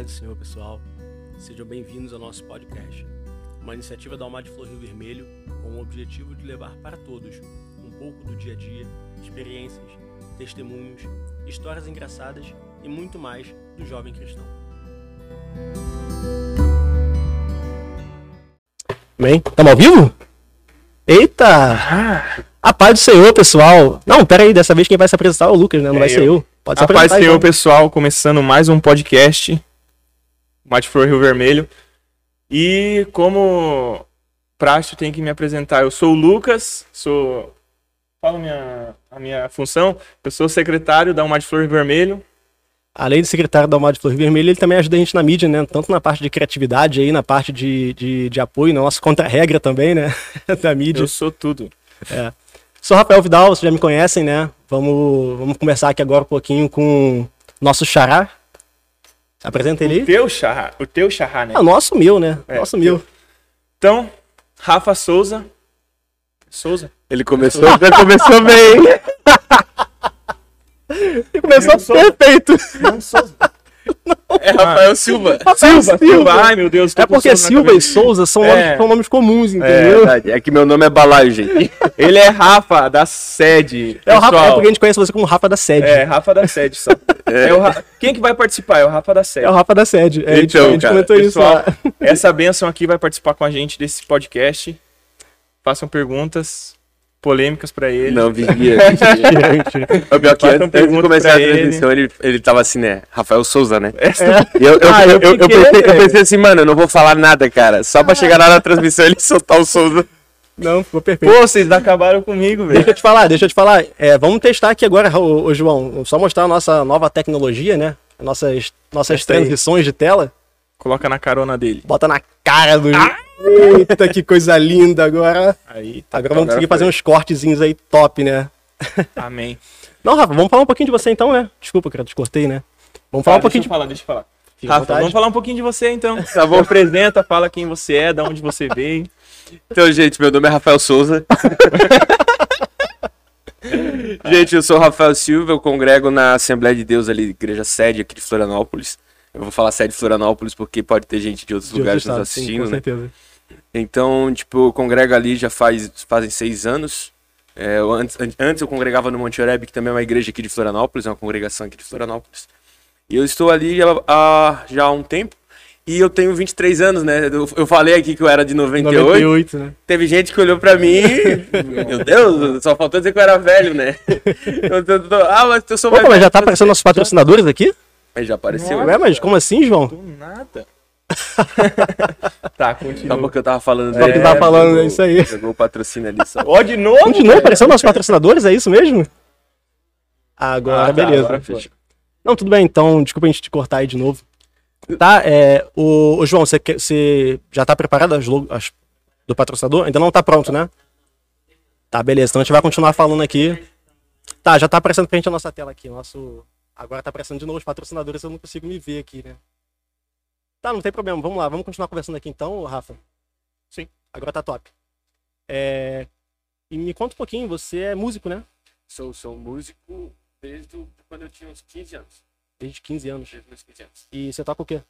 paz do Senhor, pessoal. Sejam bem-vindos ao nosso podcast, uma iniciativa da Alma de Flor Rio Vermelho com o objetivo de levar para todos um pouco do dia a dia, experiências, testemunhos, histórias engraçadas e muito mais do jovem cristão. Bem, estamos ao vivo? Eita! A paz do Senhor, pessoal. Não, pera aí, dessa vez quem vai se apresentar é o Lucas, né? Não É vai ser eu. eu. Pode se A paz do Senhor, então. pessoal, começando mais um podcast, Mate Flor Rio Vermelho. E como praxe, tenho que me apresentar. Eu sou o Lucas, sou. Fala a minha, a minha função. Eu sou secretário da Mate Flor Rio Vermelho. Além de secretário da Almada de Flor Vermelho, ele também ajuda a gente na mídia, né? Tanto na parte de criatividade aí, na parte de, de, de apoio, na nossa contra-regra também, né? da mídia. Eu sou tudo. Sou Rafael Vidal, vocês já me conhecem, né? Vamos, vamos conversar aqui agora um pouquinho com nosso xará. Apresenta ele O teu charra, o teu charra, né? Ah, nosso meu, né? É, nosso meu. Então, Rafa Souza. Souza? Ele começou, já começou bem. E começou Começou. perfeito. É Rafael Silva. Silva, Silva. Ai, meu Deus. É porque Silva e. Souza são, É. nomes, são nomes comuns, É entendeu? verdade. É que meu nome é Balaio, gente. Ele é Rafa, da sede. É, o Rafa, é porque a gente conhece você como Rafa da Sede. É, Rafa da sede só. É o Ra- Quem que vai participar? É o Rafa da sede. É o Rafa da Sede. É, a gente, Então, a gente cara, comentou isso Pessoal, lá. essa benção aqui vai participar com a gente desse podcast. Façam perguntas polêmicas pra ele. Não, vigia. vigia. O pior que antes, antes de começar a pra ele. transmissão, ele, ele tava assim, né? Rafael Souza, né? Eu, eu, Ah, eu, eu eu, pensei, eu pensei assim, mano, eu não vou falar nada, cara. Só pra chegar lá na transmissão ele soltar o Souza. Não, ficou perfeito. Pô, vocês acabaram comigo, velho. Deixa eu te falar, deixa eu te falar. É, vamos testar aqui agora, ô, ô, João. Só mostrar a nossa nova tecnologia, né? Nossas, nossas Essa aí. transições de tela. Coloca na carona dele. Bota na cara do. Ah! Eita, que coisa linda agora. Aí, tá. Agora vamos Agora conseguir fazer uns cortezinhos aí top, né? Amém. Não, Rafa, vamos falar um pouquinho de você então, né? Desculpa, cara, te cortei, né? Vamos falar um Fala, pouquinho deixa de. eu falar, deixa eu falar. Fica Rafa, vamos falar um pouquinho de você então. Tá bom, apresenta, fala quem você é, de onde você veio. Então, gente, meu nome é Rafael Souza. gente, eu sou o Rafael Silva, eu congrego na Assembleia de Deus ali, igreja sede aqui de Florianópolis. Eu vou falar sede de Florianópolis porque pode ter gente de outros de lugares outro nos estado, sim, assistindo, com né? certeza. Então, tipo, eu congrego ali já faz fazem seis anos. É, eu antes, an- antes eu congregava no Monte Oreb, que também é uma igreja aqui de Florianópolis, é uma congregação aqui de Florianópolis. E eu estou ali há, há- já há um tempo. E eu tenho 23 anos, né? Eu, eu falei aqui que eu era de 98. 98, né? Teve gente que olhou pra mim. Meu Deus, só faltou dizer que eu era velho, né? Eu tô- tô- ah, mas eu sou Opa, mais mas já tá aparecendo nossos patrocinadores aqui? Aí já apareceu. Nossa. Ué, mas como assim, João? Do nada. tá, continua. porque eu tava falando. Só porque tava falando, jogou- é isso aí. Jogou o patrocínio ali só. Ó, de novo? Continua aparecendo nossos patrocinadores, é isso mesmo? Agora, Ah, tá, beleza. agora. Não, tudo bem, então, desculpa a gente te cortar aí de novo. Tá, é, o, o João, você, quer- você já tá preparado as, logo- as- do patrocinador? Ainda não tá pronto, né? Tá, beleza, então a gente vai continuar falando aqui. Tá, já tá aparecendo pra gente a nossa tela aqui, nosso... Agora tá aparecendo de novo os patrocinadores, eu não consigo me ver aqui, né? Tá, não tem problema, vamos lá, vamos continuar conversando aqui então, Rafa? Sim. Agora tá top. É... E me conta um pouquinho, você é músico, né? Sou, sou músico desde quando eu tinha uns 15 anos. Desde 15 anos. Desde meus 15 anos. E você toca o quê?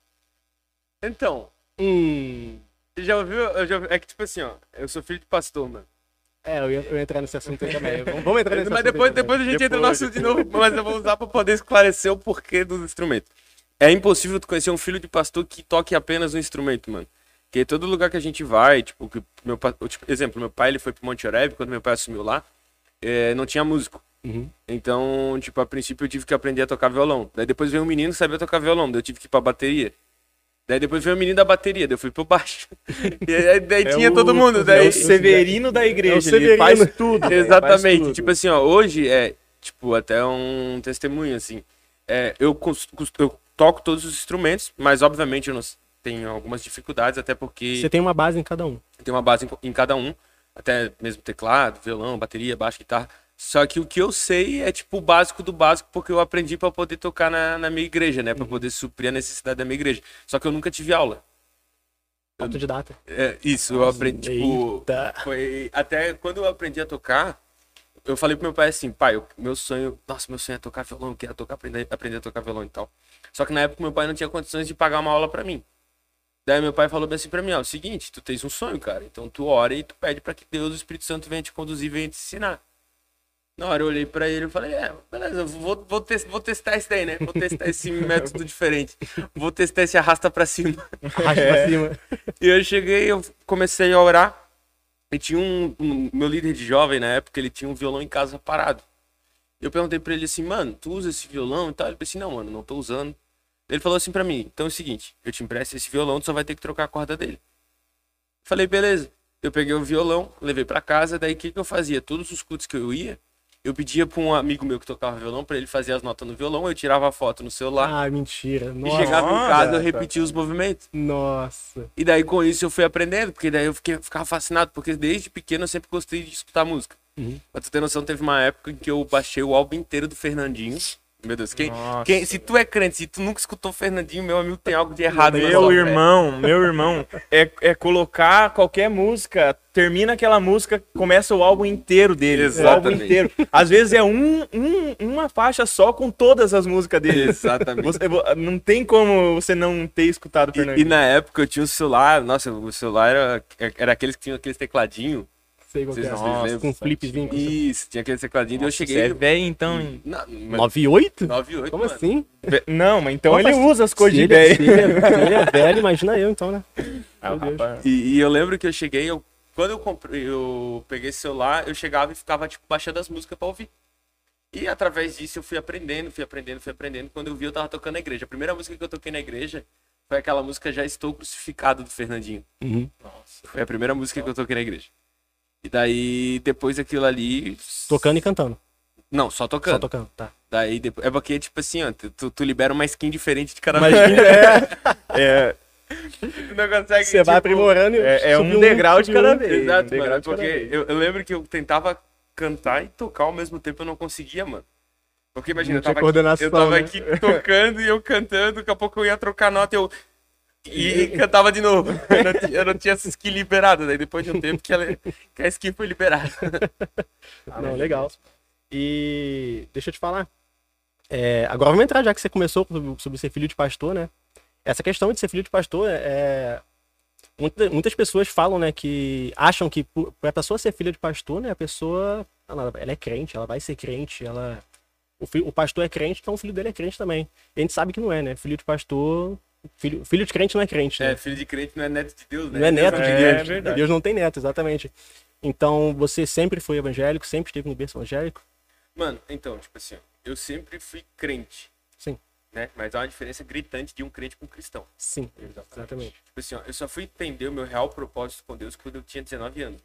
Então, Hum... você já ouviu? Eu já, é que tipo assim, ó. Eu sou filho de pastor, mano. É, eu ia, eu ia entrar nesse assunto aí também. Vamos, entrar nesse Mas assunto depois, aí também. depois a gente entra no Depois, assunto de novo, mas eu vou usar pra poder esclarecer o porquê do instrumento. É impossível tu conhecer um filho de pastor que toque apenas um instrumento, mano. Porque todo lugar que a gente vai, tipo, que meu, tipo, exemplo, meu pai ele foi pro Monte Oreb, quando meu pai assumiu lá, é, não tinha músico. Uhum. Então, tipo, a princípio eu tive que aprender a tocar violão. Daí depois veio um menino que sabia tocar violão, daí eu tive que ir pra bateria. Daí depois veio o menino da bateria, daí eu fui pro baixo. E aí, daí É tinha o- todo mundo. É Daí... o Severino da igreja. É o Ele Severino. faz tudo. velho, faz Exatamente. tudo. Tipo assim, ó, hoje é, tipo, até um testemunho, assim. É, eu, eu toco todos os instrumentos, mas obviamente eu não tenho algumas dificuldades, até porque Você tem uma base em cada um. tem uma base em, em cada um, até mesmo teclado, violão, bateria, baixo, guitarra. Só que o que eu sei é, tipo, o básico do básico, porque eu aprendi pra poder tocar na, na minha igreja, né? Pra poder suprir a necessidade da minha igreja. Só que eu nunca tive aula. Autodidata. É, isso, eu aprendi, tipo... Eita. Foi até quando eu aprendi a tocar, eu falei pro meu pai assim, pai, eu- meu sonho, nossa, meu sonho é tocar violão, eu quero tocar, aprender, aprender a tocar violão e tal. Só que na época meu pai não tinha condições de pagar uma aula pra mim. Daí meu pai falou bem assim pra mim, ó, o seguinte, tu tens um sonho, cara, então tu ora e tu pede pra que Deus, o Espírito Santo venha te conduzir, venha te ensinar. Na hora eu olhei pra ele e falei, é, beleza, vou, vou, tes- vou testar isso daí, né? Vou testar esse método diferente. Vou testar esse arrasta pra cima. Arrasta pra cima. E eu cheguei, eu comecei a orar. E tinha um, um- meu líder de jovem na época, ele tinha um violão em casa parado. Eu perguntei pra ele assim, mano, tu usa esse violão e tal? Ele disse, não, mano, não tô usando. Ele falou assim pra mim, então é o seguinte, eu te empresto esse violão, tu só vai ter que trocar a corda dele. Falei, beleza. Eu peguei o violão, levei pra casa, daí o que, que eu fazia? Todos os cultos que eu ia, eu pedia pra um amigo meu que tocava violão pra ele fazer as notas no violão, eu tirava a foto no celular Ah, mentira. e Nossa. chegava em casa eu repetia os movimentos. Nossa. E daí com isso eu fui aprendendo, porque daí eu fiquei, ficava fascinado, porque desde pequeno eu sempre gostei de escutar música. Uhum. Pra tu ter noção, teve uma época em que eu baixei o álbum inteiro do Fernandinho. Meu Deus, quem, quem, se tu é crente, se tu nunca escutou Fernandinho, meu amigo, tem algo de errado. Meu sua irmão, meu irmão, é, é colocar qualquer música, termina aquela música, começa o álbum inteiro dele. O álbum Exatamente. inteiro. Às vezes é um, um- uma faixa só com todas as músicas dele. Exatamente. Você, não tem como você não ter escutado o E, e Fernandinho. na época eu tinha um celular, nossa, o celular era, era aqueles que tinham aqueles tecladinhos. Sei qual que Vocês é. não Nossa, lembram? Com um flipzinho. com- Isso, tinha aqueles tecladinhos, e eu Você é cheguei. velho então, hein? Não, 98? 98, Como mano. assim? Não, mas então Opa, ele usa as coisas de velho. se ele é- se ele é velho, imagina eu então, né? Ah, Meu Deus. rapaz. E, e eu lembro que eu cheguei, eu, quando eu comprei, eu peguei esse celular, eu chegava e ficava, tipo, baixando as músicas pra ouvir. E através disso eu fui aprendendo, fui aprendendo, fui aprendendo. Quando eu vi, eu tava tocando na igreja. A primeira música que eu toquei na igreja foi aquela música Já Estou Crucificado do Fernandinho. Uhum. Foi a primeira música que eu toquei na igreja. E daí, depois daquilo ali. Tocando e cantando. Não, só tocando. Só tocando, tá. Daí depois. É porque, tipo assim, ó, tu, tu libera uma skin diferente de cada Mas vez. É, Tu não consegue. você vai tipo, aprimorando e é, é um degrau de cada um. vez. Exato, um mano, porque eu, eu lembro que eu tentava cantar e tocar ao mesmo tempo, eu não conseguia, mano. Porque imagina, Não eu tava, aqui, eu tava né? aqui tocando e eu cantando, daqui a pouco eu ia trocar nota e eu. E, cantava de novo. Eu não, tinha, eu não tinha essa skill liberada. Daí depois de um tempo que, ela, que a skill foi liberada. Não, legal. E deixa eu te falar. É, agora vamos entrar, já que você começou sobre, ser filho de pastor, né? Essa questão de ser filho de pastor é. muita- muitas pessoas falam, né, que acham que por- pra pessoa ser filha de pastor, né, a pessoa. Ela, ela é crente, ela vai ser crente, ela. O, fi- o pastor é crente, então o filho dele é crente também. E a gente sabe que não é, né? Filho de pastor. Filho, filho de crente não é crente, né? É, filho de crente não é neto de Deus, né? Não é neto de É, Deus. é verdade. Deus não tem neto, exatamente. Então, você sempre foi evangélico, sempre esteve no berço evangélico? Mano, então, tipo assim, eu sempre fui crente, Sim, né? Mas há uma diferença gritante de um crente com um cristão. sim, exatamente. Tipo assim, ó, eu só fui entender o meu real propósito com Deus quando eu tinha 19 anos.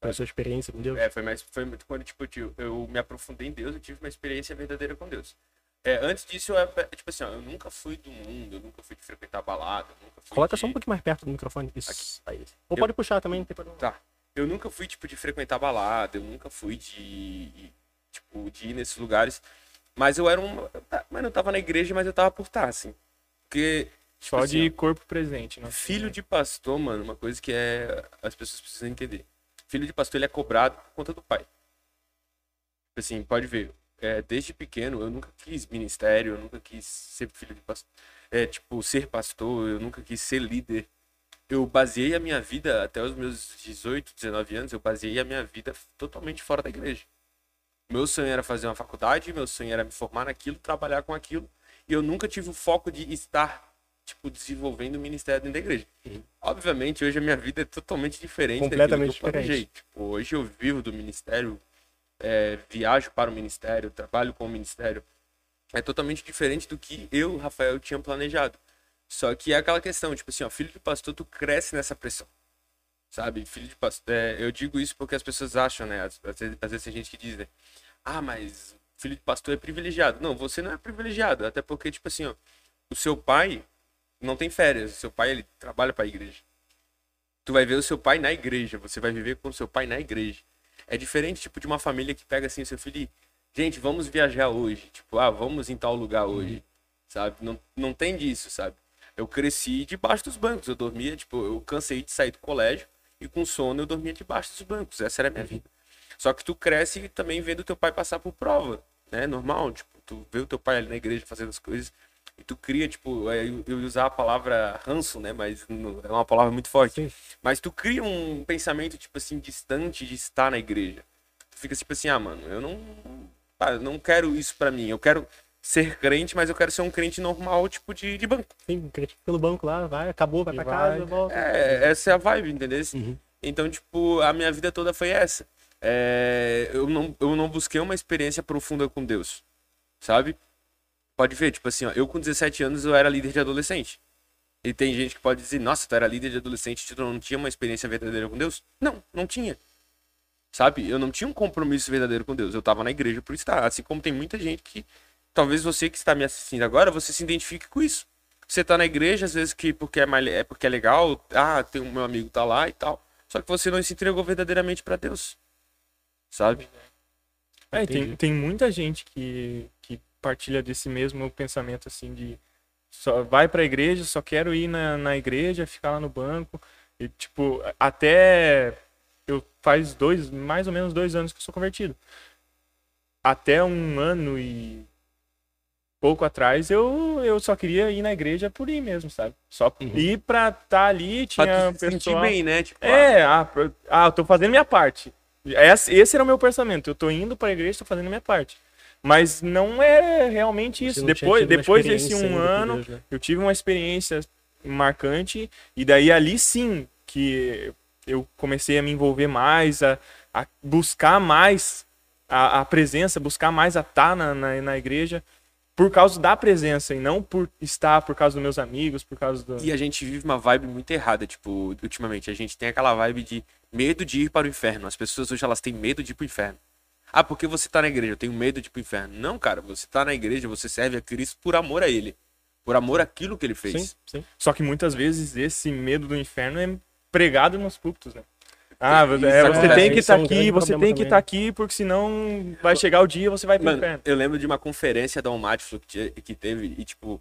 Foi a sua experiência com Deus? É, foi mais. Foi muito quando, tipo, eu, eu me aprofundei em Deus, eu tive uma experiência verdadeira com Deus. É, antes disso, eu, era, tipo assim, ó, eu nunca fui do mundo, eu nunca fui de frequentar balada, Coloca de... só um pouquinho mais perto do microfone. Isso. Aí. Ou Eu- pode puxar também, não tem problema. Tá. Eu nunca fui, tipo, de frequentar balada, eu nunca fui de. Tipo, de ir nesses lugares. Mas eu era um. Mas eu tava na igreja, mas eu tava por estar, assim. Porque. Tipo Só assim, de corpo presente, né? Filho de pastor, mano, uma coisa que é. As pessoas precisam entender. Filho de pastor, ele é cobrado por conta do pai. Tipo Assim, pode ver. É, desde pequeno, eu nunca quis ministério, eu nunca quis ser filho de pastor. É, tipo, ser pastor, eu nunca quis ser líder. Eu baseei a minha vida, até os meus 18, 19 anos, eu baseei a minha vida totalmente fora da igreja. Meu sonho era fazer uma faculdade, meu sonho era me formar naquilo, trabalhar com aquilo. E eu nunca tive o foco de estar, tipo, desenvolvendo o ministério dentro da igreja. Obviamente, hoje a minha vida é totalmente diferente Completamente daquilo que eu diferente. planejei. Tipo, hoje eu vivo do ministério, é, viajo para o ministério, trabalho com o ministério. É totalmente diferente do que eu, Rafael, tinha planejado. Só que é aquela questão, tipo assim, ó, filho de pastor, tu cresce nessa pressão. Sabe? Filho de pastor. é, eu digo isso porque as pessoas acham, né? Às, às vezes, às vezes tem gente que diz, né? Ah, mas filho de pastor é privilegiado. Não, você não é privilegiado. Até porque, tipo assim, ó, o seu pai não tem férias. O seu pai, ele trabalha para a igreja. Tu vai ver o seu pai na igreja. Você vai viver com o seu pai na igreja. É diferente, tipo, de uma família que pega assim, o seu filho e, gente, vamos viajar hoje. Tipo, ah, vamos em tal lugar hoje. Sabe? Não, não tem disso, sabe? Eu cresci debaixo dos bancos. Eu dormia, tipo, eu cansei de sair do colégio e com sono eu dormia debaixo dos bancos. Essa era a minha vida. Só que tu cresce também vendo teu pai passar por prova, né? Normal, tipo, tu vê o teu pai ali na igreja fazendo as coisas e tu cria, tipo, é, eu eu ia usar a palavra ranço, né? Mas não- é uma palavra muito forte. Sim. Mas tu cria um pensamento, tipo assim, distante de estar na igreja. Tu fica tipo assim, ah, mano, eu não, ah, eu não quero isso pra mim. Eu quero ser crente, mas eu quero ser um crente normal, tipo, de, de banco. Sim, crente pelo banco lá, vai, acabou, vai E pra vai. casa, volta. É, essa é a vibe, entendeu? Uhum. Então, tipo, a minha vida toda foi essa. É, eu, não, eu não busquei uma experiência profunda com Deus, sabe? Pode ver, tipo assim, ó, eu com 17 anos eu era líder de adolescente. E tem gente que pode dizer, nossa, tu era líder de adolescente, tu não tinha uma experiência verdadeira com Deus? Não, não tinha. Sabe? Eu não tinha um compromisso verdadeiro com Deus. Eu tava na igreja por estar. Assim como tem muita gente que, talvez você que está me assistindo agora, você se identifique com isso. Você tá na igreja, às vezes, que porque é, mais, é porque é legal, ah, tem um meu amigo tá lá e tal. Só que você não se entregou verdadeiramente pra Deus. Sabe? É, tem, tem muita gente que partilha desse mesmo pensamento, assim, de só vai pra igreja, só quero ir na, na igreja, ficar lá no banco. E, tipo, até eu faz dois, mais ou menos dois anos que eu sou convertido. Até um ano e pouco atrás, eu, eu só queria ir na igreja por ir mesmo, sabe? Só Uhum. ir pra estar ali, Pra tinha se sentir pessoal... bem, né? Tipo, ah, É, ah, pro- ah, eu tô fazendo minha parte. Esse, esse era o meu pensamento. Eu tô indo pra igreja, tô fazendo minha parte. Mas não é realmente isso. Depois, depois desse um ano, Deus, né? eu tive uma experiência marcante. E daí ali sim que eu comecei a me envolver mais, a, a buscar mais a, a presença, buscar mais a estar na, na, na igreja. Por causa da presença e não por estar por causa dos meus amigos, por causa do. E a gente vive uma vibe muito errada, tipo, ultimamente. A gente tem aquela vibe de medo de ir para o inferno. As pessoas hoje elas têm medo de ir para o inferno. Ah, porque você tá na igreja, eu tenho medo de ir pro inferno. Não, cara, você tá na igreja, você serve a Cristo por amor a Ele. Por amor àquilo que Ele fez. Sim, sim. Só que muitas vezes esse medo do inferno é pregado nos púlticos, né? Ah, é, você acontece, tem que é estar um aqui, grande você tem que estar né? aqui, porque senão vai chegar o dia e você vai pro Mano, inferno. eu lembro de uma conferência da Almatflu que, teve, e tipo,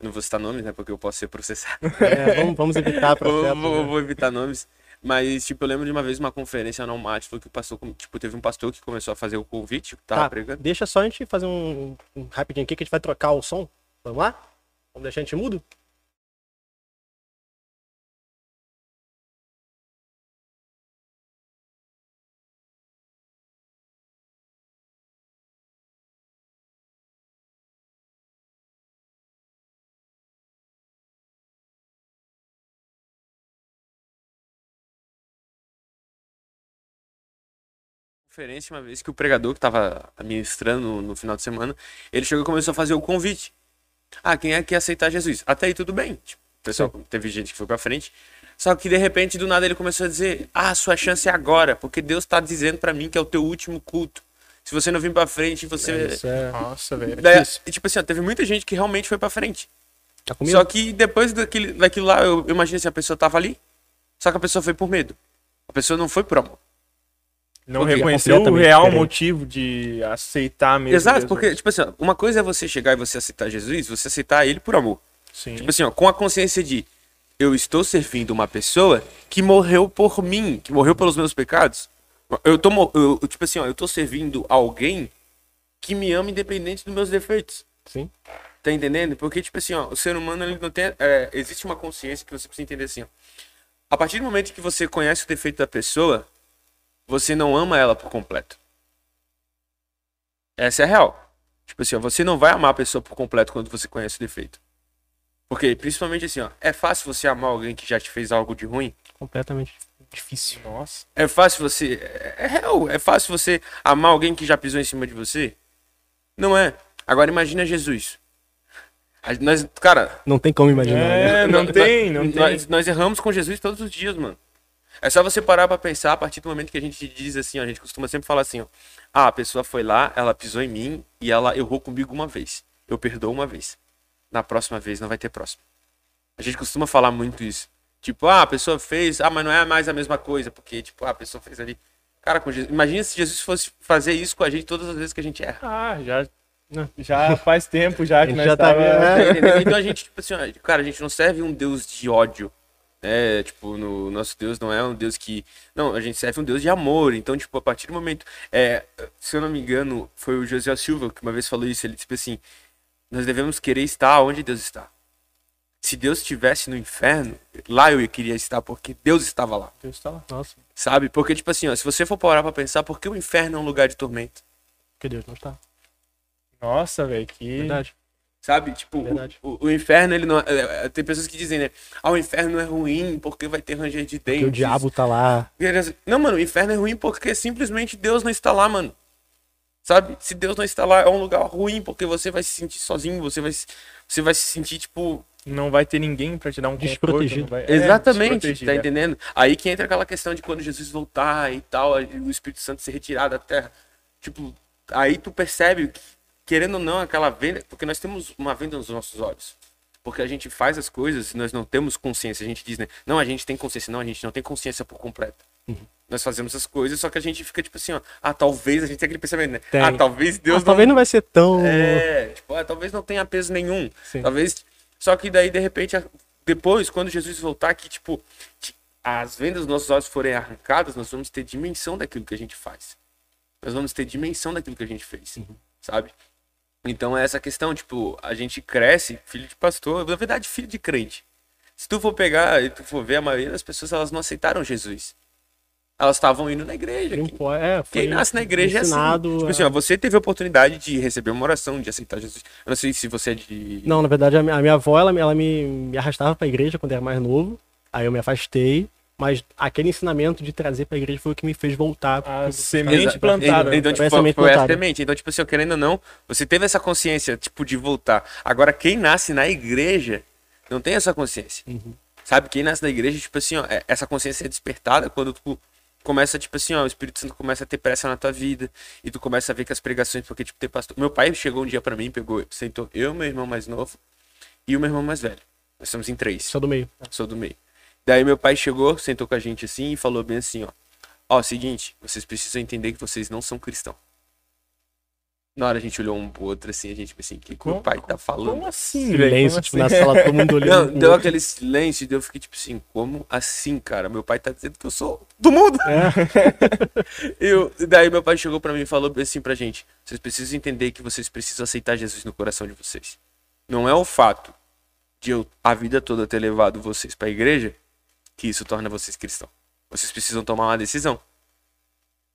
eu não vou citar nomes, né, porque eu posso ser processado. É, vamos, vamos evitar vou, processo. vou- né? vou evitar nomes. Mas, tipo, eu lembro de uma vez uma conferência na Almatflu que passou, tipo, teve um pastor que começou a fazer o convite, tava Tá, pregando. deixa só a gente fazer um, um rapidinho aqui que a gente vai trocar o som. Vamos lá? Vamos deixar a gente mudo? Conferência uma vez que o pregador que tava ministrando no, no final de semana, ele chegou e começou a fazer o convite. Ah, quem é que aceitar Jesus? Até aí tudo bem. Tipo, o pessoal, teve gente que foi pra frente. Só que de repente, do nada, ele começou a dizer: Ah, sua chance é agora, porque Deus tá dizendo pra mim que é o teu último culto. Se você não vir pra frente, você. Isso é. Nossa, velho. é Daí, e, tipo assim, ó, teve muita gente que realmente foi pra frente. Tá comigo? Só que depois daquele, daquilo lá, eu, eu imagino assim, a pessoa tava ali, só que a pessoa foi por medo. A pessoa não foi por amor. Não porque reconheceu o real diferente. motivo de aceitar mesmo. Exato, Jesus. porque, tipo assim, ó, uma coisa é você chegar e você aceitar Jesus, você aceitar ele por amor. Sim. Tipo assim, ó, com a consciência de eu estou servindo uma pessoa que morreu por mim, que morreu pelos meus pecados. Eu tô, eu, tipo assim, ó, eu tô servindo alguém que me ama independente dos meus defeitos. Sim. Tá entendendo? Porque, tipo assim, ó, o ser humano ele não tem. é, existe uma consciência que você precisa entender assim, ó. A partir do momento que você conhece o defeito da pessoa, você não ama ela por completo. Essa é a real. Tipo assim, ó, você não vai amar a pessoa por completo quando você conhece o defeito. Porque, principalmente assim, ó, é fácil você amar alguém que já te fez algo de ruim? Completamente difícil. Nossa. É fácil você. É, é real. É fácil você amar alguém que já pisou em cima de você? Não é. Agora imagina Jesus. Nós, cara, Não tem como imaginar. né? É, não nós- tem, não tem. Nós, nós erramos com Jesus todos os dias, mano. É só você parar pra pensar a partir do momento que a gente diz assim, ó, a gente costuma sempre falar assim, ó. Ah, a pessoa foi lá, ela pisou em mim e ela errou comigo uma vez. Eu perdoo uma vez. Na próxima vez não vai ter próxima. A gente costuma falar muito isso. Tipo, ah, a pessoa fez, ah, mas não é mais a mesma coisa, porque, tipo, ah, a pessoa fez ali. Cara, com Jesus, imagina se Jesus fosse fazer isso com a gente todas as vezes que a gente erra. Ah, já. Já faz tempo já A que gente nós já tá tava... vendo, né? Tá? Então a gente, tipo assim, ó, cara, a gente não serve um Deus de ódio. É, tipo, no nosso Deus não é um Deus que. Não, a gente serve um Deus de amor. Então, tipo, a partir do momento. É, se eu não me engano, foi o José Silva que uma vez falou isso. Ele disse assim: Nós devemos querer estar onde Deus está. Se Deus estivesse no inferno, lá eu queria estar, porque Deus estava lá. Deus tá lá. Nossa, Sabe? Porque, tipo assim, ó, se você for parar pra pensar, por que o inferno é um lugar de tormento? que Deus não está. Nossa, velho, que. Verdade. Sabe? Tipo, o, o, inferno, ele não. é, é, tem pessoas que dizem, né? Ah, o inferno é ruim porque vai ter ranger de dentes. Porque o diabo tá lá. Não, mano, o inferno é ruim porque simplesmente Deus não está lá, mano. Sabe? Se Deus não está lá, é um lugar ruim porque você vai se sentir sozinho, você vai, se- você vai se sentir, tipo. Não vai ter ninguém pra te dar um conforto, Desprotegido. vai- é, Exatamente, desprotegido, tá é. entendendo? Aí que entra aquela questão de quando Jesus voltar e tal, o Espírito Santo ser retirado da terra. Tipo, aí tu percebe, que, querendo ou não, aquela venda, porque nós temos uma venda nos nossos olhos. Porque a gente faz as coisas e nós não temos consciência. A gente diz, né? Não, a gente tem consciência. Não, a gente não tem consciência por completo. Nós fazemos as coisas, só que a gente fica tipo assim, ó. Ah, talvez a gente tem aquele pensamento, né? Tem. Ah, talvez Deus Mas talvez não vai ser tão. é, tipo, ah, talvez não tenha peso nenhum. Sim. Talvez. Só que daí, de repente, depois, quando Jesus voltar, que, tipo, as vendas dos nossos olhos forem arrancadas, nós vamos ter dimensão daquilo que a gente faz. Nós vamos ter dimensão daquilo que a gente fez. Sabe? Então é essa questão, tipo, a gente cresce, filho de pastor, na verdade, filho de crente. Se tu for pegar e tu for ver, a maioria das pessoas, elas não aceitaram Jesus. Elas estavam indo na igreja. Não Quem- pode- é, quem nasce na igreja ensinado é assim. Tipo a- assim, ó, você teve a oportunidade de receber uma oração, de aceitar Jesus. Eu não sei se você é de. Não, na verdade, a minha, a minha avó, ela, me- ela me, me arrastava pra igreja quando eu era mais novo. Aí eu me afastei. Mas aquele ensinamento de trazer pra igreja foi o que me fez voltar. A semente plantada. Então, tipo, Foi a foi, a semente. Então, tipo assim, ó, querendo ou não, você teve essa consciência, tipo, de voltar. Agora, quem nasce na igreja não tem essa consciência. Uhum. Sabe? Quem nasce na igreja, tipo assim, ó, é- essa consciência é despertada quando tu começa, tipo assim, ó, o Espírito Santo começa a ter pressa na tua vida e tu começa a ver que as pregações, porque, tipo, tem pastor. Meu pai chegou um dia pra mim, pegou, sentou eu, meu irmão mais novo e o meu irmão mais velho. Nós estamos em três. Só do meio. Sou do meio. Daí meu pai chegou, sentou com a gente assim e falou bem assim, ó. Ó, seguinte, vocês precisam entender que vocês não são cristãos. Na hora a gente olhou um pro outro assim, a gente pensou assim, o que, que meu pai tá falando? Como assim, velho? Silêncio, Como tipo, na assim? sala, todo mundo olhando. Não, deu aquele silêncio e eu fiquei tipo assim, como assim, cara? Meu pai tá dizendo que eu sou do mundo. É. Eu, daí meu pai chegou pra mim e falou assim pra gente: vocês precisam entender que vocês precisam aceitar Jesus no coração de vocês. Não é o fato de eu a vida toda ter levado vocês pra igreja que isso torna vocês cristãos. Vocês precisam tomar uma decisão.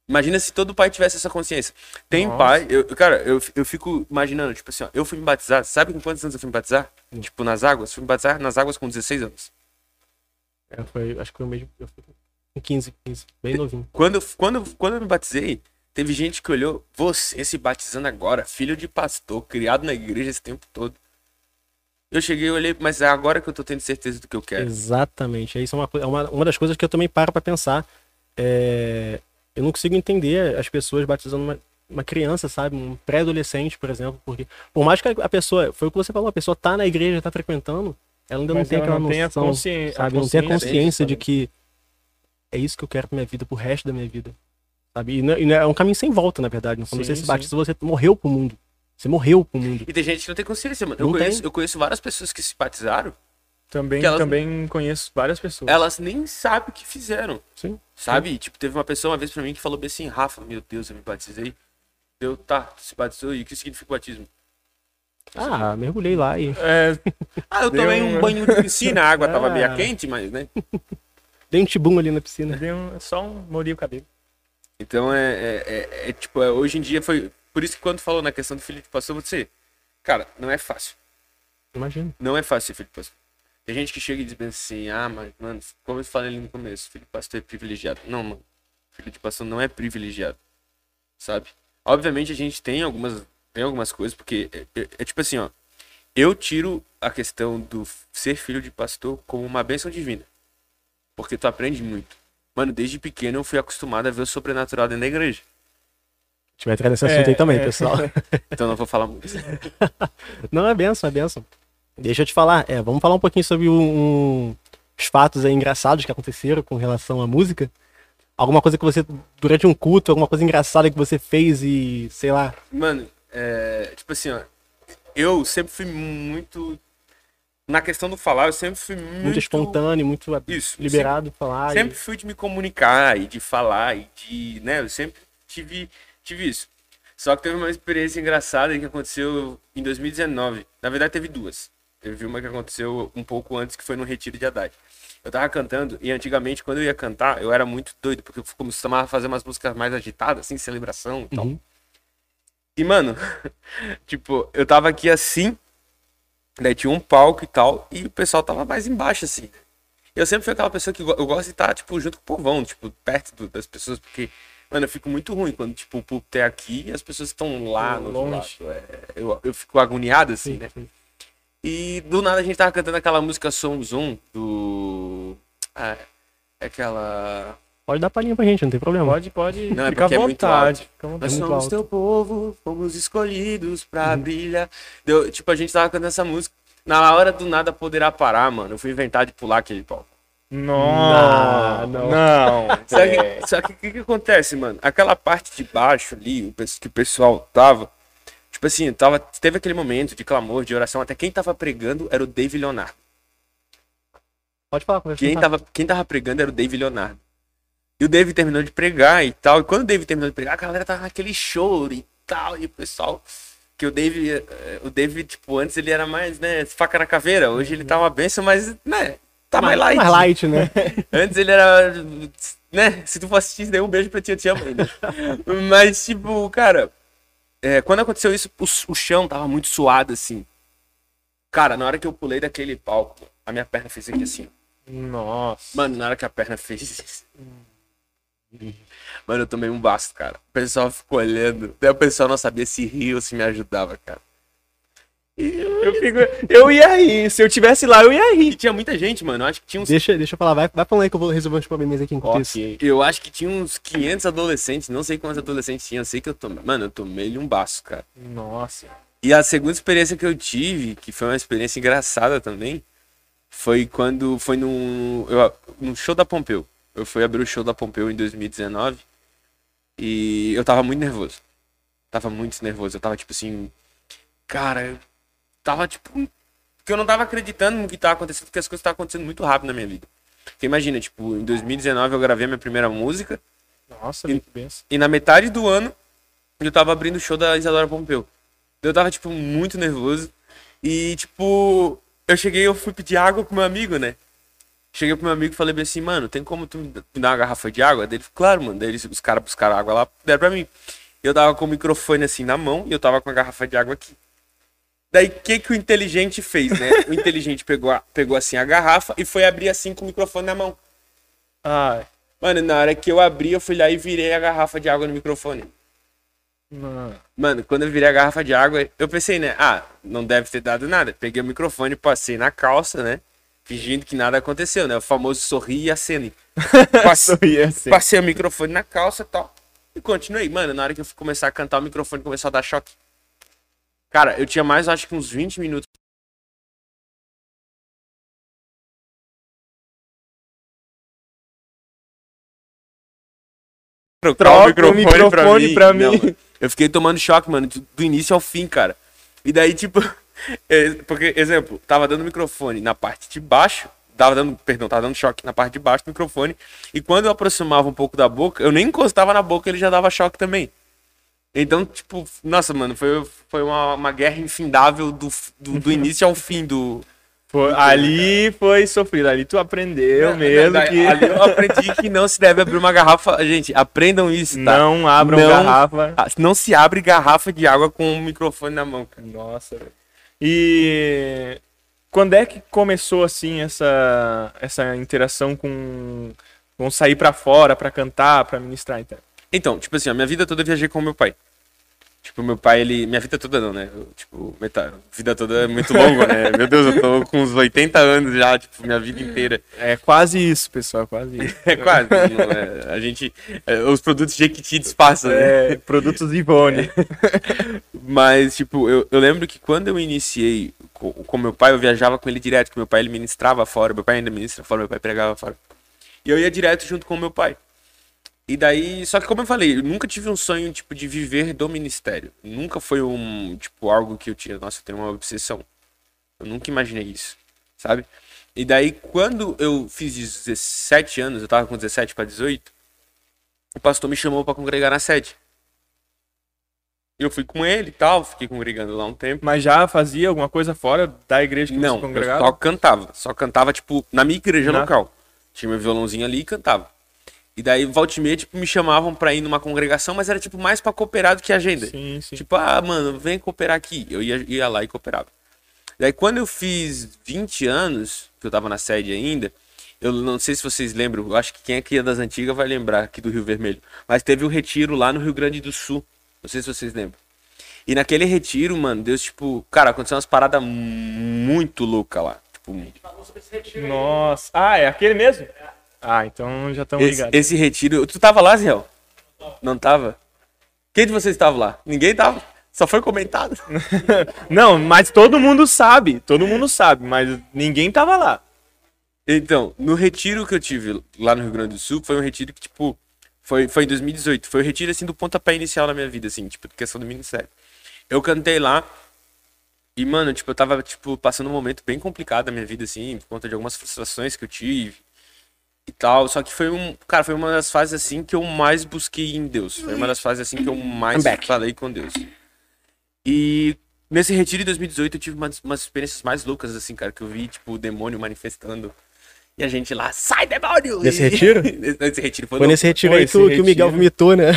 Imagina se todo pai tivesse essa consciência. Tem Nossa. pai, eu, cara, eu, eu fico imaginando, tipo assim, ó, eu fui me batizar, sabe com quantos anos eu fui me batizar? Tipo, nas águas? Fui me batizar nas águas com 16 anos. É, foi, acho que foi o mesmo. Eu fui com 15, 15, bem novinho. Quando, quando, quando eu me batizei, teve gente que olhou, você se batizando agora, filho de pastor, criado na igreja esse tempo todo. Eu cheguei e olhei, mas é agora que eu tô tendo certeza do que eu quero. Exatamente. Isso é uma, é uma, uma das coisas que eu também paro pra pensar. É, eu não consigo entender as pessoas batizando uma, uma criança, sabe? Um pré-adolescente, por exemplo. Porque, por mais que a pessoa, foi o que você falou, a pessoa tá na igreja, tá frequentando, ela ainda não Mas tem ela aquela não tem a noção, sabe? Não tem a consciência de que é isso que eu quero pra minha vida, pro resto da minha vida. Sabe? E, não é- e não é é um caminho sem volta, na verdade. Quando Sim, você se batiza, você morreu pro mundo. Você morreu pro mundo. E tem gente que não tem consciência, mano. Eu conheço, tem. eu conheço várias pessoas que se batizaram, Também, Que elas- também conheço várias pessoas. elas nem sabem o que fizeram. Sim. Sabe? Tipo, teve uma pessoa uma vez pra mim que falou bem assim, Rafa, meu Deus, eu me batizei. Eu, tá, tu se batizou e o que significa o batismo? Ah, mergulhei lá e É, Ah, eu Deu tomei um- um banho de piscina, a água tava Ah. meio quente, mas, né? dei um tibum ali na piscina. dei um- só um molhei o cabelo. Então é, é, é- é, tipo, é, hoje em dia foi. Por isso que quando falou na questão do filho de pastor, você. Cara, não é fácil. Imagina. Não é fácil ser filho de pastor. Tem gente que chega e diz bem assim, ah, mas, mano, como eu falei ali no começo, filho de pastor é privilegiado. Não, mano. Filho de pastor não é privilegiado. Sabe? Obviamente a gente tem algumas, tem algumas coisas, porque é, é- é tipo assim, ó. Eu tiro a questão do ser filho de pastor como uma bênção divina. Porque tu aprende muito. Mano, desde pequeno eu fui acostumado a ver o sobrenatural dentro da igreja. Gente vai entrar nesse assunto É, aí também, é. pessoal. Então não vou falar muito. Não, é benção, é benção. Deixa eu te falar, é, vamos falar um pouquinho sobre um- os fatos aí engraçados que aconteceram com relação à música. Alguma coisa que você, durante um culto, alguma coisa engraçada que você fez e, sei lá, Mano, é, tipo assim, ó. Eu sempre fui muito. na questão do falar, eu sempre fui muito. Muito espontâneo, muito Isso, liberado pra falar. Sempre fui de me comunicar e de falar e de, né, eu sempre tive, tive isso. Só que teve uma experiência engraçada que aconteceu em 2019. Na verdade, teve duas. Teve uma que aconteceu um pouco antes, que foi no Retiro de Haddad. Eu tava cantando, e antigamente, quando eu ia cantar, eu era muito doido, porque eu costumava fazer umas músicas mais agitadas, assim, celebração e tal. Uhum. E, mano, tipo, eu tava aqui assim, daí tinha um palco e tal, e o pessoal tava mais embaixo, assim. Eu sempre fui aquela pessoa que eu gosto de estar, tipo, junto com o povão, tipo, perto do- das pessoas, porque, mano, eu fico muito ruim quando, tipo, o público é aqui e as pessoas estão lá no Longe. lado. É, eu, eu fico agoniado, assim, Sim, né? sim. E do nada a gente tava cantando aquela música Som Zoom do. Ah, é aquela. Pode dar palhinha pra gente, não tem problema. Pode, pode. Não, é Fica à porque é muito vontade. Fica à Nós vontade. muito somos alto. teu povo, fomos escolhidos pra brilhar. Deu, tipo, a gente tava cantando essa música. Na hora do nada poderá parar, mano. Eu fui inventar de pular aquele pau. Não, Não, não. Só que, só que o que, que acontece, mano? Aquela parte de baixo ali, que o pessoal tava. Tipo assim, tava, teve aquele momento de clamor, de oração. Até quem tava pregando era o Dave Leonardo. Pode falar, conversa. Quem tava, quem tava pregando era o Dave Leonardo. E o Dave terminou de pregar e tal. E quando o Dave terminou de pregar, a galera tava naquele choro e tal. E o pessoal. Que o Dave, eh, o Dave, tipo, antes ele era mais, né, faca na caveira. Hoje ele tá uma benção, mas, né, tá mais light. Mais light, né? Antes ele era. Né? Se tu for assistir isso daí, um beijo pra ti, eu te amo ainda. Mas, tipo, cara, é, quando aconteceu isso, o, o chão tava muito suado, assim. Cara, na hora que eu pulei daquele palco, a minha perna fez aqui assim. Nossa. Mano, na hora que a perna fez isso. Mano, eu tomei um basto, cara. O pessoal ficou olhando. Daí o pessoal não sabia se ria ou se me ajudava, cara. Eu, fico, eu ia rir. Se eu tivesse lá, eu ia E rir. tinha muita gente, mano. Eu acho que tinha uns. Deixa, deixa eu falar, vai, vai falando aí que eu vou resolver uns problemas aqui enquanto isso. Ok. Eu acho que tinha uns 500 adolescentes. Não sei quantos adolescentes tinha. Eu sei que eu tomei. Mano, eu tomei-lhe um baço, cara. Nossa. E a segunda experiência que eu tive, que foi uma experiência engraçada também, foi quando foi no, eu, no show da Pompeu. Eu fui abrir o show da Pompeu em 2019 e eu tava muito nervoso. Tava muito nervoso. Eu tava tipo assim, cara, tava tipo, que eu não tava acreditando no que tava acontecendo, porque as coisas estavam acontecendo muito rápido na minha vida. Porque imagina, tipo, em 2019 eu gravei a minha primeira música Nossa, E- que benção. e na metade do ano, eu tava abrindo o show da Isadora Pompeu. Eu tava, tipo, muito nervoso. E, tipo, eu cheguei, eu fui pedir água pro meu amigo, né? Cheguei pro meu amigo e falei bem assim, mano, tem como tu me dar uma garrafa de água? Daí ele falou, claro, mano. Daí eles- os caras buscaram água lá, deram pra mim. Eu tava com o microfone assim na mão e eu tava com a garrafa de água aqui. Daí, o que que o inteligente fez, né? O inteligente pegou, a- pegou assim a garrafa e foi abrir assim com o microfone na mão. Ai. Mano, na hora que eu abri, eu fui lá e virei a garrafa de água no microfone. Não. Mano, quando eu virei a garrafa de água, eu pensei, né? Ah, não deve ter dado nada. Peguei o microfone, passei na calça, né? Fingindo que nada aconteceu, né? O famoso sorri e acene. Passei, passei o microfone na calça e tal. E continuei. Mano, na hora que eu fui começar a cantar, o microfone começou a dar choque. Cara, eu tinha mais, acho que uns 20 minutos. Troca o microfone pra mim. Não, eu fiquei tomando choque, mano, do, início ao fim, cara. E daí, tipo, porque, exemplo, tava dando microfone na parte de baixo, tava dando, perdão, tava dando choque na parte de baixo do microfone, e quando eu aproximava um pouco da boca, eu nem encostava na boca, ele já dava choque também. Então, tipo, nossa, mano, foi, foi uma, uma guerra infindável do, do, do início ao fim do. Foi- ali foi sofrido. Ali tu aprendeu Não, mesmo daí- que Ali eu aprendi que não se deve abrir uma garrafa. Gente, aprendam isso, tá? não abram Não- garrafa. Não se abre garrafa de água com o microfone na mão, cara. Nossa. velho. E quando é que começou assim essa essa interação com com sair pra fora pra cantar, pra ministrar então? Então, tipo assim, a minha vida toda eu viajei com o meu pai. Tipo, meu pai, ele. Minha vida toda não, né? Eu, tipo, metade. Vida toda é muito longa, né? Meu Deus, eu tô com uns 80 anos já, tipo, minha vida inteira. É quase isso, pessoal, quase isso. É quase. não é? A gente. é, os produtos Jequiti disfarçam, né? É, produtos Ivone. Mas, tipo, eu, eu lembro que quando eu iniciei com, com meu pai, eu viajava com ele direto, que meu pai ele ministrava fora, meu pai ainda ministra fora, meu pai pregava fora. E eu ia direto junto com o meu pai. E daí, só que como eu falei, eu nunca tive um sonho, tipo, de viver do ministério. Nunca foi um, tipo, algo que eu tinha, nossa, eu tenho uma obsessão. Eu nunca imaginei isso. sabe? E daí, quando eu fiz 17 anos, eu tava com 17 para 18, o pastor me chamou para congregar na sede. Eu fui com ele e tal, fiquei congregando lá um tempo. Mas já fazia alguma coisa fora da igreja que Não, você eu congregava? só cantava. Só cantava, tipo, na minha igreja Na- local. Tinha meu violãozinho ali e cantava. E daí, volta e meia, tipo, me chamavam pra ir numa congregação, mas era, tipo, mais pra cooperar do que agenda. Sim, sim. Tipo, ah, mano, vem cooperar aqui. Eu ia, ia lá e cooperava. Daí, quando eu fiz 20 anos, que eu tava na sede ainda, eu não sei se vocês lembram, eu acho que quem aqui é das antigas vai lembrar aqui do Rio Vermelho. Mas teve um retiro lá no Rio Grande do Sul. Não sei se vocês lembram. E naquele retiro, mano, Deus, tipo, cara, aconteceu umas paradas muito loucas lá. Tipo, Nossa. Ah, é aquele mesmo? Ah, então já estamos ligados. esse retiro. Tu tava lá, Zé? Não tava? Quem de vocês tava lá? Ninguém tava? Só foi comentado. Não, mas todo mundo sabe. Todo mundo sabe, mas ninguém tava lá. Então, no retiro que eu tive lá no Rio Grande do Sul, foi um retiro que, tipo, foi, foi em 2018. Foi o retiro, assim, do pontapé inicial na minha vida, assim, tipo, questão do ministério. Eu cantei lá e, mano, tipo, eu tava, tipo, passando um momento bem complicado da minha vida, assim, por conta de algumas frustrações que eu tive e tal. Só que foi um, cara, foi uma das fases, assim, que eu mais busquei em Deus. Foi uma das fases, assim, que eu mais falei com Deus. E nesse retiro de 2018 eu tive umas, umas experiências mais loucas, assim, cara, que eu vi, tipo, o demônio manifestando. E a gente lá, sai demônio! Nesse E- retiro? nesse, retiro foi, Foi nesse retiro aí que, o- que o Miguel vomitou, né?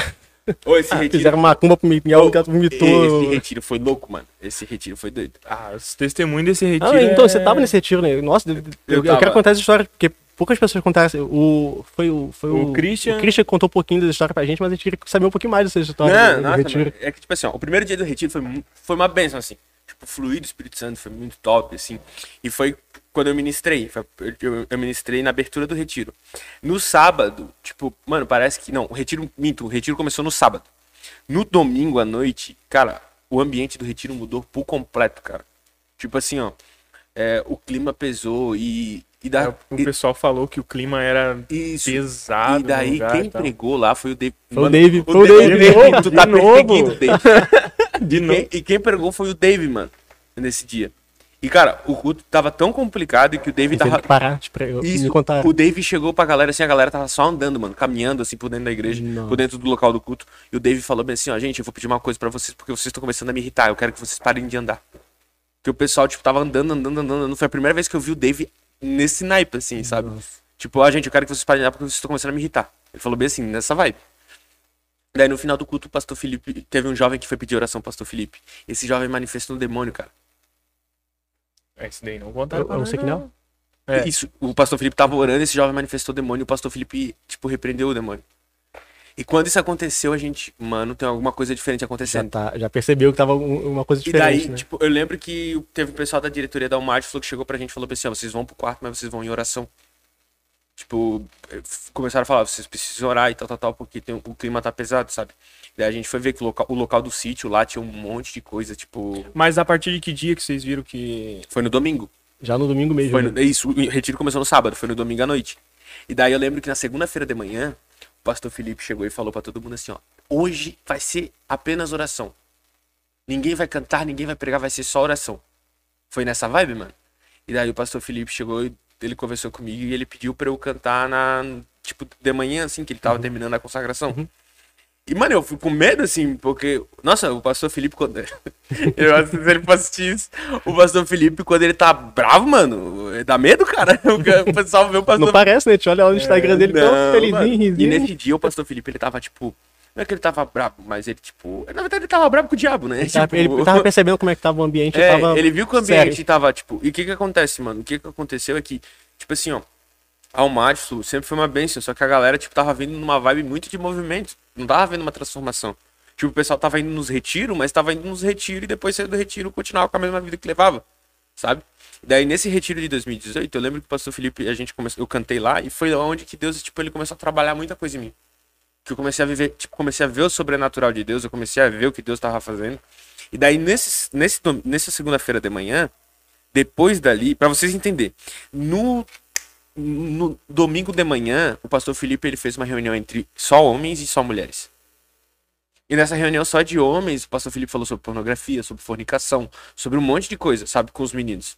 Ô, esse retiro. Fizeram uma cumba pro Miguel, o Miguel vomitou. Esse retiro foi louco, mano. Esse retiro foi doido. Ah, os testemunhos desse retiro. Ah, então, é- você tava nesse retiro, né? Nossa, eu, eu tava. quero contar essa história, porque poucas pessoas contaram. assim, O, foi o, foi O o, Christian- O Christian contou um pouquinho dessa história pra gente, mas a gente queria saber um pouquinho mais dessa história Não, do, nossa, é que, tipo assim, ó, o primeiro dia do retiro foi, foi uma benção, assim. Tipo, fluir do Espírito Santo foi muito top, assim. E foi quando eu ministrei. foi- eu, eu ministrei na abertura do retiro. No sábado, tipo, mano, parece que. Não, o retiro. Minto, o retiro começou no sábado. No domingo à noite, cara, o ambiente do retiro mudou por completo, cara. Tipo assim, ó. é, o clima pesou e. E, da, É, O e- pessoal falou que o clima era isso. pesado. E daí, lugar quem e tal. pregou lá foi o David. Foi o Dave, o foi o Dave, Dave. Dave, tu tá De novo. perseguindo, Dave. De E novo. quem, e quem pregou foi o Dave, mano, nesse dia. E, cara, o culto tava tão complicado que o teve tava. que parar de pre... Isso, me contar. o Dave chegou pra galera assim, a galera tava só andando, mano, caminhando assim por dentro da igreja, Nossa. por dentro do local do culto. E o Dave falou bem assim, ó, gente, eu vou pedir uma coisa pra vocês, porque vocês estão começando a me irritar, eu quero que vocês parem de andar. Porque o pessoal, tipo, tava andando, andando, andando, andando. Foi a primeira vez que eu vi o Dave nesse naipe, assim, sabe? Tipo, ó, gente, eu quero que vocês parem de andar porque vocês estão começando a me irritar. Ele falou bem assim, nessa vibe. Daí no final do culto, o pastor Felipe. Teve um jovem que foi pedir oração pro pastor Felipe. Esse jovem manifestou um demônio, cara. Esse daí não contaram. Eu- eu nós, sei que não. É. Isso, o pastor Felipe tava orando, esse jovem manifestou o demônio, e o pastor Felipe, tipo, repreendeu o demônio. E quando isso aconteceu, a gente, mano, tem alguma coisa diferente Já, acontecendo. tá, já percebeu que tava um- uma coisa E diferente, daí, né? tipo, eu lembro que teve um pessoal da diretoria da Almart falou que chegou pra gente e falou assim, ó, vocês vão pro quarto, mas vocês vão em oração. Tipo, eh, começaram a falar, vocês precisam orar e tal, tal, tal, porque tem- o clima tá pesado, sabe? Daí a gente foi ver que o local, o local do sítio lá tinha um monte de coisa, tipo... Mas a partir de que dia que vocês viram que. Foi no domingo. Já no domingo mesmo. Foi né? no, é isso, o retiro começou no sábado, foi no domingo à noite. E daí eu lembro que na segunda-feira de manhã, pastor Felipe chegou e falou pra todo mundo assim, ó, hoje vai ser apenas oração. Ninguém vai cantar, ninguém vai pregar, vai ser só oração. Foi nessa vibe, mano? E daí o pastor Felipe chegou e ele conversou comigo e ele pediu pra eu cantar na, tipo, de manhã, assim, que ele tava terminando a consagração. E, mano, eu fui com medo, assim, porque, nossa, o pastor Felipe, quando. eu acho que ele assistir isso, o pastor Felipe, quando ele tá bravo, mano, dá medo, cara. O pessoal vê o pastor Não parece, né? A gente olha lá no Instagram dele, tão não, felizinho. E nesse dia o pastor Felipe, ele tava, tipo. Não é que ele tava bravo, mas ele, tipo. Na verdade, ele tava bravo com o diabo, né? Ele tava, Tipo, ele tava percebendo como é que tava o ambiente. é, tava ele viu que o ambiente sério. tava, tipo. E o que que acontece, mano? O que que aconteceu é que, tipo assim, ó. A Almaty sempre foi uma bênção, só que a galera, tipo, tava vindo numa vibe muito de movimento. Não tava vendo uma transformação. Tipo, o pessoal tava indo nos retiros, mas tava indo nos retiros e depois saiu do retiro continuava com a mesma vida que levava, sabe? Daí, nesse retiro de 2018, eu lembro que o pastor Felipe, a gente começou, eu cantei lá e foi onde que Deus, tipo, ele começou a trabalhar muita coisa em mim. Que eu comecei a viver, tipo, comecei a ver o sobrenatural de Deus, eu comecei a ver o que Deus tava fazendo. E daí, nesse, nesse, nessa segunda-feira de manhã, depois dali, pra vocês entenderem, no, no domingo de manhã, o pastor Felipe ele fez uma reunião entre só homens e só mulheres. E nessa reunião só de homens, o pastor Felipe falou sobre pornografia, sobre fornicação, sobre um monte de coisa, sabe, com os meninos.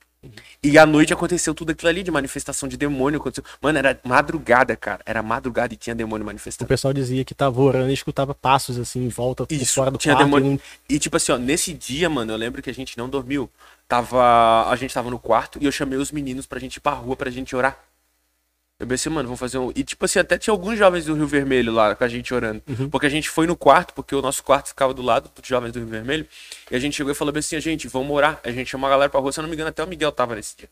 E à noite aconteceu tudo aquilo ali de manifestação de demônio. Aconteceu. Mano, era madrugada, cara. Era madrugada e tinha demônio O manifestando. pessoal dizia que tava orando e escutava passos assim em volta, Isso, fora do tinha quarto. demônio. e não- E tipo assim, ó, nesse dia, mano, eu lembro que a gente não dormiu. Tava. A gente tava no quarto e eu chamei os meninos pra gente ir pra rua pra gente orar. Eu pensei, mano, vamos fazer um. E tipo assim, até tinha alguns jovens do Rio Vermelho lá com a gente orando. Porque a gente foi no quarto, porque o nosso quarto ficava do lado dos jovens do Rio Vermelho. E a gente chegou e falou bem assim, gente, vamos orar. A gente chamou a galera pra rua, se eu não me engano, até o Miguel tava nesse dia.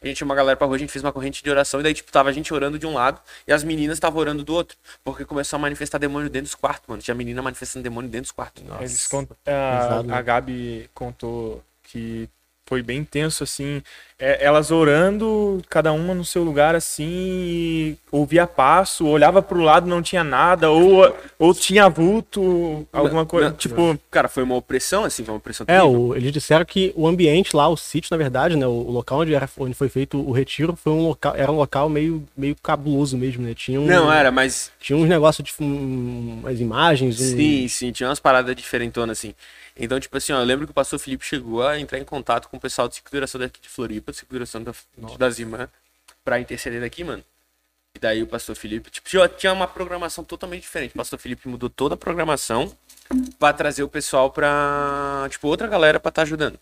A gente chamou a galera pra rua, a gente fez uma corrente de oração. E daí, tipo, tava a gente orando de um lado e as meninas estavam orando do outro. Porque começou a manifestar demônio dentro dos quartos, mano. Tinha menina manifestando demônio dentro dos quartos. Eles cont... a, né? a Gabi contou que foi bem tenso, assim. É, elas orando, cada uma no seu lugar, assim, e ouvia passo, olhava pro lado, não tinha nada, ou, ou tinha vulto, alguma coisa. Não, tipo, Cara, foi uma opressão, assim, foi uma opressão É, o- eles disseram que o ambiente lá, o sítio, na verdade, né? O, o local onde, era, onde foi feito o retiro foi um local, era um local meio, meio cabuloso mesmo, né? Tinha um, Não, era, mas. Tinha uns negócios de um, umas imagens. um- Sim, sim, tinha umas paradas diferentonas, assim. Então, tipo assim, ó, eu lembro que o pastor Felipe chegou a entrar em contato com o pessoal de circulação daqui de Floripa, de circulação da, das irmãs, pra interceder daqui, mano. E daí o pastor Felipe, tipo, tinha- tinha uma programação totalmente diferente. O pastor Felipe mudou toda a programação pra trazer o pessoal pra, tipo, outra galera pra estar ajudando.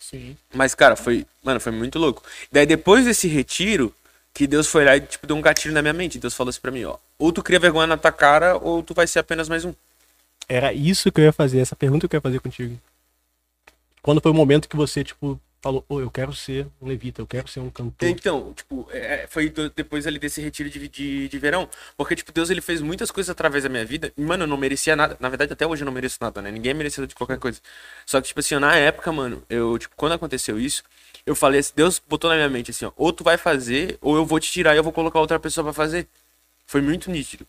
sim. Mas, cara, foi, mano, foi muito louco. Daí, depois desse retiro, que Deus foi lá e, tipo, deu um gatilho na minha mente. Deus falou assim pra mim, ó, ou tu cria vergonha na tua cara, ou tu vai ser apenas mais um. Era isso que eu ia fazer, essa pergunta que eu ia fazer contigo. Quando foi o momento que você, tipo, falou, ô, eu quero ser um levita, eu quero ser um cantor. Então, tipo, é, foi do- depois ali desse retiro de, de, de verão. Porque, tipo, Deus ele fez muitas coisas através da minha vida. E, mano, eu não merecia nada. Na verdade, até hoje eu não mereço nada, né? Ninguém é merecedor de qualquer coisa. Só que, tipo assim, na época, mano, eu, tipo, quando aconteceu isso, eu falei assim, Deus botou na minha mente assim, ó, ou tu vai fazer, ou eu vou te tirar e eu vou colocar outra pessoa pra fazer. Foi muito nítido.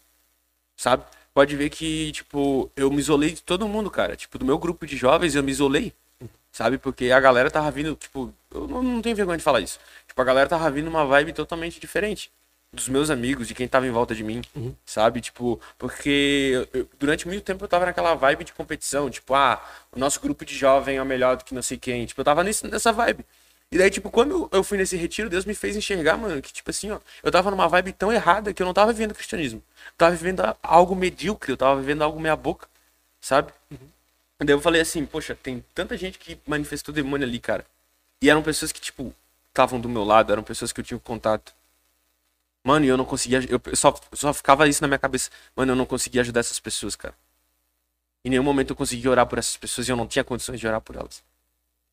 Sabe? Pode ver que, tipo, eu me isolei de todo mundo, cara. Tipo, do meu grupo de jovens, eu me isolei. Sabe? Porque a galera tava vindo, tipo, eu não, não tenho vergonha de falar isso. Tipo, a galera tava vindo uma vibe totalmente diferente dos meus amigos, de quem tava em volta de mim, sabe? Tipo, porque eu- durante muito tempo eu tava naquela vibe de competição, tipo, ah, o nosso grupo de jovem é o melhor do que não sei quem. Tipo, eu tava nesse, nessa vibe. E daí, tipo, quando eu- fui nesse retiro, Deus me fez enxergar, mano, que, tipo assim, ó, eu tava numa vibe tão errada que eu não tava vivendo cristianismo. Eu tava vivendo algo medíocre, eu tava vivendo algo meia boca, sabe? Daí eu falei assim, poxa, tem tanta gente que manifestou demônio ali, cara. E eram pessoas que, tipo, estavam do meu lado, eram pessoas que eu tinha contato. Mano, e eu não conseguia. Eu só, só ficava isso na minha cabeça. Mano, eu não conseguia ajudar essas pessoas, cara. Em nenhum momento eu conseguia orar por essas pessoas e eu não tinha condições de orar por elas.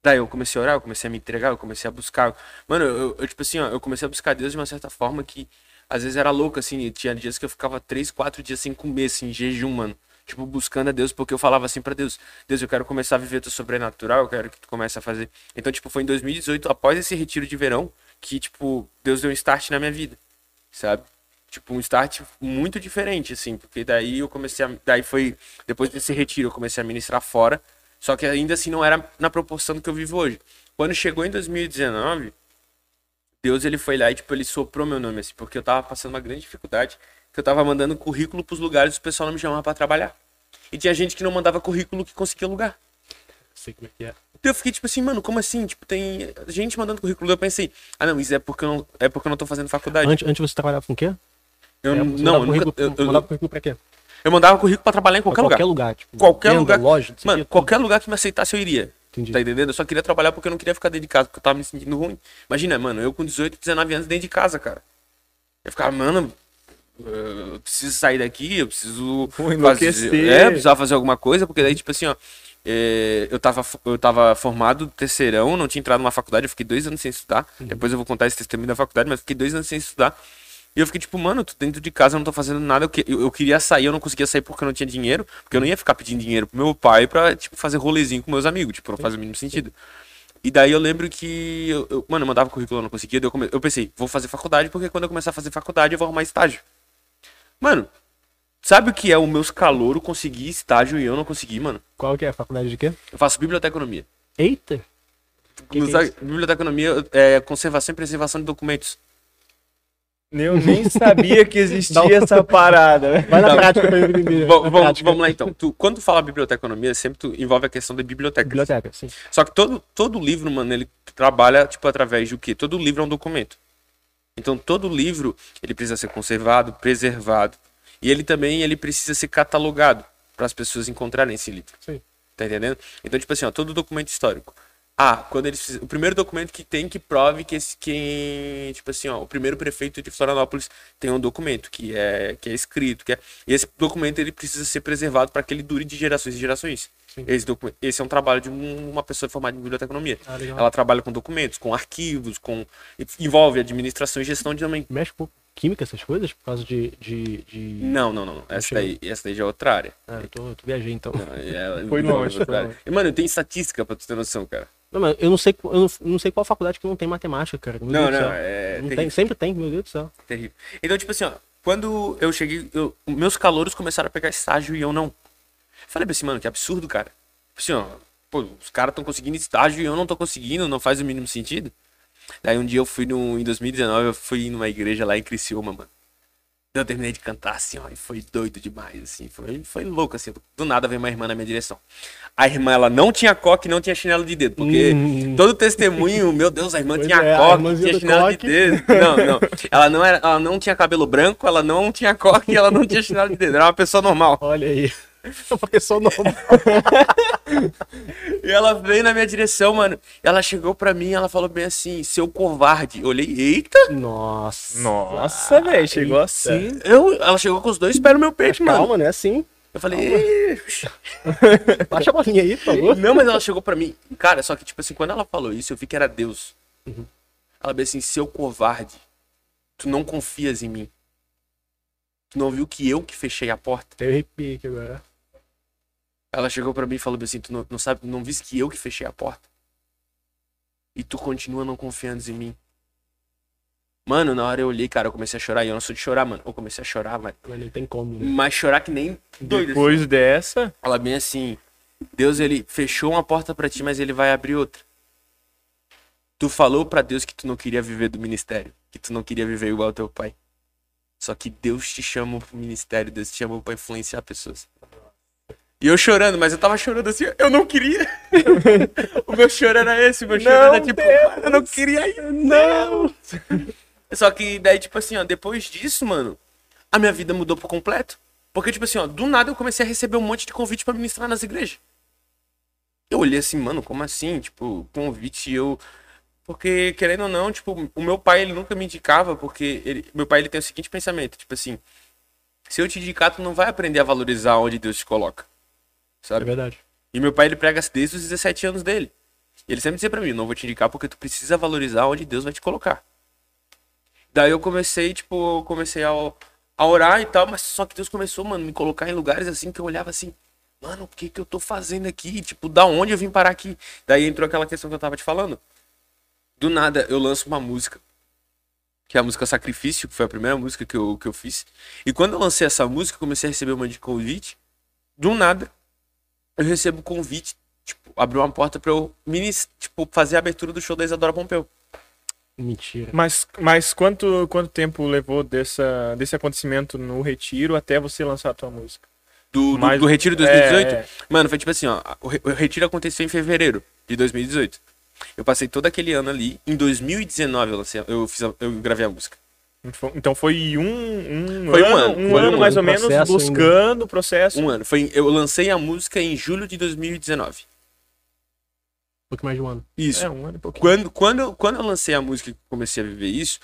Daí eu comecei a orar, eu comecei a me entregar, eu comecei a buscar. Mano, eu, eu, tipo assim, ó, eu comecei a buscar Deus de uma certa forma que às vezes era louco, assim. Tinha dias que eu ficava três, quatro dias sem comer, assim, jejum, mano. Tipo, buscando a Deus, porque eu falava assim pra Deus: Deus, eu quero começar a viver teu sobrenatural, eu quero que tu comece a fazer. Então, tipo, foi em 2018, após esse retiro de verão, que, tipo, Deus deu um start na minha vida, sabe? Tipo, um start muito diferente, assim, porque daí eu comecei a. Daí foi. Depois desse retiro, eu comecei a ministrar fora, só que ainda assim não era na proporção do que eu vivo hoje. Quando chegou em 2019, Deus ele foi lá e, tipo, ele soprou meu nome, assim, porque eu tava passando uma grande dificuldade, que eu tava mandando currículo pros lugares e o pessoal não me chamava pra trabalhar. E tinha gente que não mandava currículo que conseguia lugar. sei como é que é. Então eu fiquei tipo assim, mano, como assim? Tipo, tem gente mandando currículo. Eu pensei, ah não, isso é porque eu não, é porque eu não tô fazendo faculdade. Antes, antes você trabalhava com o quê? Eu, É, não, eu, nunca, eu, eu- mandava currículo pra quê? Eu mandava currículo pra trabalhar em qualquer, Pra qualquer lugar. lugar. tipo, Qualquer venda, lugar. loja, Mano, qualquer lugar que me aceitasse eu iria. Entendi. Tá entendendo? Eu só queria trabalhar porque eu não queria ficar dentro de casa, porque eu tava me sentindo ruim. Imagina, mano, eu com 18, 19 anos dentro de casa, cara. Eu ficava, mano, eu preciso sair daqui, eu preciso fazer, é, precisava fazer alguma coisa, porque daí, tipo assim, ó, é, eu, tava, eu tava formado terceirão, não tinha entrado numa faculdade, eu fiquei dois anos sem estudar. Depois eu vou contar esse testemunho da faculdade, mas fiquei dois anos sem estudar. E eu fiquei tipo, mano, tô dentro de casa, eu não tô fazendo nada. Eu, que- eu, eu queria sair, eu não conseguia sair porque eu não tinha dinheiro. Porque eu não ia ficar pedindo dinheiro pro meu pai pra, tipo, fazer rolezinho com meus amigos. Tipo, não faz o mínimo sentido. E daí eu lembro que, eu, eu- mano, eu mandava currículo, eu não conseguia. Eu, come- eu pensei, vou fazer faculdade, porque quando eu começar a fazer faculdade, eu vou arrumar estágio. Mano, sabe o que é o meus calouro conseguir estágio e eu não consegui, mano? Qual que é a faculdade de quê? Eu faço biblioteconomia. Eita! Que que é biblioteconomia é conservação e preservação de documentos. Eu nem sabia que existia um- essa parada. Vai na Tá. prática pra. Vamos, na vamos- prática. vamos lá então. Tu, quando tu fala biblioteconomia, sempre tu envolve a questão da biblioteca. Biblioteca, sim. Só que todo, todo livro, mano, ele trabalha, tipo, através de o quê? Todo livro é um documento. Então, todo livro, ele precisa ser conservado, preservado. E ele também, ele precisa ser catalogado para as pessoas encontrarem esse livro. Sim. Tá entendendo? Então, tipo assim, ó, todo documento histórico. Ah, quando eles o primeiro documento que tem que prove que esse quem, tipo assim, ó, o primeiro prefeito de Florianópolis tem um documento que é que é escrito, que é, e esse documento ele precisa ser preservado para que ele dure de gerações e gerações. Sim. Esse, docu- esse é um trabalho de um- uma pessoa formada em biblioteconomia. Ah. Ela trabalha com documentos, com arquivos, com envolve administração e gestão de também. Mexe com química, essas coisas, por causa de. de, de... Não, não, não. não. Essa daí, essa daí já é outra área. Ah, eu tô, eu tô viajei então. Não, é- Foi não, longe, é foi longe. Mano, tem estatística pra tu ter noção, cara. Não, mas eu não sei, eu não, sei qual faculdade que não tem matemática, cara. Meu Não, Deus não, é Não tem, sempre tem, meu Deus do céu. Terrível. Então, tipo assim, ó, quando eu cheguei, eu- meus calouros começaram a pegar estágio e eu não. Falei pra assim, mano, que absurdo, cara. Tipo Assim, ó, pô, os caras estão conseguindo estágio e eu não tô conseguindo, não faz o mínimo sentido. Daí um dia eu fui no, em 2019, eu fui numa igreja lá em Criciúma, mano. Eu terminei de cantar assim, ó, e foi doido demais, assim, foi, foi louco, assim. Do nada veio uma irmã na minha direção. A irmã, ela não tinha coque e não tinha chinelo de dedo, porque Hum. todo testemunho, meu Deus, a irmã Pois tinha é, coque, tinha chinelo coque. de dedo. Não, não. Ela não, era, ela não tinha cabelo branco, ela não tinha coque, ela não tinha chinelo de dedo. Era uma pessoa normal. Olha aí. Uma pessoa normal. E ela veio na minha direção, mano. Ela chegou pra mim, ela falou bem assim, seu covarde. Eu olhei, eita. Nossa. Nossa, velho, chegou Eita. assim. Eu, ela chegou com os dois pés no meu peito, mano. Calma, não é assim. Eu falei. Baixa a bolinha aí, por favor. não, mas ela chegou pra mim. Cara, só que, tipo assim, quando ela falou isso, eu vi que era Deus. Ela disse assim, seu covarde, tu não confias em mim. Tu não viu que eu que fechei a porta? Eu arrepiei aqui agora. Ela chegou pra mim e falou bem assim, tu não, não sabe, não viste que eu que fechei a porta? E tu continua não confiando em mim. Mano, na hora eu olhei, cara, eu comecei a chorar. E eu não sou de chorar, mano. Eu comecei a chorar, mano. Mas não tem como, né? Mas chorar que nem doido. assim. Depois dessa, Ela bem assim, Deus, ele fechou uma porta pra ti, mas ele vai abrir outra. Tu falou pra Deus que tu não queria viver do ministério. Que tu não queria viver igual teu pai. Só que Deus te chamou pro ministério, Deus te chamou pra influenciar pessoas. E eu chorando, mas eu tava chorando assim, eu não queria. o meu choro era esse, o meu choro Não, era tipo, "Mano, eu não queria ir. Não! Só que daí, tipo assim, ó, depois disso, mano, a minha vida mudou por completo. Porque, tipo assim, ó, do nada eu comecei a receber um monte de convite pra ministrar nas igrejas. Eu olhei assim, mano, como assim? Tipo, convite eu. Porque, querendo ou não, tipo, o meu pai, ele nunca me indicava, porque ele, meu pai, ele tem o seguinte pensamento, tipo assim, se eu te indicar, tu não vai aprender a valorizar onde Deus te coloca. É Sabe? verdade. E meu pai, ele prega desde os 17 anos dele. Ele sempre dizia pra mim, não vou te indicar porque tu precisa valorizar onde Deus vai te colocar. Daí eu comecei, tipo, comecei a, a orar e tal, mas só que Deus começou, mano, me colocar em lugares assim que eu olhava assim, mano, o que que eu tô fazendo aqui? Tipo, da onde eu vim parar aqui? Daí entrou aquela questão que eu tava te falando. Do nada, eu lanço uma música, que é a música Sacrifício, que foi a primeira música que eu, que eu fiz. E quando eu lancei essa música, eu comecei a receber um monte de convite. Do nada, eu recebo convite, tipo, abriu uma porta pra eu minis, tipo, fazer a abertura do show da Isadora Pompeu. Mentira. mas, mas quanto, quanto tempo levou dessa, desse acontecimento no retiro até você lançar a tua música? Do, do, Mas- do Retiro de 2018? É, Mano, foi tipo assim, ó. O, o Retiro aconteceu em fevereiro de 2018. Eu passei todo aquele ano ali. Em 2019 eu, lancei, eu, fiz eu gravei a música. Então- foi um, um Foi um ano, ano, um foi ano um mais ano. ou menos buscando o processo. Um ano. Foi, eu lancei a música em julho de 2019. Um pouco mais de um ano. Isso. É, um ano e pouquinho. Quando, quando, eu- quando eu lancei a música e comecei a viver isso,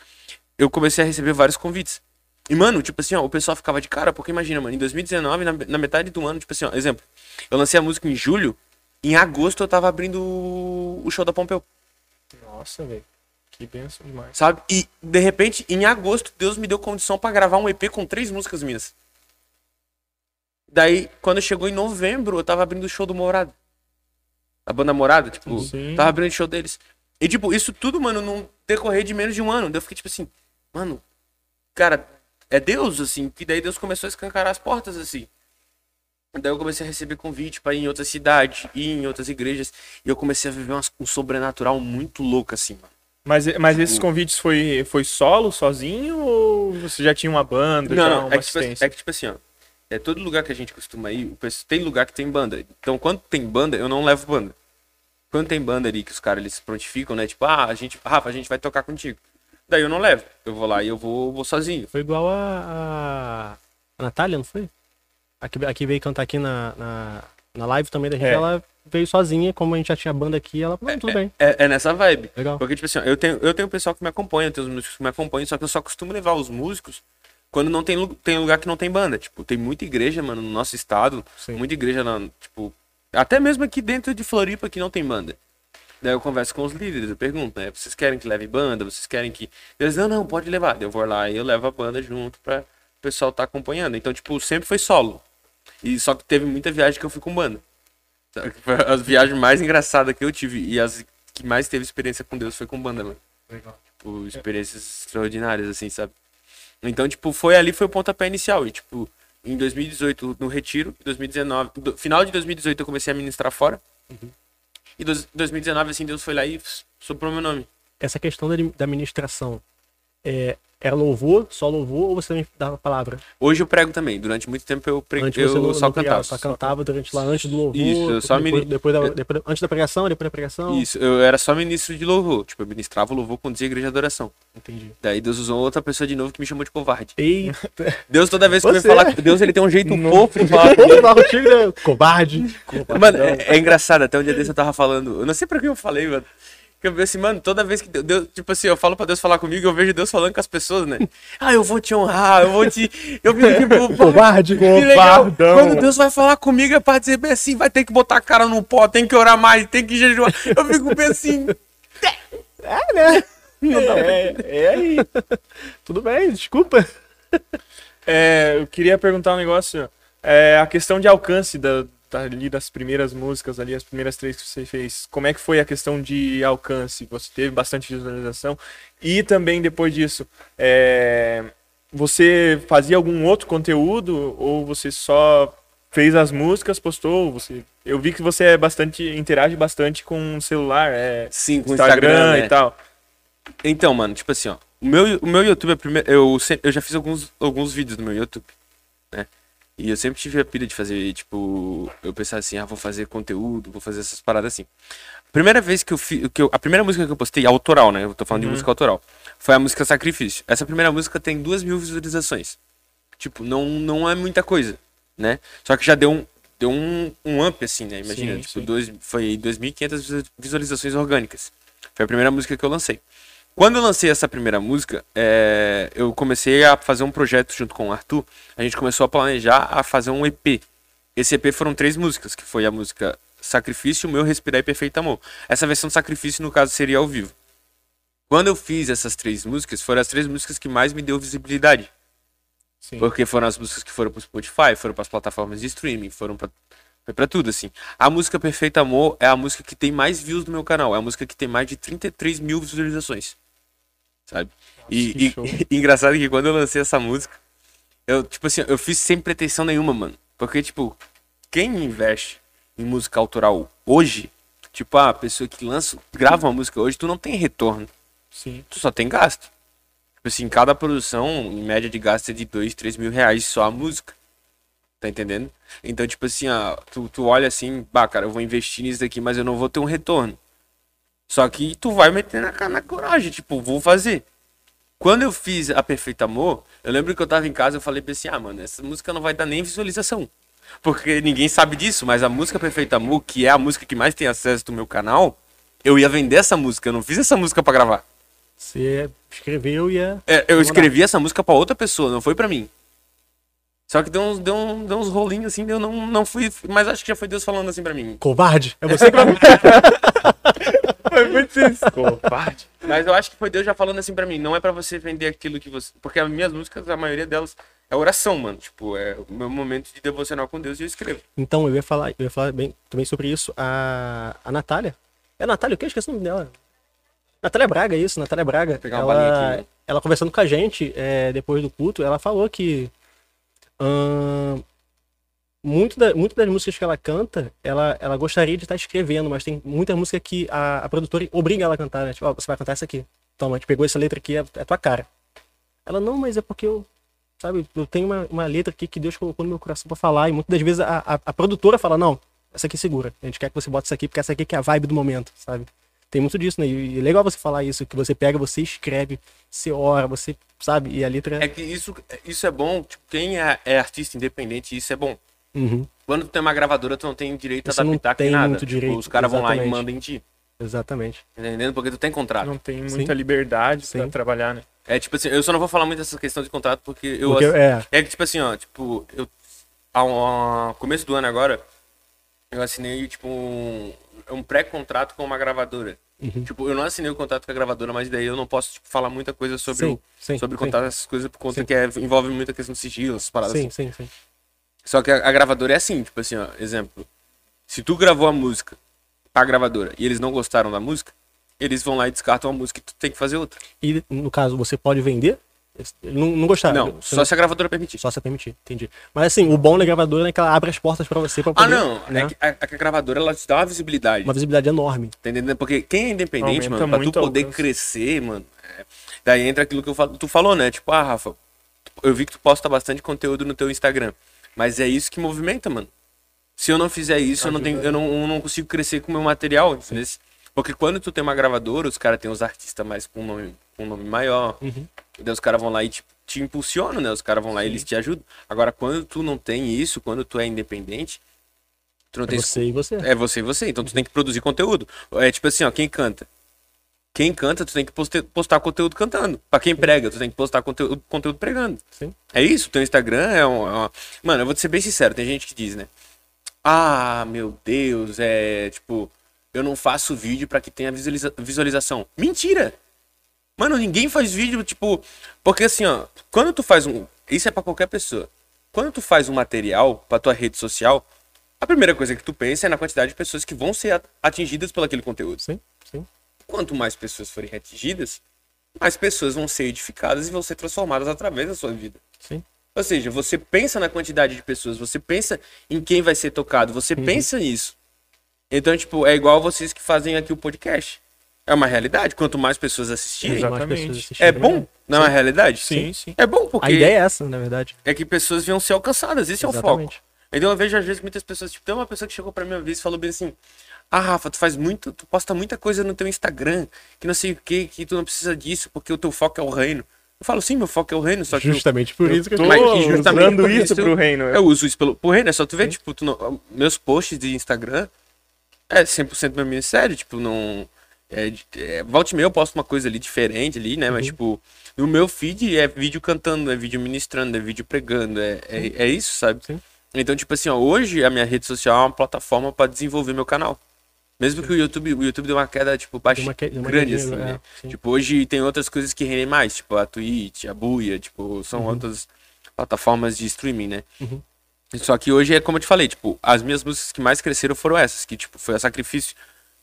eu comecei a receber vários convites. E, mano, tipo assim, ó, o pessoal ficava de cara, porque imagina, mano, em 2019, na, na metade do ano, tipo assim, ó, exemplo, eu lancei a música em julho, em agosto eu tava abrindo o- o show da Pompeu, Nossa, velho. Que benção demais. sabe? E, de repente, em agosto, Deus me deu condição pra gravar um EP com três músicas minhas. Daí, quando chegou em novembro, eu tava abrindo o show do Morado. A banda Morada, tipo, Sim. tava abrindo o show deles. E, tipo, isso tudo, mano, num decorrer de menos de um ano. Daí eu fiquei, tipo assim, mano, cara, é Deus, assim. Que daí Deus começou a escancarar as portas, assim. Daí eu comecei a receber convite pra ir em outras cidades, ir em outras igrejas. E eu comecei a viver um sobrenatural muito louco, assim, mano. Mas, mas esses convites foi, foi solo, sozinho, ou você já tinha uma banda, já Não, não, uma é que, tipo, é que tipo assim, ó. É todo lugar que a gente costuma ir, o pessoal- tem lugar que tem banda. Então, quando tem banda, eu não levo banda. Quando tem banda ali que os caras eles se prontificam, né? Tipo, ah, a gente, Rafa, a gente vai tocar contigo. Daí eu não levo. Eu vou lá e eu vou, vou sozinho. Foi igual a, a, a Natália, não foi? A que, a que veio cantar aqui na, na, na live também da gente, É. ela veio sozinha, como a gente já tinha banda aqui, ela "Não, tudo bem, É, é nessa vibe. legal. Porque, tipo assim, eu tenho, eu tenho o pessoal que me acompanha, eu tenho os músicos que me acompanham, só que eu só costumo levar os músicos quando não tem, tem lugar que não tem banda. Tipo, tem muita igreja, mano, no nosso estado. Sim. Muita igreja, na, tipo, até mesmo aqui dentro de Floripa que não tem banda. Daí eu converso com os líderes, eu pergunto, né? Vocês querem que leve banda? Vocês querem que. Eles não, não, pode levar. Daí Eu vou lá e eu levo a banda junto pra o pessoal tá acompanhando. Então, tipo, sempre foi solo. E só que teve muita viagem que eu fui com banda. Foi As viagens mais engraçadas que eu tive e as que mais teve experiência com Deus foi com banda, mano. Tipo, experiências extraordinárias, assim, sabe? Então, tipo, foi ali, foi o pontapé inicial. E, tipo, em 2018, no Retiro, em 2019, do- final de 2018 eu comecei a ministrar fora. E em 2019, assim, Deus foi lá e soprou meu nome. Essa questão da, da ministração, é, era louvor, só louvor, ou você também dava a palavra? Hoje eu prego também. Durante muito tempo eu, prego, Antes eu não, só não cantava. só cantava durante lá, antes do louvor, Isso, eu só depois, depois da- depois- antes da pregação, depois da pregação. Isso, eu era só ministro de louvor. Tipo, eu ministrava o louvor, conduzia a igreja de adoração. Entendi. Daí Deus usou outra pessoa de novo que me chamou de covarde. Eita, Deus, toda vez que Você eu ia falar com Deus, ele tem um jeito fofo de falar contigo, né? Covarde. Mano, é, é engraçado, até um dia desse eu tava falando, eu não sei pra quem eu falei, mano. Que eu vi assim, mano, toda vez que Deus- Deus, tipo assim, eu falo pra Deus falar comigo, eu vejo Deus falando com as pessoas, né? Ah, eu vou te honrar, eu vou te. Eu fico tipo, Covarde. Quando Deus vai falar comigo é pra dizer bem assim, vai ter que botar a cara no pó, tem que orar mais, tem que jejuar. Eu fico bem assim. É, é aí. Tudo bem, desculpa. É, eu queria perguntar um negócio. É, a questão de alcance da, da- ali das primeiras músicas, ali, as primeiras três que você fez. Como é que foi a questão de alcance? Você teve bastante visualização? E também depois disso, é, você fazia algum outro conteúdo ou você só fez as músicas, postou? Você, eu vi que você é bastante interage bastante com o celular, é, Sim, com Instagram, Instagram, né? e tal. Então, mano, tipo assim, ó. O meu, o meu YouTube é primeiro. Eu, eu já fiz alguns, alguns vídeos no meu YouTube, né? E eu sempre tive a pilha de fazer, tipo, eu pensava assim, ah, vou fazer conteúdo, vou fazer essas paradas assim. Primeira vez que eu fiz. Que eu, a primeira música que eu postei, autoral, né? Eu tô falando de música autoral. Foi a música Sacrifício. Essa primeira música tem duas mil visualizações. Tipo, não, não é muita coisa, né? Só que já deu um, deu um, um up, assim, né? Imagina, Sim, tipo, sim. dois, foi 2.500 visu- visualizações orgânicas. Foi a primeira música que eu lancei. Quando eu lancei essa primeira música, é, eu comecei a fazer um projeto junto com o Arthur. A gente começou a planejar a fazer um EP. Esse EP foram três músicas, que foi a música Sacrifício, Meu Respirar e Perfeito Amor. Essa versão Sacrifício, no caso, seria ao vivo. Quando eu fiz essas três músicas, foram as três músicas que mais me deu visibilidade. Sim. Porque foram as músicas que foram pro Spotify, foram pras plataformas de streaming, foram pra, foi pra tudo, assim. A música Perfeito Amor é a música que tem mais views no meu canal. É a música que tem mais de 33 mil visualizações. Sabe? E, e- e engraçado que quando eu lancei essa música, eu, tipo assim, eu fiz sem pretensão nenhuma, mano. Porque, tipo, quem investe em música autoral hoje, tipo, a pessoa que lança, grava uma música hoje, tu não tem retorno Sim. tu só tem gasto. Tipo assim, cada produção, em média de gasto é de 2, 3 mil reais só a música. Tá entendendo? Então, tipo assim, ó, tu, tu olha assim, bah, cara, eu vou investir nisso daqui, mas eu não vou ter um retorno. Só que tu vai meter na, na coragem, tipo, vou fazer. Quando eu fiz a Perfeito Amor, eu lembro que eu tava em casa, eu falei pra assim, ah, mano, essa música não vai dar nem visualização. Porque ninguém sabe disso, mas a música Perfeito Amor, que é a música que mais tem acesso do meu canal, eu ia vender essa música, eu não fiz essa música pra gravar. Você escreveu e é. É, eu escrevi essa música pra outra pessoa, não foi pra mim. Só que deu uns, deu um- deu uns rolinhos assim, eu não, não fui. Mas acho que já foi Deus falando assim pra mim. Covarde? É você que vai. Foi muito isso. Covarde. Mas eu acho que foi Deus já falando assim pra mim. Não é pra você vender aquilo que você. Porque as minhas músicas, a maioria delas é oração, mano. Tipo, é o meu momento de devocional com Deus e eu escrevo. Então, eu ia falar, eu ia falar bem, também sobre isso. A, a Natália. É a Natália, o que? Eu esqueci o nome dela. Natália Braga, isso, Natália Braga. pegar uma ela, aqui, né? ela conversando com a gente é, depois do culto, ela falou que. Ahn, muito, da, muito das músicas que ela canta, ela, ela gostaria de estar escrevendo, mas tem muita música que a, a produtora obriga ela a cantar, né? Tipo, ó, você vai cantar essa aqui. Toma, a gente pegou essa letra aqui, é, é tua cara. Ela, não, mas é porque eu, sabe, eu tenho uma, uma letra aqui que Deus colocou no meu coração pra falar, e muitas das vezes a, a, a produtora fala, não, essa aqui segura. A gente quer que você bote essa aqui, porque essa aqui que é a vibe do momento, sabe? Tem muito disso, né? E é legal você falar isso, que você pega, você escreve, você ora, você, sabe? E a letra É que isso, isso é bom, tipo, quem é, é artista independente, isso é bom. Uhum, Quando tu tem uma gravadora, tu não tem direito a Você não adaptar tem com nada. muito direito, Tipo, os caras vão lá e mandam em ti. exatamente. Entendendo? Porque tu tem contrato. Não tem Sim. muita liberdade pra Sim. trabalhar, né? É tipo assim, eu só não vou falar muito dessa questão de contrato porque eu. Porque, é, É que tipo assim, ó, tipo, eu. Ao, ao começo do ano agora, eu assinei, tipo, um, um pré-contrato com uma gravadora. Uhum. Tipo, eu não assinei o contrato com a gravadora, mas daí eu não posso tipo, falar muita coisa sobre, Sim, sim, sobre sim. contar essas coisas por conta Sim. que é- envolve muita questão de sigilo, essas paradas sim, assim. sim, sim. Só que a, a gravadora é assim, tipo assim, ó, exemplo. Se tu gravou a música pra gravadora e eles não gostaram da música, eles vão lá e descartam a música e tu tem que fazer outra. E no caso, você pode vender? Não, não gostaram? não, Você só se a gravadora permitir. Só se permitir, entendi. Mas assim, o bom da gravadora é que ela abre as portas pra você pra Ah, poder, não. né? É, que a, é que a gravadora ela te dá uma visibilidade. Uma visibilidade enorme. Tá entendendo? Porque quem é independente, Aumenta mano, pra tu poder alcance. crescer, mano. é, Daí entra aquilo que eu falo, tu falou, né? Tipo, ah, Rafa, eu vi que tu posta bastante conteúdo no teu Instagram. Mas é isso que movimenta, mano. Se eu não fizer isso, eu não, tenho, eu, não, eu não consigo crescer com o meu material, entendeu? Porque quando tu tem uma gravadora, os caras têm os artistas mais com nome, com nome maior. Uhum. Daí os caras vão lá e te, te impulsionam, né? Os caras vão lá e eles te ajudam. Agora, quando tu não tem isso, quando tu é independente, tu não É tem você e você. é você e você. Então tu tem que produzir conteúdo. É tipo assim, ó, quem canta? Quem canta, tu tem que poste- postar conteúdo cantando. Pra quem prega, tu tem que postar conteúdo, conteúdo pregando. Sim. É isso, teu Instagram é, um, é uma... Mano, eu vou te ser bem sincero, tem gente que diz, né? Ah, meu Deus, é tipo, eu não faço vídeo pra que tenha visualiza- visualização. Mentira! Mano, ninguém faz vídeo, tipo. Porque assim, ó, quando tu faz um. Isso é pra qualquer pessoa. Quando tu faz um material pra tua rede social, a primeira coisa que tu pensa é na quantidade de pessoas que vão ser atingidas por aquele conteúdo. Sim, sim. Quanto mais pessoas forem atingidas, mais pessoas vão ser edificadas e vão ser transformadas através da sua vida. Sim. Ou seja, você pensa na quantidade de pessoas, você pensa em quem vai ser tocado, você Uhum. pensa nisso. Então, tipo, é igual vocês que fazem aqui o podcast. É uma realidade. Quanto mais pessoas assistirem, Exato. Mais Exatamente. pessoas assistirem, é bom. Não é uma realidade? Sim, sim. É bom porque A ideia é essa, na verdade. é que pessoas venham ser alcançadas. Esse é o foco. Exatamente. Então eu vejo às vezes muitas pessoas, tipo, tem uma pessoa que chegou pra mim uma vez e falou bem assim: "Ah, Rafa, tu faz muito, tu posta muita coisa no teu Instagram, que não sei o que, que tu não precisa disso, porque o teu foco é o reino". Eu falo: "Sim, meu foco é o reino, só que eu- Justamente por isso que eu Tô usando isso pro reino. eu uso isso pelo, pro reino, é só tu ver, tipo, tu não- meus posts de Instagram é 100% meu ministério, tipo, não é, é, volta e meia eu posto uma coisa ali diferente ali, né, mas tipo, no meu feed é vídeo cantando, é vídeo ministrando, é vídeo pregando, é, é, é isso, sabe? Sim. Então, tipo assim, ó, hoje a minha rede social é uma plataforma pra desenvolver meu canal. Mesmo que o YouTube, o YouTube deu uma queda, tipo, baixa, que- grande, assim, é, né? sim. Tipo, hoje tem outras coisas que rendem mais, tipo, a Twitch, a Buia, tipo, são Uhum. outras plataformas de streaming, né? Só que hoje é como eu te falei, tipo, as minhas músicas que mais cresceram foram essas, que, tipo, foi a Sacrifício,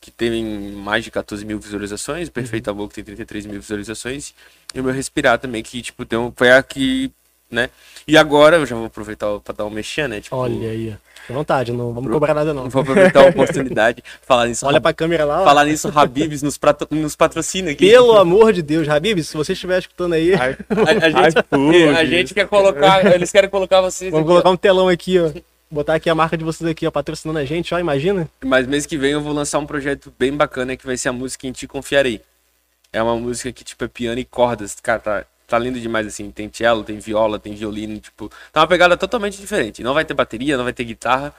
que teve mais de 14 mil visualizações, Uhum. Perfeito Amor, que tem 33 mil visualizações, e o meu Respirar também, que, tipo, deu, foi a que, né? E agora, eu já vou aproveitar pra dar um mexer, né? Tipo, Olha aí. Fica à vontade, não vamos cobrar nada não. Vou aproveitar a oportunidade, falar nisso, Olha pra câmera lá, ó. falar nisso, Habibs nos, prato- nos patrocina aqui. Pelo amor de Deus, Habib, se você estiver escutando aí, Ai, A, a gente, a gente quer colocar, eles querem colocar vocês vamos aqui, colocar um telão aqui, ó. Botar aqui a marca de vocês aqui, ó, patrocinando a gente, ó, imagina. Mas mês que vem eu vou lançar um projeto bem bacana que vai ser a música Em Ti Confiarei. É uma música que, tipo, é piano e cordas. Cara, tá, tá lindo demais, assim. Tem cello, tem viola, tem violino, tipo... Tá uma pegada totalmente diferente. Não vai ter bateria, não vai ter guitarra,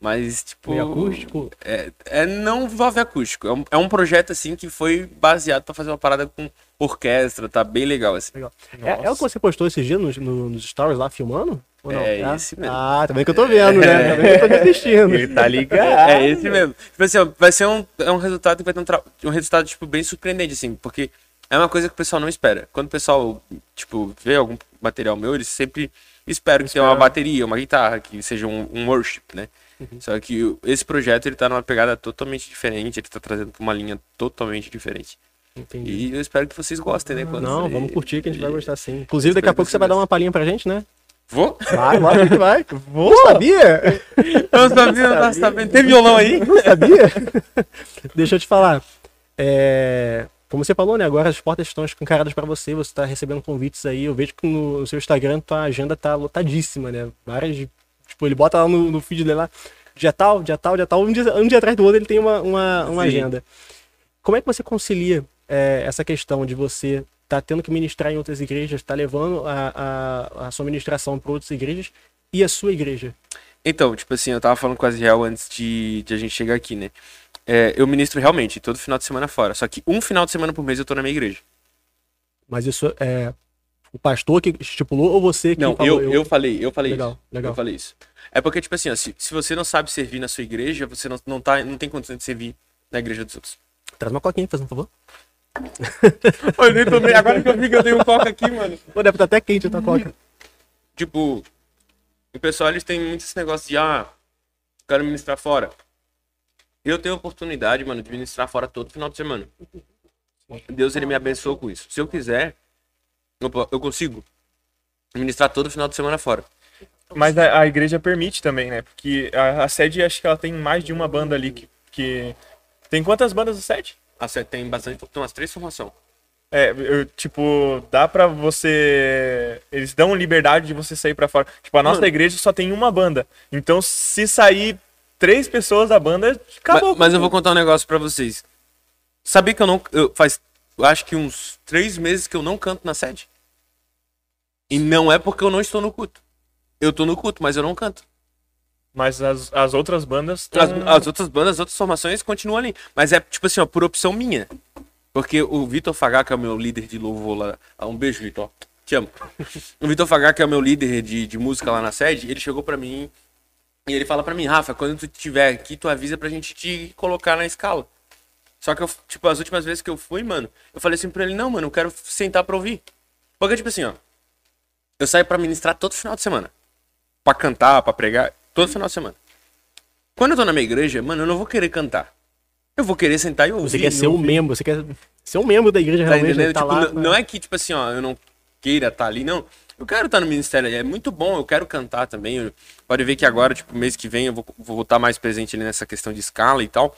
mas, tipo... Meio acústico. É, é não envolve acústico. É um, é um projeto, assim, que foi baseado pra fazer uma parada com orquestra. Tá bem legal, assim. Legal. É, é o que você postou esses dias nos, no- nos stories lá, filmando? Ou não? É esse mesmo. Ah, vendo que eu tô vendo, né? Tá vendo que eu tô me assistindo. Ele tá ligado. É esse mesmo. Tipo assim, ó, vai ser um, é um resultado que vai ter um, tra- um resultado, tipo, bem surpreendente, assim, porque é uma coisa que o pessoal não espera. Quando o pessoal, tipo, vê algum material meu, eles sempre esperam que tenha uma bateria, uma guitarra, que seja um, um worship, né? Só que esse projeto, ele tá numa pegada totalmente diferente, ele tá trazendo pra uma linha totalmente diferente. Entendi. E eu espero que vocês gostem, né? quando Não, sair. vamos curtir que a gente vai gostar sim. Inclusive, daqui a pouco você vai você dar uma palhinha pra gente, né? Vou? Vai, lógico que vai. Vou. Não sabia? Eu não sabia, não tava sabendo. Tem violão aí? Não sabia? Deixa eu te falar. É, Como você falou, né? Agora as portas estão escancaradas para você, você tá recebendo convites aí. Eu vejo que no, seu Instagram tua agenda tá lotadíssima, né? Várias. Tipo, ele bota lá no, no feed dele lá, dia tal, dia tal, dia tal. Um dia, um dia atrás do outro ele tem uma, uma, uma agenda. Como é que você concilia é, essa questão de você tá tendo que ministrar em outras igrejas, tá levando a, a, a sua ministração para outras igrejas e a sua igreja? Então, tipo assim, eu tava falando com a Ziel antes de, de a gente chegar aqui, né? É, eu ministro realmente todo final de semana fora. Só que um final de semana por mês eu tô na minha igreja. Mas isso é o pastor que estipulou ou você que Não, falou? eu, eu falei, eu falei Legal, isso. legal. Eu falei isso. É porque, tipo assim, ó, se, se você não sabe servir na sua igreja, você não, não, tá, não tem condição de servir na igreja dos outros. Traz uma coquinha, faz um favor. Eu nem tomei, agora que eu vi que eu dei um coca aqui, mano. Pô, deve estar até quente a tua coca. Tipo, o pessoal eles têm muito esse negócio de, ah, quero ministrar fora. Eu tenho a oportunidade, mano, de ministrar fora todo final de semana. Deus, ele me abençoou com isso. Se eu quiser, eu consigo ministrar todo final de semana fora. Mas a, a igreja permite também, né? Porque a, a sede, acho que ela tem mais de uma banda ali que. que... Tem quantas bandas a sede? Tem bastante, tem umas três formações. É, eu, tipo, dá pra você. Eles dão liberdade de você sair pra fora. Tipo, a nossa Mano. igreja só tem uma banda. Então, se sair três pessoas da banda, acabou. Mas, mas eu vou contar um negócio pra vocês. Sabia que eu não. Eu, faz, eu acho que uns três meses que eu não canto na sede. E não é porque eu não estou no culto. Eu tô no culto, mas eu não canto. Mas as, as outras bandas. tão- As, as outras bandas, as outras formações continuam ali. Mas é, tipo assim, ó, por opção minha. Porque o Vitor Fagá, que é o meu líder de louvor lá. Ah, um beijo, Vitor. Te amo. O Vitor Fagá, que é o meu líder de, de música lá na sede, ele chegou pra mim e ele fala pra mim, Rafa, quando tu estiver aqui, tu avisa pra gente te colocar na escala. Só que eu, tipo, as últimas vezes que eu fui, mano, eu falei assim pra ele, não, mano, eu quero sentar pra ouvir. Porque, tipo assim, ó, eu saio pra ministrar todo final de semana. Pra cantar, pra pregar, todo final de semana. Quando eu tô na minha igreja, mano, eu não vou querer cantar. Eu vou querer sentar e ouvir. Você quer ser e um ouvir. membro, você quer ser um membro da igreja Tá realmente, entendendo? tá Tipo, lá. não, não é que, tipo assim, ó, eu não queira estar ali, não. Eu quero estar no ministério, é muito bom, eu quero cantar também. Eu- pode ver que agora, tipo, mês que vem eu vou, vou estar mais presente ali nessa questão de escala e tal.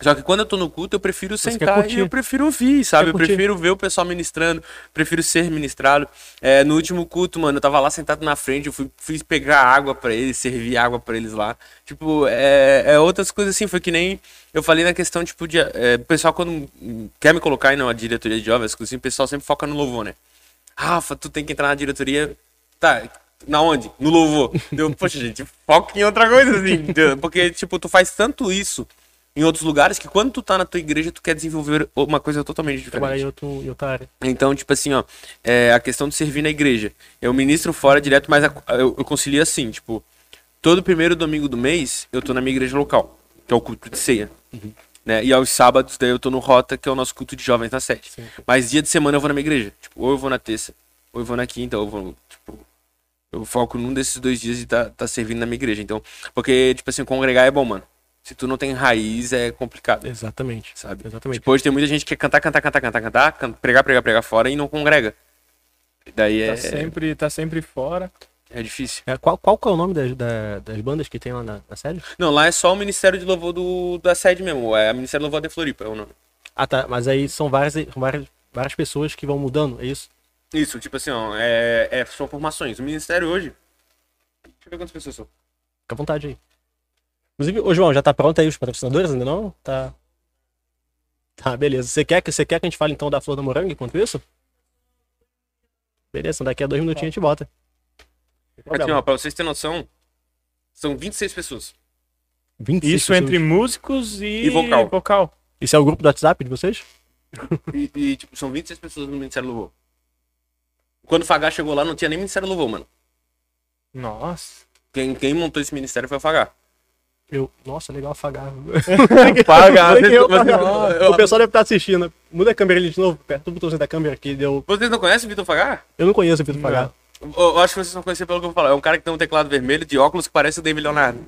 Só que quando eu tô no culto, eu prefiro sentar e eu prefiro ouvir, sabe? Eu prefiro ver o pessoal ministrando, prefiro ser ministrado. É, no último culto, mano, eu tava lá sentado na frente, eu fui, fui pegar água pra eles, servir água pra eles lá. Tipo, é, é outras coisas assim, foi que nem eu falei na questão, tipo, de. é, o pessoal quando quer me colocar aí na diretoria de jovens, assim, o pessoal sempre foca no louvor, né? Rafa, tu tem que entrar na diretoria. Tá, na onde? No louvor. Eu, poxa, gente, foca em outra coisa, assim. Porque, tipo, tu faz tanto isso em outros lugares que quando tu tá na tua igreja, tu quer desenvolver uma coisa totalmente Trabalhar em, diferente. outro, em outra área. Então, tipo assim, ó, é, a questão de servir na igreja. Eu ministro fora direto, mas a- eu, eu concilio assim, tipo, todo primeiro domingo do mês eu tô na minha igreja local, que é o culto de ceia. Né? E aos sábados, daí eu tô no Rota, que é o nosso culto de jovens na sede. Mas dia de semana eu vou na minha igreja. Tipo, ou eu vou na terça, ou eu vou na quinta, ou eu vou, tipo, eu foco num desses dois dias e tá, tá servindo na minha igreja. Então, porque, tipo assim, congregar é bom, mano. Se tu não tem raiz, é complicado, Exatamente. sabe? Exatamente. Tipo, hoje tem muita gente que quer cantar, cantar, cantar, cantar, cantar, can- pregar, pregar, pregar fora e não congrega. Daí é, Tá sempre, tá sempre fora. é difícil. É, qual, qual que é o nome das, da- das bandas que tem lá na, na série? Não, lá é só o Ministério de Louvor do, da sede mesmo. É o Ministério de Louvor de Floripa, é o nome. Ah, tá. Mas aí são várias, várias, várias pessoas que vão mudando, é isso? Isso, tipo assim, ó, é, é- são formações. O Ministério hoje. Deixa eu ver quantas pessoas são. Fica à vontade aí. Inclusive, ô João, já tá pronto aí os patrocinadores ainda não? Tá. Tá, beleza. Você quer, que- você quer que a gente fale então da Flor do Morango enquanto isso? Beleza, então daqui a dois minutinhos a gente bota. Sem Aqui, ó, pra vocês terem noção, são 26 pessoas. 26 Isso pessoas. entre músicos e, E vocal. Isso é o grupo do WhatsApp de vocês? E, e, tipo, são 26 pessoas no Ministério do Louvor. Quando o Fagá chegou lá, não tinha nem Ministério do Louvor, mano. Nossa. Quem, quem montou esse ministério foi o Fagá. Eu. Nossa, legal afagar. Que eu- Você- o pessoal deve estar assistindo. Muda a câmera ali de novo, perto do botãozinho da câmera aqui. Deu... Vocês não conhecem o Vitor Fagá? Eu não conheço o Vitor Fagar. Eu, eu acho que vocês vão conhecer pelo que eu vou falar. É um cara que tem um teclado vermelho de óculos que parece o David Leonardo.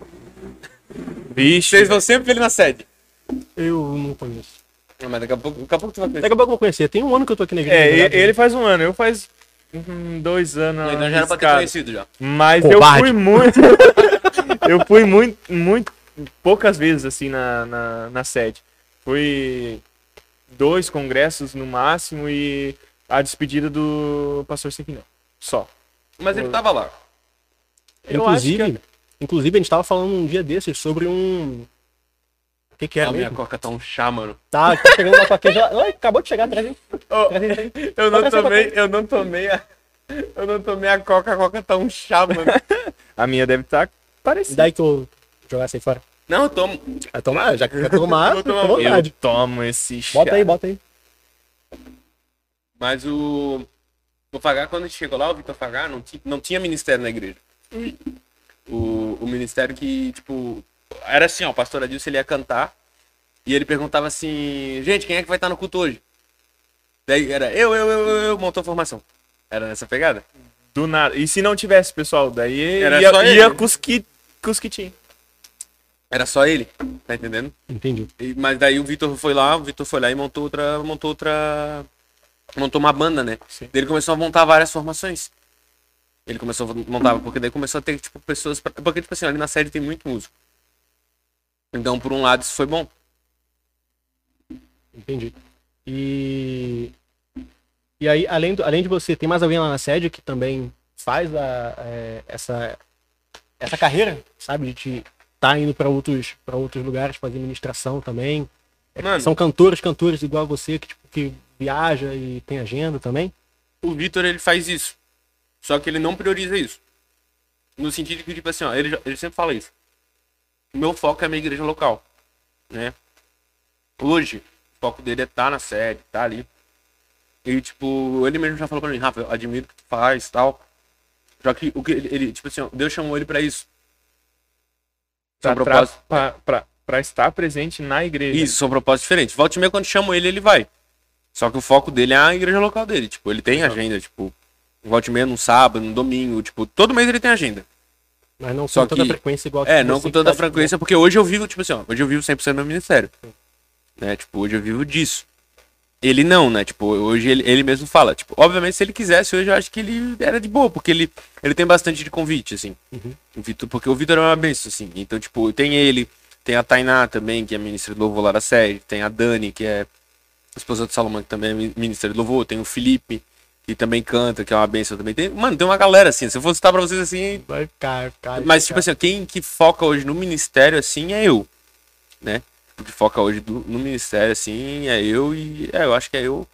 Vixe. Vocês vão sempre ver ele na sede. Eu não conheço. Não, mas daqui a pouco, daqui a pouco tu vai conhecer. Daqui a pouco eu vou conhecer. Tem um ano que eu tô aqui na igreja. É, e- ele faz um ano, eu faz hum, dois anos. Então já era pra ter conhecido já. Mas Covarde. eu fui muito. eu fui muito, muito. Poucas vezes assim na, na, na sede. Fui dois congressos no máximo e a despedida do pastor Sequinel. Só. Mas ele tava lá. Eu acho Inclusive, que- inclusive, a gente tava falando um dia desses sobre um. O que, que era? a minha mesmo? coca tá um chá, mano. Tá, tá chegando uma coquinha gelada. Oi, acabou de chegar, traz aí. eu não é tomei, eu não tomei a. Eu não tomei a coca, a coca tá um chá, mano. a minha deve estar E parecida. daí que eu jogar essa aí fora. Não, eu tomo. Vai tomar, já que quer tomar, tomar um. Eu vontade. tomo esse chá. Bota aí, bota aí. Mas o. O Fagar, quando a gente chegou lá, o Vitor Fagar, não, ti- não tinha ministério na igreja. O, o ministério que, tipo. Era assim, ó, o pastor Adilson ele ia cantar. E ele perguntava assim: gente, quem é que vai estar no culto hoje? Daí era eu, eu, eu, eu, eu, montou a formação. Era nessa pegada? Do nada. E se não tivesse, pessoal, daí Era ia, só ia ele. cusqui, cusquitinho. Era só ele, tá entendendo? Entendi. E- mas daí o Vitor foi lá, o Vitor foi lá e montou outra. Montou outra. Montou uma banda, né? Sim. Daí ele começou a montar várias formações. Ele começou a montar, porque daí começou a ter, tipo, pessoas. Pra, porque, tipo assim, ali na série tem muito músico. Então, por um lado, isso foi bom. Entendi. E. E aí, além, do, além de você, tem mais alguém lá na sede que também faz a, é, essa, essa carreira, sabe? De te tá indo pra outros, pra outros lugares fazer ministração também. É, Mano. São cantores, cantores igual a você, que, tipo, que viaja e tem agenda também. O Vitor, ele faz isso. Só que ele não prioriza isso. No sentido que, tipo assim, ó, ele, ele sempre fala isso. Meu foco é a minha igreja local, né? Hoje, o foco dele é estar na sede, tá ali. E, tipo, ele mesmo já falou pra mim, Rafa, eu admiro o que tu faz tal. Só que o que ele, ele, tipo assim, ó, Deus chamou ele pra isso. São propósitos. pra estar presente na igreja. Isso, são propósitos diferentes. Volte meia, quando chamo ele, ele vai. Só que o foco dele é a igreja local dele. Tipo, ele tem agenda, tipo, volte meia num sábado, num domingo, tipo, todo mês ele tem agenda. Mas não com Só tanta que- frequência igual É, não com que toda a tá- frequência, porque hoje eu vivo, tipo assim, ó, hoje eu vivo 100% do meu ministério. Né? Tipo, hoje eu vivo disso. Ele não, né? Tipo, hoje ele, ele mesmo fala. Tipo, obviamente, se ele quisesse, hoje eu acho que ele era de boa, porque ele, ele tem bastante de convite, assim. Uhum. O Vitor, porque o Vitor é uma benção, assim. Então, tipo, tem ele, tem a Tainá também, que é ministra do louvor lá da série, tem a Dani, que é esposa do Salomão, que também é mi- ministra do louvor, tem o Felipe, que também canta, que é uma benção também. Tem, mano, tem uma galera, assim. Se eu fosse citar pra vocês, assim, Vai ficar, cara. mas, tipo assim, quem que foca hoje no ministério, assim, é eu, né? Que foca hoje do- no ministério, assim, é eu e... É, eu acho que é eu.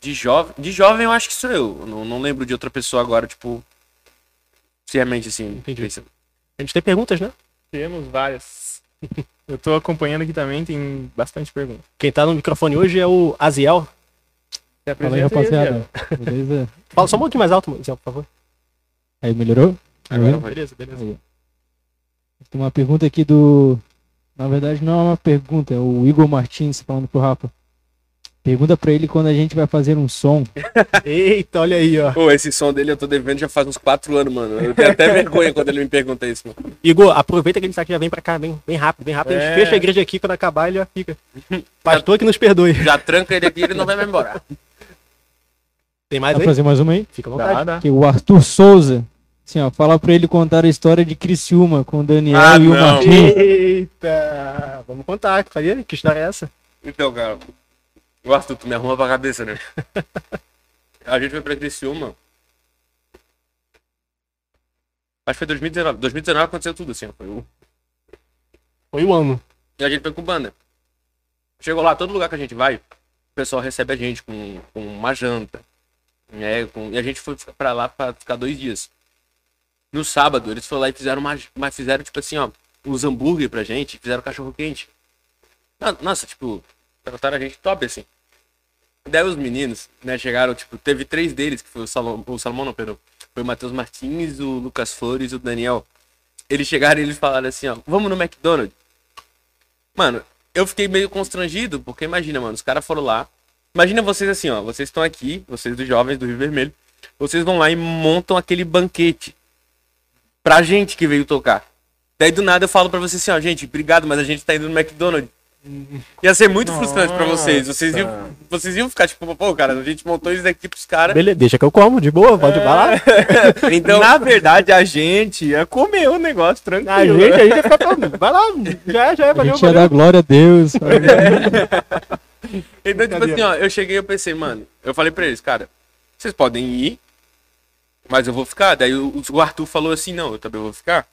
De jovem... De jovem, eu acho que sou eu. Não, não lembro de outra pessoa agora, tipo... Seriamente, assim. Entendi. pensando. A gente tem perguntas, né? Temos várias. Eu tô acompanhando aqui também, tem bastante perguntas. Quem tá no microfone hoje é o Aziel. Fala aí, rapaziada. Beleza? Fala só um pouquinho mais alto, Aziel, por favor. Aí, melhorou? Agora. Beleza, beleza. Aí. Tem uma pergunta aqui do. Na verdade, não é uma pergunta, é o Igor Martins falando pro Rafa. Pergunta pra ele quando a gente vai fazer um som. Eita, olha aí, ó. Pô, esse som dele eu tô devendo já faz uns quatro anos, mano. Eu tenho até vergonha quando ele me pergunta isso, mano. Igor, aproveita que ele tá aqui, já vem pra cá, bem, bem rápido, bem rápido. A gente É. fecha a igreja aqui, quando acabar ele já fica. Pastor que nos perdoe. Já tranca ele aqui e ele não vai me embora. Tem mais Vai aí? fazer mais uma aí? Fica à vontade. Dá, dá. Que o Arthur Souza. Assim, ó, fala pra ele contar a história de Criciúma com o Daniel Ah, e o não. Martins. Eita! Vamos contar, faria? Que história é essa? Então, cara, o Arthur, tu me arruma pra cabeça, né? A gente foi pra Criciúma. Acho que foi 2019. 2019 aconteceu tudo, assim, ó. Foi o... Foi o ano. E a gente foi com banda. Chegou lá, todo lugar que a gente vai, o pessoal recebe a gente com, com uma janta. Né, com... E a gente foi pra lá pra ficar dois dias. No sábado, eles foram lá e fizeram uma. Mas fizeram, tipo assim, ó, uns hambúrguer pra gente, fizeram cachorro quente. No- Nossa, tipo, trataram a gente top, assim. Daí os meninos, né, chegaram, tipo, teve três deles, que foi o Salomão, o Salomão não, perdão. Foi o Matheus Martins, o Lucas Flores e o Daniel. Eles chegaram e eles falaram assim, ó, vamos no McDonald's. Mano, eu fiquei meio constrangido, porque imagina, mano, os caras foram lá. Imagina vocês assim, ó, vocês estão aqui, vocês dos jovens do Rio Vermelho, vocês vão lá e montam aquele banquete pra gente que veio tocar. Daí do nada eu falo pra vocês assim, ó, gente, obrigado, mas a gente tá indo no McDonald's. Ia ser muito frustrante pra vocês. Vocês iam, vocês iam ficar tipo, pô, cara, a gente montou isso aqui pros caras. Beleza, deixa que eu como, de boa, pode É. falar. Então, Na verdade, a gente ia comer o negócio tranquilo. A gente, a gente ia ficar todo. Vai lá, já é, já é, A valeu, gente ia dar glória a Deus. então, tipo assim, ó, eu cheguei e eu pensei, mano, eu falei pra eles, cara, vocês podem ir, mas eu vou ficar. Daí o, o Arthur falou assim, não, eu também vou ficar.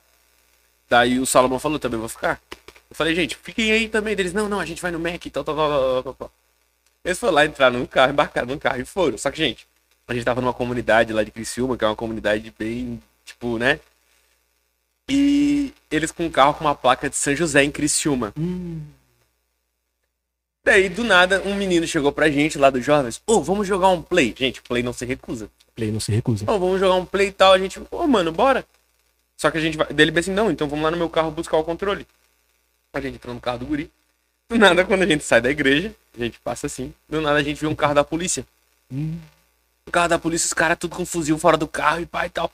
Daí o Salomão falou, também vou ficar. Eu falei, gente, fiquem aí também. Deles, não, não, a gente vai no Mac e tal, tal, tal, tal, tal. Eles foram lá, entraram no carro, embarcaram no carro e foram. Só que, gente, a gente tava numa comunidade lá de Criciúma, que é uma comunidade bem, tipo, né? E eles com um carro com uma placa de São José em Criciúma. Daí, do nada, um menino chegou pra gente lá dos jovens. Ô, vamos jogar um play. Gente, play não se recusa. Play, não se recusa. Ô, vamos jogar um play e tal. A gente, ô, mano, bora. Só que a gente vai. Dele bem assim, não, então vamos lá no meu carro buscar o controle. A gente entrou no carro do guri. Do nada, quando a gente sai da igreja, a gente passa assim. Do nada a gente vê um carro da polícia. O carro da polícia, os caras tudo com fuzil fora do carro e pá e tal.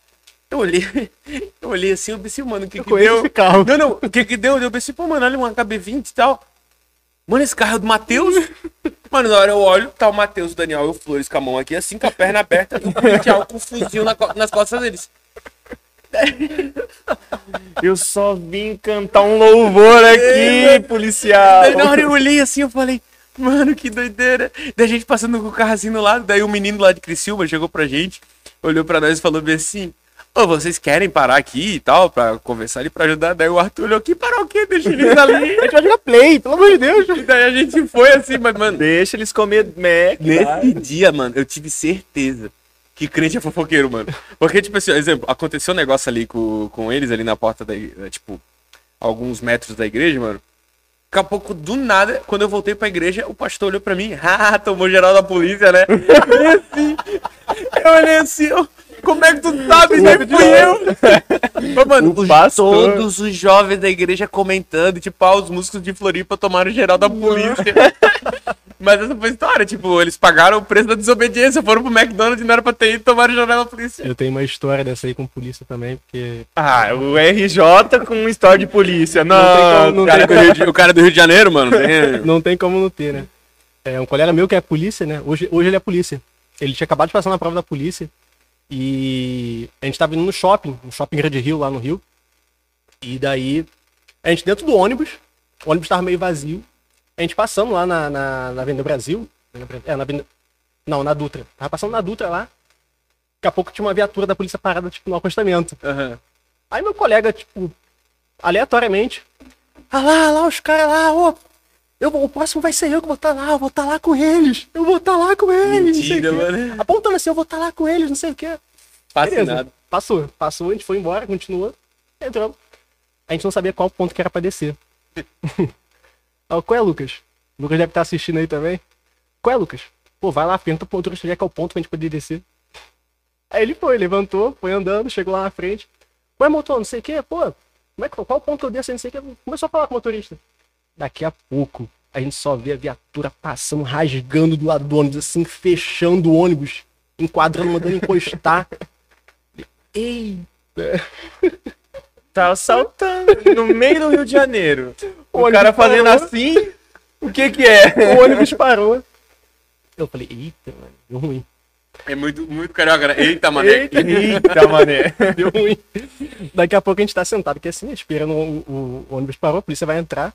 Eu olhei, eu olhei assim, eu pensei, mano, o que que conheço deu? esse carro. Não, não, o que que deu? Eu pensei, pô, mano, olha um HB20 e tal. Mano, esse carro é do Matheus? Mano, na hora eu olho, tá o Matheus, o Daniel e o Flores com a mão aqui, assim, com a perna aberta, e o policial com o fuzil na co- nas costas deles. Eu só vim cantar um louvor aqui, policial. Daí na hora eu olhei assim, eu falei, mano, que doideira. Daí a gente passando com o carro assim do lado, daí o menino lá de Criciúma chegou pra gente, olhou pra nós e falou bem assim, ô, vocês querem parar aqui e tal, pra conversar ali, pra ajudar? Daí o Arthur olhou aqui, parar o quê? Deixa eles ali. A gente vai jogar play, pelo amor de Deus. E daí a gente foi assim, mas, mano, Deixa eles comer Mac. Nesse dia, mano, eu tive certeza que crente é fofoqueiro, mano. Porque, tipo assim, exemplo, aconteceu um negócio ali com, com eles ali na porta da igreja, tipo, alguns metros da igreja, mano. Daqui a pouco, do nada, quando eu voltei pra igreja, o pastor olhou pra mim, ah, tomou geral da polícia, né? E assim, eu olhei assim, eu, como é que tu sabe? Nem fui eu. Mas, mano, O os- todos os jovens da igreja comentando, tipo, ah, os músicos de Floripa tomaram geral da polícia. Mas essa foi a história, tipo, eles pagaram o preço da desobediência, foram pro McDonald's e não era pra ter ido tomar jornal da polícia. Eu tenho uma história dessa aí com polícia também, porque. Ah, o RJ com história de polícia. Não, tem como- não O cara, do Rio de, o cara do Rio de Janeiro, mano, tem... Não tem como não ter, né? É um colega meu que é polícia, né? Hoje, hoje ele é polícia. Ele tinha acabado de passar na prova da polícia. E a gente tava indo no shopping, no shopping Grande Rio, lá no Rio. E daí, a gente dentro do ônibus, o ônibus tava meio vazio. A gente passando lá na, na, na Avenida Brasil. É, na Avenida. Não, na Dutra. Tava passando na Dutra lá. Daqui a pouco tinha uma viatura da polícia parada, tipo, no acostamento. Aham. Aí meu colega, tipo, aleatoriamente, ah lá, lá os caras lá, ó. Eu, o próximo vai ser eu que vou estar lá, eu vou estar lá com eles. Eu vou estar lá com eles. Mentira, mano. Apontando assim, eu vou estar lá com eles, não sei o quê. Fascinado. Passou, passou, a gente foi embora, continuou. Entramos. A gente não sabia qual ponto que era pra descer. Ó, qual é, Lucas? O Lucas deve estar assistindo aí também. Qual é, Lucas? Pô, vai lá, pergunta pro motorista onde é que é o ponto pra gente poder descer. Aí ele foi, levantou, foi andando, chegou lá na frente. Ué, motor, não sei o que, pô, como é que, qual ponto que eu desço, não sei o que. Começou a falar com o motorista. Daqui a pouco, a gente só vê a viatura passando, rasgando do lado do ônibus, assim, fechando o ônibus, enquadrando, mandando encostar. Ei, Tá assaltando no meio do Rio de Janeiro. O, ônibus cara fazendo parou. assim. O que que é? o ônibus parou. Eu falei, eita, mano, deu ruim. É muito, muito carioca, né? Eita, mané. Eita, mané. Deu ruim. Daqui a pouco a gente tá sentado, que assim, esperando o, o- o ônibus parou, a polícia vai entrar.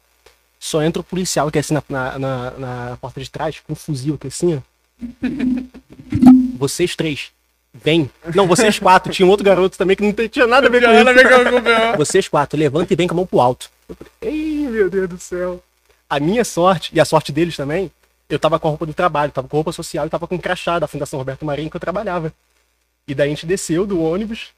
Só entra o policial, que é assim na, na, na- na porta de trás, com um fuzil aqui assim, ó. Vocês três, vem. Não, vocês quatro. Tinha um outro garoto também que não tinha nada a ver com isso. Vocês quatro, levanta e vem com a mão pro alto. Eu falei, ei, meu Deus do céu. A minha sorte, e a sorte deles também, eu tava com a roupa do trabalho, tava com roupa social e tava com o crachá da Fundação Roberto Marinho que eu trabalhava. E daí a gente desceu do ônibus.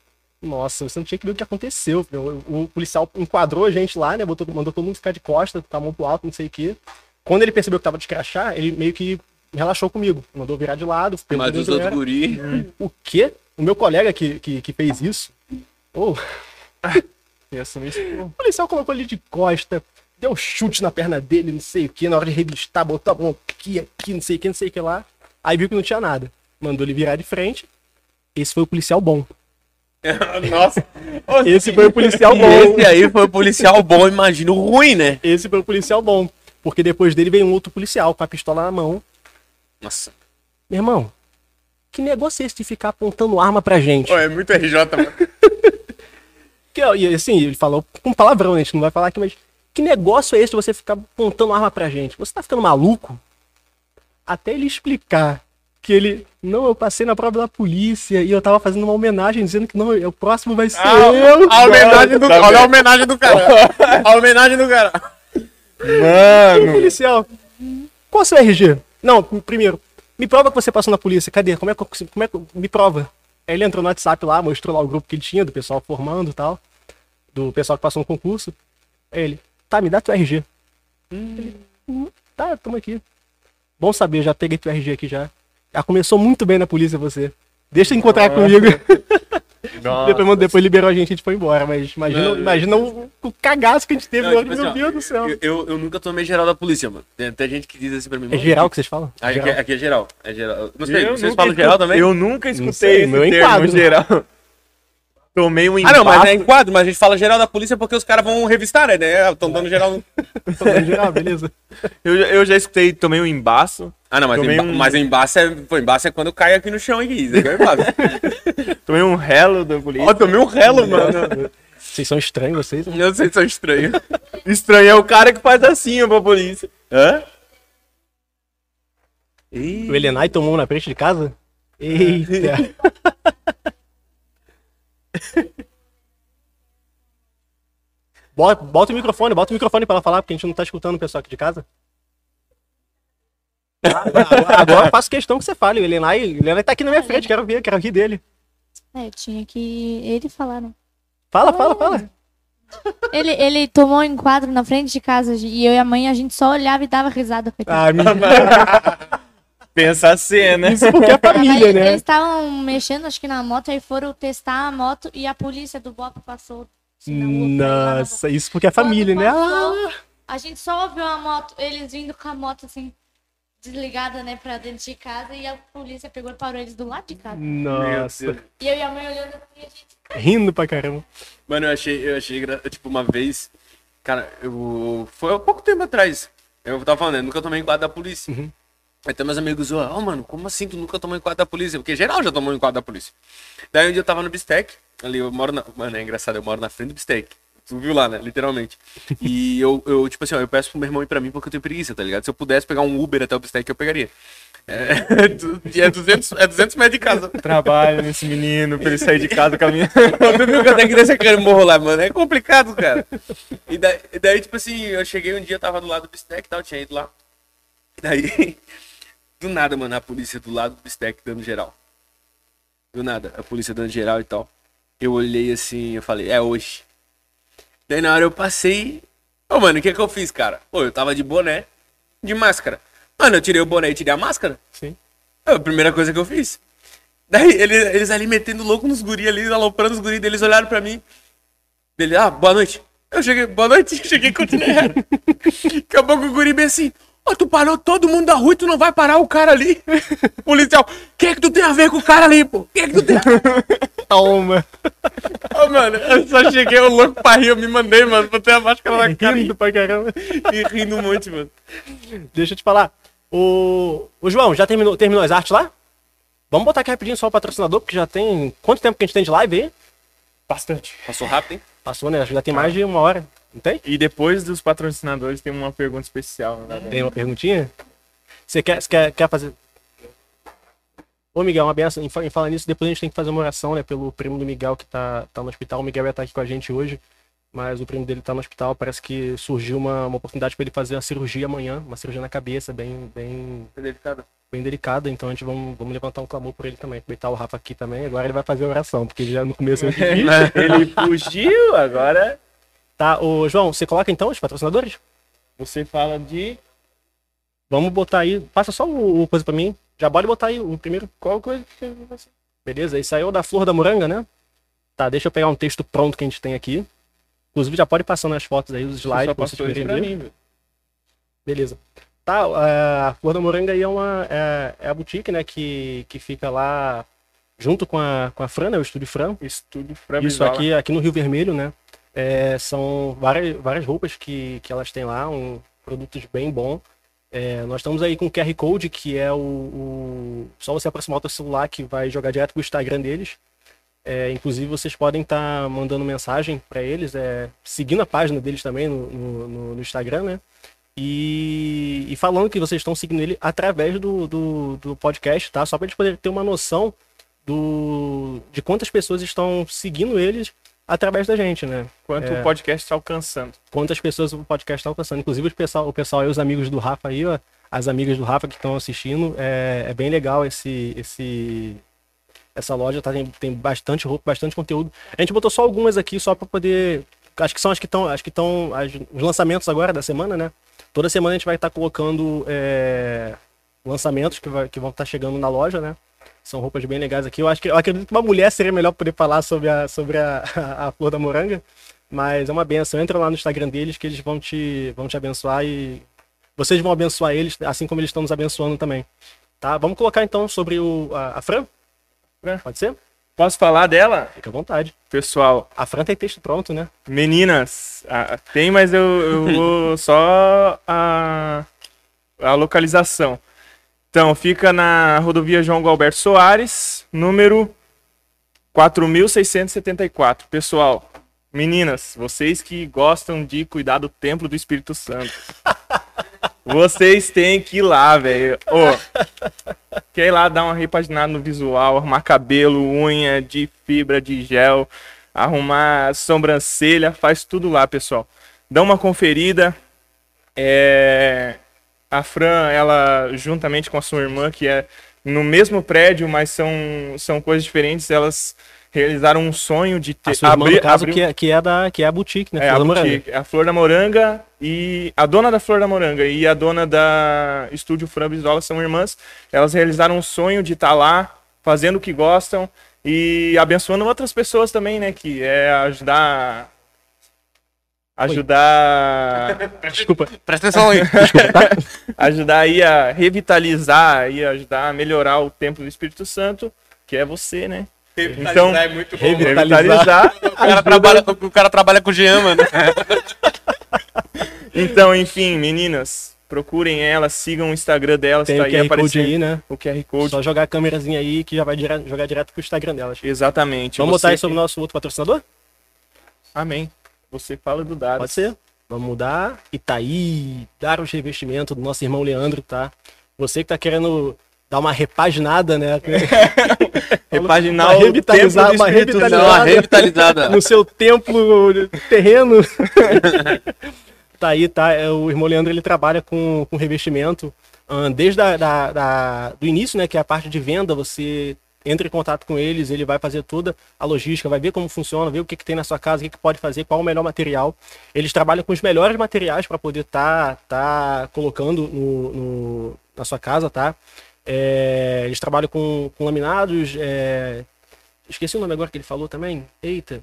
Nossa, você não tinha que ver o que aconteceu. O, o policial enquadrou a gente lá, né? Botou, mandou todo mundo ficar de costa, a mão pro alto, não sei o quê. Quando ele percebeu que tava de crachá, ele meio que relaxou comigo. Mandou virar de lado. Mas os outros guri... O quê? O meu colega que, que, que fez isso. Oh, o policial colocou ele de costa, deu chute na perna dele, não sei o que, na hora de revistar, botou a mão aqui, aqui, não sei o que, não sei o que lá. Aí viu que não tinha nada. Mandou ele virar de frente. Esse foi o policial bom. Nossa. Esse foi o policial bom. esse aí foi o policial bom, imagina o ruim, né? Esse foi o policial bom. Porque depois dele veio um outro policial com a pistola na mão. Nossa. Meu irmão, que negócio é esse de ficar apontando arma pra gente? Pô, é muito RJ, mano. Que, e assim, ele falou com palavrão, né? a gente não vai falar aqui, mas que negócio é esse de você ficar apontando arma pra gente? Você tá ficando maluco? Até ele explicar que ele, não, eu passei na prova da polícia e eu tava fazendo uma homenagem dizendo que não, o próximo vai ser eu. A homenagem do Tá Olha a homenagem do cara. A homenagem do cara. O Mano, policial, qual é o seu RG? Não, primeiro, me prova que você passou na polícia. Cadê? Como é que, eu- como é que me prova? Aí ele entrou no WhatsApp lá, mostrou lá o grupo que ele tinha, do pessoal formando e tal, do pessoal que passou no concurso. Aí ele, tá, me dá teu RG. Ele, "Hum, tá, tamo aqui. Bom saber, já peguei teu RG aqui já. Já começou muito bem na polícia você. Deixa eu encontrar comigo. Depois, depois liberou a gente e a gente foi embora. Mas imagina, Não, imagina o, o cagaço que a gente teve. Não, tipo assim, meu ó, Deus do céu. Eu, eu, eu nunca tomei geral da polícia, mano. Tem até gente que diz assim pra mim. É "Mano, geral que vocês falam? Aqui, é geral. É geral. Não sei, eu vocês nunca falam geral também? Eu nunca escutei sei, esse meu termo enquadro. geral. Tomei um Ah, embate. não, mas é em quadro, mas a gente fala geral da polícia porque os caras vão revistar, né? Estão dando geral. no- Tô falando geral, beleza. eu, já- eu já escutei, tomei um embaço. Ah, não, mas, Tomei emba um- mas embaço é, pô, embaço é quando cai aqui no chão aqui. Isso aqui é embaço. Tomei um relo da polícia. Ó, tomei um relo, mano. Vocês são estranhos, vocês. né? Eu sei que são estranhos. Estranho é o cara que faz assim ó, pra polícia. Hã? O Elenai tomou um na frente de casa? Eita. Bota, bota o microfone, bota o microfone pra ela falar, porque a gente não tá escutando o pessoal aqui de casa. Agora, agora eu faço questão que você fale. O Elenai, o Elenai tá aqui na minha frente, quero ver, quero rir dele. É, tinha que ele falar, né? Fala, fala, fala. Ele, ele tomou um enquadro na frente de casa e eu e a mãe, a gente só olhava e dava risada. coitado. Ah, me... Pensa a cena. Isso porque é família, né? Eles estavam mexendo, acho que na moto, aí foram testar a moto e a polícia do BOP passou. Nossa, isso porque é família, né? passou, Ah, A gente só ouviu a moto, eles vindo com a moto assim, desligada, né, pra dentro de casa e a polícia pegou e parou eles do lado de casa. nossa. E eu e a mãe olhando assim, a gente. Rindo pra caramba. Mano, eu achei, eu achei, tipo, uma vez, cara, eu, foi há pouco tempo atrás, eu tava falando, eu nunca tomei enquadro da polícia. Aí tem meus amigos zoam, ó, mano, como assim tu nunca tomou enquadro da polícia? Porque geral já tomou enquadro da polícia. Daí um dia eu tava no Bistec, ali, eu moro na, mano, é engraçado, eu moro na frente do Bistec. Tu viu lá, né? Literalmente. E eu, eu, tipo assim, ó, eu peço pro meu irmão ir pra mim porque eu tenho preguiça, tá ligado? Se eu pudesse pegar um Uber até o Bistec, eu pegaria. É, é 200, é 200 metros de casa. Trabalho nesse menino pra ele sair de casa caminhando. Tu viu que até que desse aquele morro lá, mano? É complicado, cara. E daí, daí, tipo assim, eu cheguei um dia, tava do lado do Bistec e tal, tinha ido lá. E daí, do nada, mano, a polícia do lado do Bistec dando geral. Do nada, a polícia dando geral e tal. Eu olhei assim, eu falei, é hoje. Daí na hora eu passei. Ô, mano, o que que eu fiz, cara? Pô, eu tava de boné, de máscara. Mano, eu tirei o boné e tirei a máscara. Sim. É a primeira coisa que eu fiz. Daí eles, eles ali metendo louco nos guri ali, aloprando os guri deles, olharam pra mim. Ele, ah, boa noite. Eu cheguei, boa noite, cheguei e continuei. Daqui a pouco o guri bem assim, ó, tu parou todo mundo da rua e tu não vai parar o cara ali. Policial, o que é que tu tem a ver com o cara ali, pô? O que é que tu tem a ver? Toma. Ô, mano, eu só cheguei, o louco pra rir, eu me mandei, mano, botei a máscara na cara Rindo pra caramba. e rindo muito, mano. Deixa eu te falar. O, o João, já terminou, terminou as artes lá? Vamos botar aqui rapidinho só o patrocinador, porque já tem. Quanto tempo que a gente tem de live aí? Bastante. Passou rápido, hein? Passou, né? Acho que já tem mais de uma hora. Não tem? E depois dos patrocinadores tem uma pergunta especial. Né? Tem uma perguntinha? Você quer, você quer, quer fazer. Ô, Miguel, uma benção. Em fa- em falar nisso, depois a gente tem que fazer uma oração, né? Pelo primo do Miguel que tá, tá no hospital. O Miguel ia estar aqui com a gente hoje, mas o primo dele tá no hospital. Parece que surgiu uma, uma oportunidade para ele fazer uma cirurgia amanhã, uma cirurgia na cabeça, bem, bem, Delicado. bem delicada. Então a gente vamos, vamos levantar um clamor por ele também. Aproveitar o Rafa aqui também. Agora ele vai fazer a oração, porque já no começo pedi. Ele fugiu, agora Tá, ô João, você coloca então os patrocinadores? você fala de Vamos botar aí. Passa só o, o coisa pra mim. Já pode botar aí o primeiro. qual coisa que você... Beleza? Isso aí é o da Flor da Moranga, né? Tá, deixa eu pegar um texto pronto que a gente tem aqui. Inclusive já pode passando as fotos aí, os slides pra vocês pra mim, velho. Beleza. Tá, é, a Flor da Moranga aí é uma é, é a boutique, né, que, que fica lá junto com a, com a Fran, né, o Estúdio Fran. Estúdio pra Isso aqui, aqui no Rio Vermelho, né? É, são várias, várias roupas que, que elas têm lá, um, produtos bem bons. É, nós estamos aí com o QR Code, que é o, o- Só você aproximar o teu celular que vai jogar direto pro Instagram deles. É, inclusive, vocês podem estar mandando mensagem para eles, é, seguindo a página deles também no- no- no Instagram, né? E, e falando que vocês estão seguindo ele através do, do, do podcast, tá? Só para eles poderem ter uma noção do, de quantas pessoas estão seguindo eles através da gente, né? Quanto É. o podcast está alcançando. quantas pessoas o podcast está alcançando. Inclusive o pessoal, o pessoal aí, os amigos do Rafa aí, ó, as amigas do Rafa que estão assistindo, é, é bem legal esse, esse, essa loja, tá? Tem, tem bastante roupa, bastante conteúdo. A gente botou só algumas aqui só para poder, acho que são as que estão, acho que estão os lançamentos agora da semana, né? Toda semana a gente vai estar colocando é, lançamentos que, vai- que vão estar chegando na loja, né? São roupas bem legais aqui. Eu acho que eu acredito que uma mulher seria melhor poder falar sobre a, sobre a, a flor da moranga. Mas é uma benção. Entra lá no Instagram deles que eles vão te, vão te abençoar e vocês vão abençoar eles, assim como eles estão nos abençoando também. Tá? Vamos colocar então sobre o, a, a Fran? Fran. Pode ser? Posso falar dela? Fica à vontade. Pessoal, A Fran tem texto pronto, né? meninas, tem, mas eu, eu vou só a, a localização. Então, fica na rodovia João Galberto Soares, número 4674. Pessoal, meninas, vocês que gostam de cuidar do templo do Espírito Santo, vocês têm que ir lá, velho. Ô, quer ir lá dar uma repaginada no visual, arrumar cabelo, unha de fibra de gel, arrumar sobrancelha, faz tudo lá, pessoal. Dá uma conferida. É, A Fran, ela, juntamente com a sua irmã, que é no mesmo prédio, mas são, são coisas diferentes, elas realizaram um sonho de ter. A sua irmã, abrir- caso, abrir- que, é, que, é da, que é a boutique, né? é, Flor a da Moranga. boutique, a Flor da Moranga e a dona da Flor da Moranga e a dona da Estúdio Fran Brizola são irmãs. Elas realizaram um sonho de estar lá, fazendo o que gostam e abençoando outras pessoas também, né? Que é ajudar. Ajudar. Desculpa. Presta atenção aí. ajudar aí a revitalizar e ajudar a melhorar o templo do Espírito Santo, que é você, né? Então, é muito bom. revitalizar. O cara, trabalha, o cara trabalha com o Jean, mano. Então, enfim, meninas, procurem ela, sigam o Instagram delas, Tem tá o aí QR aparecendo aí, né? o QR Code. Só jogar a câmerazinha aí que já vai dire- jogar direto pro Instagram delas. Exatamente. Vamos Você botar aí que- sobre o nosso outro patrocinador? Amém. Você fala do dado. Pode ser. Vamos mudar. Itaí, dar os revestimentos do nosso irmão Leandro, tá? Você que tá querendo dar uma repaginada, né? Repaginar Uma do uma Espírito revitalizar- Não, a Santo. revitalizada. no seu templo terreno. tá aí, tá? É, O irmão Leandro ele trabalha com, com revestimento desde a, da, da- do início, né? Que é a parte de venda, você entra em contato com eles, ele vai fazer toda a logística, vai ver como funciona, ver o que, que tem na sua casa, o que, que pode fazer, qual o melhor material. Eles trabalham com os melhores materiais para poder estar tá, colocando no, no- na sua casa, tá? É, eles trabalham com, com laminados, é, esqueci o nome agora que ele falou também. Eita.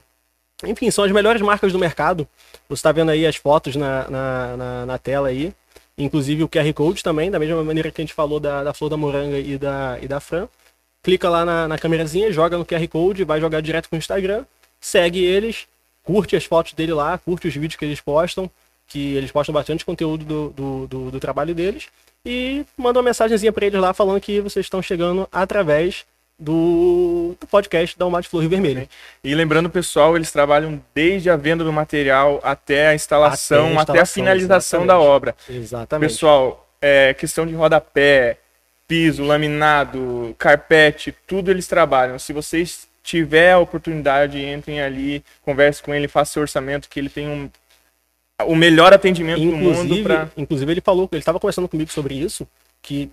Enfim, são as melhores marcas do mercado. Você está vendo aí as fotos na, na, na, na tela aí. Inclusive o QR Code também, da mesma maneira que a gente falou da, da Flor da Moranga e da, e da Fran. Clica lá na, na câmerazinha, joga no QR Code, vai jogar direto com o Instagram. Segue eles, curte as fotos dele lá, curte os vídeos que eles postam, que eles postam bastante conteúdo do, do, do, do trabalho deles. E manda uma mensagenzinha para eles lá falando que vocês estão chegando através do, do podcast da Umate Flor Rio Vermelho. E lembrando, pessoal, eles trabalham desde a venda do material até a instalação, Até a até a, instalação, finalização da exatamente. obra. Exatamente. Pessoal, é, questão de rodapé, piso, laminado, carpete, tudo eles trabalham. Se vocês tiver a oportunidade, entrem ali, converse com ele, faça seu orçamento, que ele tem um, o melhor atendimento do mundo Inclusive, para inclusive ele falou, ele estava conversando comigo sobre isso, que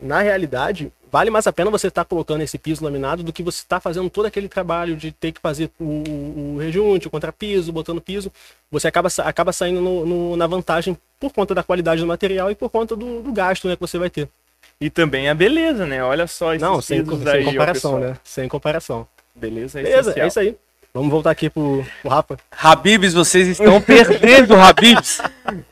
na realidade vale mais a pena você estar colocando esse piso laminado do que você estar fazendo todo aquele trabalho de ter que fazer o, o, rejunte, o contrapiso, botando piso. Você acaba, acaba saindo no- no- na vantagem por conta da qualidade do material e por conta do, do gasto né, que você vai ter. E também a beleza, né? Olha só esses Não, sem, pisos sem comparação, né? Sem comparação. Beleza, é Beleza, essencial. é isso aí. Vamos voltar aqui pro, pro Rafa. Habibs, vocês estão perdendo, Habibs.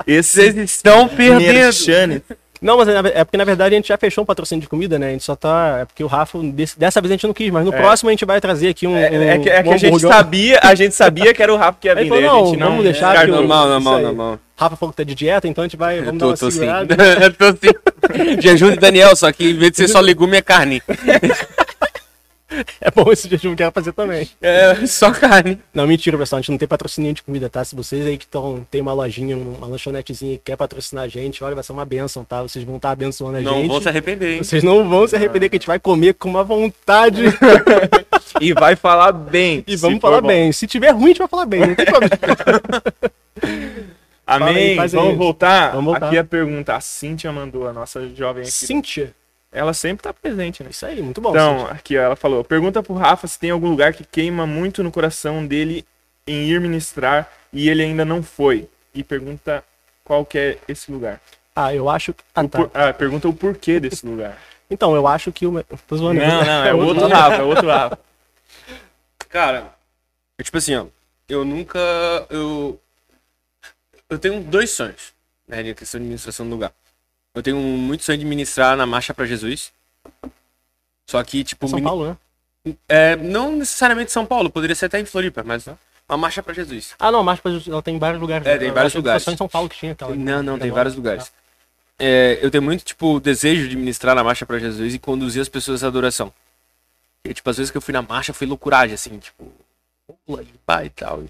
Esse Vocês estão perdendo. Merchan, Não, mas é é porque na verdade a gente já fechou um patrocínio de comida, né? A gente só tá. É porque o Rafa, desse- dessa vez a gente não quis, mas no É. próximo a gente vai trazer aqui um. É, é que, é que um a gente sabia, a gente sabia que era o Rafa que ia vir. falou, daí a não, gente não vamos deixar o- Normal, normal, normal. Rafa falou que tá de dieta, então a gente vai. Eu Vamos tô, dar uma tô sim. segurada. Eu tô sim. Jejum de Daniel, só que em vez de ser só legume, é carne. É bom esse jejum que era fazer também. É só carne. Não, mentira, pessoal. A gente não tem patrocínio de comida, tá? Se vocês aí que estão. Tem uma lojinha, uma lanchonetezinha que quer patrocinar a gente, olha, vai ser uma benção, tá? Vocês vão estar abençoando a Não gente. vou se arrepender, hein? Vocês não vão se arrepender que a gente vai comer com uma vontade. E vai falar bem. E vamos falar bom. bem. Se tiver ruim, a gente vai falar bem. Não tem problema. Amém. aí. Vamos voltar? Vamos voltar. Aqui a pergunta. A Cíntia mandou, a nossa jovem aqui. Cíntia. Ela sempre tá presente, né? Isso aí, muito bom. Então, Cíntia. aqui ó, ela falou: pergunta pro Rafa se tem algum lugar que queima muito no coração dele em ir ministrar e ele ainda não foi. E pergunta qual que é esse lugar. Ah, eu acho que. Ah, tá. por- ah, pergunta o porquê desse lugar. Então, eu acho que o. Tô zoando. Não, não, é outro outro. Rafa, é outro Rafa. Cara, é tipo assim, ó. Eu nunca. Eu. Eu tenho dois sonhos, né? Na questão de administração do lugar. Eu tenho muito sonho de ministrar na Marcha pra Jesus. Só que, tipo, São mini- Paulo, né? é, não necessariamente São Paulo, poderia ser até em Floripa, mas uma Marcha pra Jesus. Ah, não, mas ela tem vários lugares. É, tem Eu vários lugares. Só em São Paulo que tinha aquela. Não, não, tem aquela- vários lugares. É, eu tenho muito, tipo, desejo de ministrar na Marcha pra Jesus e conduzir as pessoas à adoração. E, tipo, às vezes que eu fui na marcha foi loucuragem, assim, tipo, pula de pai e tal.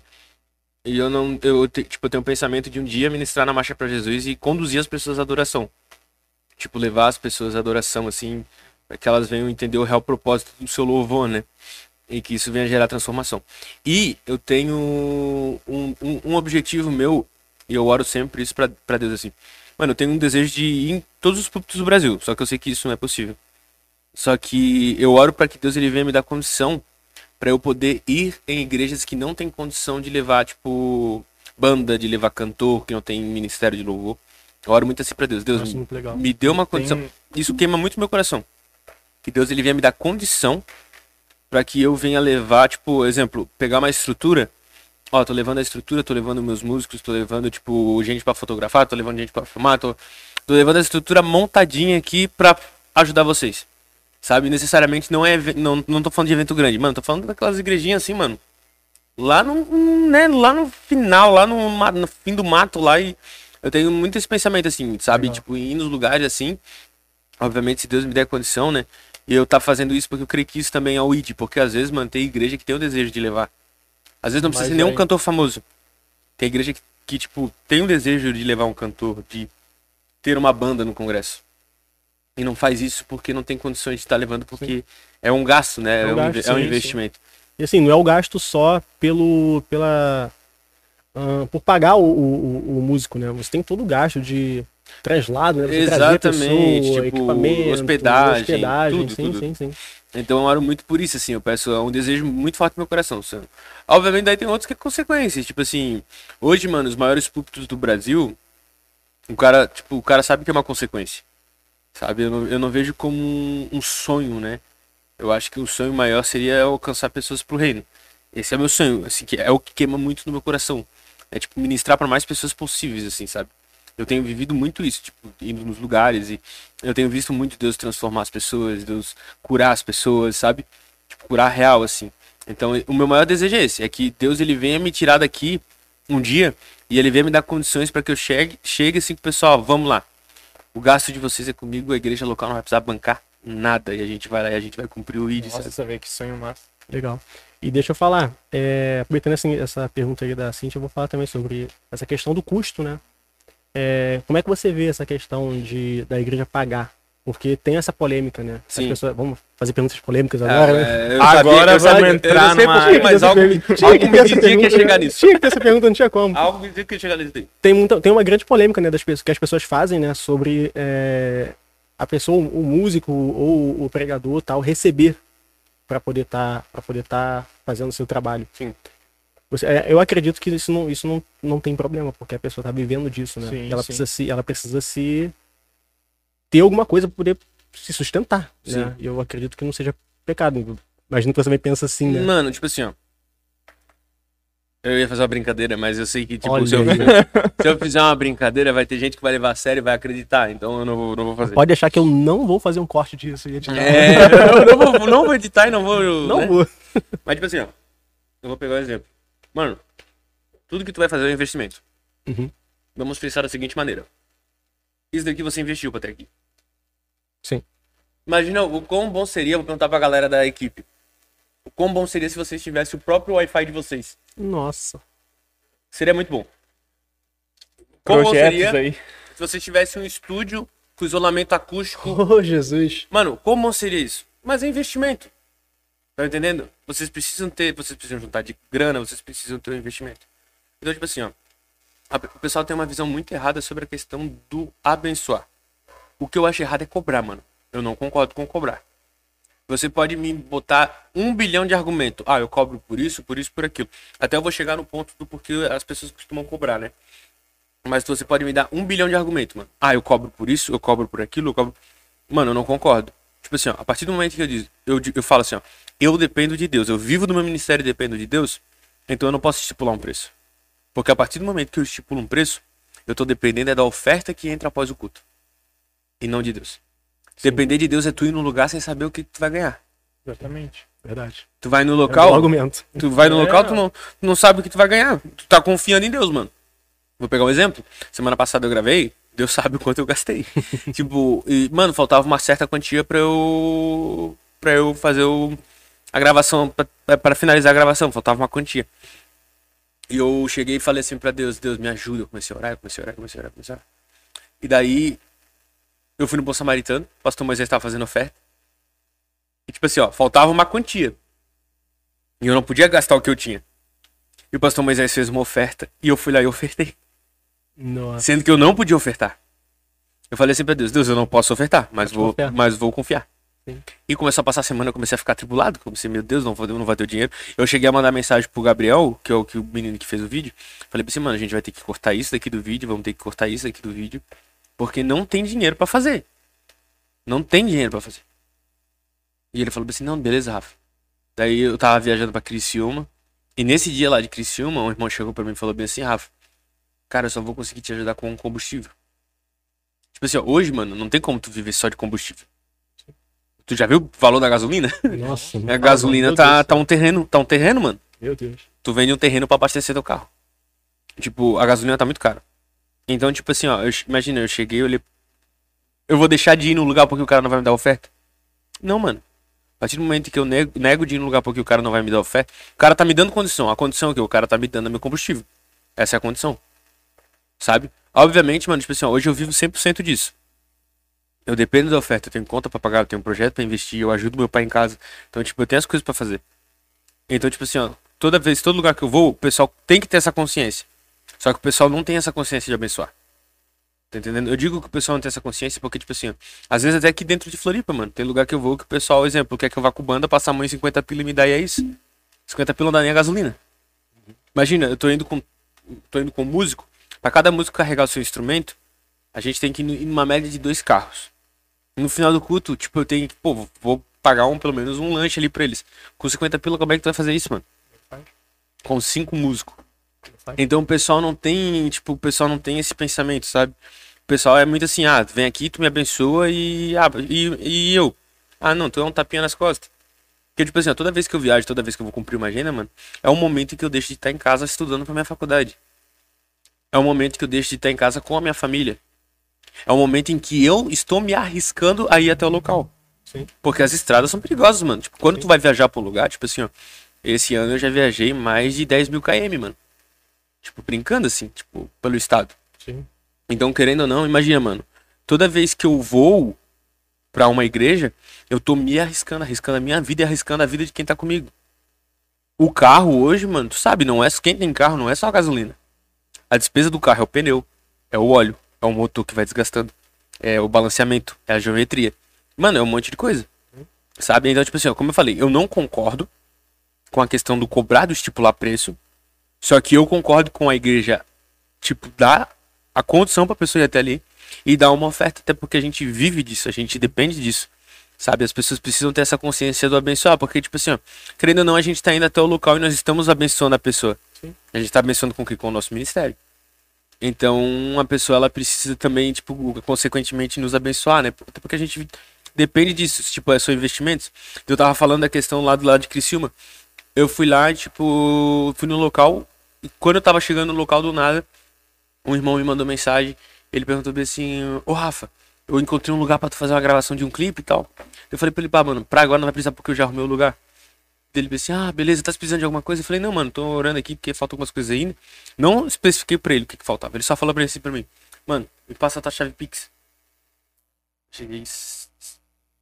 E eu não, eu, tipo, eu tenho um pensamento de um dia ministrar na Marcha pra Jesus e conduzir as pessoas à adoração. Tipo, levar as pessoas à adoração, assim, para que elas venham entender o real propósito do seu louvor, né? E que isso venha gerar transformação. E eu tenho um, um, um objetivo meu, e eu oro sempre isso pra Deus, assim. Mano, eu tenho um desejo de ir em todos os púlpitos do Brasil, só que eu sei que isso não é possível. Só que eu oro para que Deus ele venha me dar condição para eu poder ir em igrejas que não tem condição de levar, tipo, banda, de levar cantor, que não tem ministério de louvor. Eu oro muito assim pra Deus. Deus, Nossa, legal. me deu uma condição. Tem- Isso queima muito meu coração. Que Deus ele venha me dar condição para que eu venha levar, tipo, exemplo, pegar uma estrutura. Ó, tô levando a estrutura, tô levando meus músicos, tô levando, tipo, gente para fotografar, tô levando gente para filmar, tô, tô levando a estrutura montadinha aqui pra ajudar vocês. Sabe? Necessariamente não é. Não, não tô falando de evento grande, mano. Tô falando daquelas igrejinhas assim, mano. Lá no. Né, lá no final, lá no, no fim do mato lá. E eu tenho muito esse pensamento, assim, sabe? Legal. Tipo, ir nos lugares assim. Obviamente, se Deus me der condição, né? E eu tá fazendo isso porque eu creio que isso também é o ID. Porque às vezes, mano, tem igreja que tem o desejo de levar. Às vezes não precisa Mas ser nenhum aí- cantor famoso. Tem igreja que, que, tipo, tem o desejo de levar um cantor, de ter uma banda no congresso. E não faz isso porque não tem condições de estar levando, porque é um gasto, né? É um É um, gasto, é um sim, sim. investimento. E assim, não é o gasto só pelo. pela. Ah, por pagar o, o, o músico, né? Você tem todo o gasto de translado, né? Você Exatamente, pessoa, tipo, equipamento, hospedagem, hospedagem, tudo, sim, tudo. sim, sim. Então eu oro muito por isso, assim, eu peço, é um desejo muito forte no meu coração, sabe? Obviamente daí tem outros que é consequências, tipo assim, hoje, mano, os maiores púlpitos do Brasil, o cara, tipo, o cara sabe que é uma consequência, sabe? Eu não, eu não vejo como um, um sonho, né? Eu acho que o sonho maior seria alcançar pessoas pro reino. Esse é meu sonho, assim, que é o que queima muito no meu coração. É, tipo, ministrar para mais pessoas possíveis, assim, sabe? Eu tenho vivido muito isso, tipo, indo nos lugares e eu tenho visto muito Deus transformar as pessoas, Deus curar as pessoas, sabe? Tipo, curar real, assim. Então, o meu maior desejo é esse, é que Deus ele venha me tirar daqui um dia e ele venha me dar condições para que eu chegue, chegue assim, pessoal, vamos lá. O gasto de vocês é comigo, a igreja local não vai precisar bancar nada e a gente vai lá e a gente vai cumprir o ID, sabe? Nossa, você vê que sonho massa. Legal. E deixa eu falar, é, aproveitando assim, essa pergunta aí da Cintia, eu vou falar também sobre essa questão do custo, né? É, como é que você vê essa questão de da igreja pagar? Porque tem essa polêmica, né? As Sim. pessoas, vamos fazer perguntas polêmicas agora, né? É, eu Agora eu vamos eu entrar não sei numa mas algo, Tinha algo que me dizia que ia chegar né? nisso. Tinha que ter essa pergunta, não tinha como. Algo me dizia que ia chegar nisso tem, muita, tem uma grande polêmica né, das pessoas, que as pessoas fazem né, sobre é, a pessoa, o músico ou o pregador tal, receber para poder estar para poder tá fazendo o seu trabalho. Sim. Você- é, eu acredito que isso não, isso não, não tem problema, porque a pessoa está vivendo disso, né? Sim, E ela sim. precisa se ela precisa se ter alguma coisa para poder se sustentar, né? E eu acredito que não seja pecado. Imagino que você também pensa assim, né? Mano, tipo assim, ó. Eu ia fazer uma brincadeira, mas eu sei que, tipo, se eu, se eu fizer uma brincadeira, vai ter gente que vai levar a sério e vai acreditar. Então eu não vou, não vou fazer. Pode deixar que eu não vou fazer um corte disso e editar. É, eu não vou, não vou editar e não vou. Não né? vou. Mas, tipo assim, ó. Eu vou pegar um exemplo. Mano, tudo que tu vai fazer é um investimento. Uhum. Vamos pensar da seguinte maneira. Isso daqui você investiu pra ter aqui. Sim. Imagina o quão bom seria, vou perguntar pra galera da equipe. O quão bom seria se vocês tivessem o próprio Wi-Fi de vocês. Nossa. Seria muito bom. Como Projetos seria aí. se você tivesse um estúdio com isolamento acústico Oh, Jesus. Mano, como seria isso? Mas é investimento. Tá entendendo? Vocês precisam ter, vocês precisam juntar de grana, vocês precisam ter um investimento. Então, tipo assim, ó. a- o pessoal tem uma visão muito errada sobre a questão do abençoar. O que eu acho errado é cobrar, mano. Eu não concordo com cobrar. Você pode me botar um bilhão de argumento. Ah, eu cobro por isso, por isso, por aquilo. Até eu vou chegar no ponto do porquê as pessoas costumam cobrar, né? Mas você pode me dar um bilhão de argumento, mano. Ah, eu cobro por isso, eu cobro por aquilo, eu cobro. Mano, eu não concordo. Tipo assim, ó, a partir do momento que eu diz, eu, eu falo assim, ó, eu dependo de Deus, eu vivo do meu ministério e dependo de Deus, então eu não posso estipular um preço. Porque a partir do momento que eu estipulo um preço, eu tô dependendo é da oferta que entra após o culto. E não de Deus. Depender de Deus é tu ir num lugar sem saber o que tu vai ganhar. Exatamente. Verdade. Tu vai no É um local, argumento. Tu vai no É. local, tu não, tu não sabe o que tu vai ganhar. Tu tá confiando em Deus, mano. Vou pegar um exemplo. Semana passada eu gravei, Deus sabe o quanto eu gastei. tipo, e, mano, faltava uma certa quantia pra eu. pra eu fazer o, a gravação, pra, pra finalizar a gravação, faltava uma quantia. E eu cheguei e falei assim pra Deus, Deus me ajuda. Eu comecei a orar, eu comecei a orar, eu comecei a orar, eu comecei a orar. E daí, eu fui no Bom Samaritano, o pastor Moisés tava fazendo oferta. E tipo assim, ó, faltava uma quantia. E eu não podia gastar o que eu tinha. E o pastor Moisés fez uma oferta e eu fui lá e ofertei. Nossa. Sendo que eu não podia ofertar. Eu falei assim pra Deus, Deus, eu não posso ofertar, mas Pode vou, confiar. mas vou confiar. Sim. E começou a passar a semana, eu comecei a ficar tribulado. Comecei, meu Deus, não vou, não vai ter o dinheiro. Eu cheguei a mandar mensagem pro Gabriel, que é o, que o menino que fez o vídeo. Falei pra assim, mano, a gente vai ter que cortar isso daqui do vídeo, vamos ter que cortar isso daqui do vídeo. Porque não tem dinheiro pra fazer. Não tem dinheiro pra fazer. E ele falou assim, não, beleza, Rafa. Daí eu tava viajando pra Criciúma. E nesse dia lá de Criciúma, um irmão chegou pra mim e falou bem assim, Rafa, cara, eu só vou conseguir te ajudar com combustível. Tipo assim, ó, hoje, mano, não tem como tu viver só de combustível. Tu já viu o valor da gasolina? Nossa. A gasolina tá, tá um terreno, tá um terreno, mano. Meu Deus. Tu vende um terreno pra abastecer teu carro. Tipo, a gasolina tá muito cara. Então, tipo assim, ó, eu, imagina, eu cheguei, eu olhei. Eu vou deixar de ir no lugar porque o cara não vai me dar oferta? Não, mano. A partir do momento que eu nego, nego de ir no lugar porque o cara não vai me dar oferta, o cara tá me dando condição. A condição é que o cara tá me dando é meu combustível. Essa é a condição. Sabe? Obviamente, mano, tipo assim, ó, hoje eu vivo 100% disso. Eu dependo da oferta, eu tenho conta pra pagar, eu tenho um projeto pra investir, eu ajudo meu pai em casa. Então, tipo, eu tenho as coisas pra fazer. Então, tipo assim, ó, toda vez, todo lugar que eu vou, o pessoal tem que ter essa consciência. Só que o pessoal não tem essa consciência de abençoar. Tá entendendo? Eu digo que o pessoal não tem essa consciência porque, tipo assim, ó, às vezes até aqui dentro de Floripa, mano, tem lugar que eu vou que o pessoal, exemplo, quer que eu vá com banda, passar a mão em 50 pila e me dá e é isso. 50 pila não dá nem a gasolina. Imagina, eu tô indo com, tô indo com um músico, pra cada músico carregar o seu instrumento, a gente tem que ir numa média de dois carros. No final do culto, tipo, eu tenho que, pô, vou pagar um, pelo menos um lanche ali pra eles. Com 50 pila, como é que tu vai fazer isso, mano? Com cinco músicos. Então o pessoal não tem, tipo, o pessoal não tem esse pensamento, sabe? O pessoal é muito assim, ah, vem aqui, tu me abençoa e, ah, e, e eu? Ah, não, tu é um tapinha nas costas. Porque, tipo assim, ó, toda vez que eu viajo, toda vez que eu vou cumprir uma agenda, mano, é um momento em que eu deixo de estar em casa estudando pra minha faculdade. É um momento que eu deixo de estar em casa com a minha família. É um momento em que eu estou me arriscando a ir até o local. Sim. Porque as estradas são perigosas, mano. Tipo, quando tu vai viajar pra um lugar, tipo assim, ó, esse ano eu já viajei mais de 10 mil km, mano. Tipo, brincando assim, tipo, pelo estado. Sim. Então, querendo ou não, imagina, mano. Toda vez que eu vou pra uma igreja, eu tô me arriscando, arriscando a minha vida e arriscando a vida de quem tá comigo. O carro hoje, mano, tu sabe, não é quem tem carro não é só a gasolina. A despesa do carro é o pneu, é o óleo, é o motor que vai desgastando, é o balanceamento, é a geometria. Mano, é um monte de coisa. Sabe? Então, tipo assim, ó, como eu falei, eu não concordo com a questão do cobrar, do estipular preço. Só que eu concordo com a igreja, tipo, dar a condição pra pessoa ir até ali e dar uma oferta, até porque a gente vive disso, a gente depende disso. Sabe? As pessoas precisam ter essa consciência do abençoar, porque, tipo assim, ó, querendo ou não, a gente tá indo até o local e nós estamos abençoando a pessoa. Sim. A gente tá abençoando com o que? Com o nosso ministério. Então, uma pessoa, ela precisa também, tipo, consequentemente nos abençoar, né? Até porque a gente depende disso, tipo, é só investimentos. Eu tava falando da questão lá do lado de Criciúma. Eu fui lá, tipo, fui no local, e quando eu tava chegando no local do nada, um irmão me mandou mensagem, ele perguntou assim, ô Rafa, eu encontrei um lugar pra tu fazer uma gravação de um clipe e tal. Eu falei pra ele, pá, mano, pra agora não vai precisar porque eu já arrumei o lugar. Ele disse assim, ah, beleza, tá precisando de alguma coisa? Eu falei, não, mano, tô orando aqui porque faltam algumas coisas ainda. Não especifiquei pra ele o que, que faltava. Ele só falou pra ele assim pra mim, mano, me passa a tua chave Pix. Cheguei.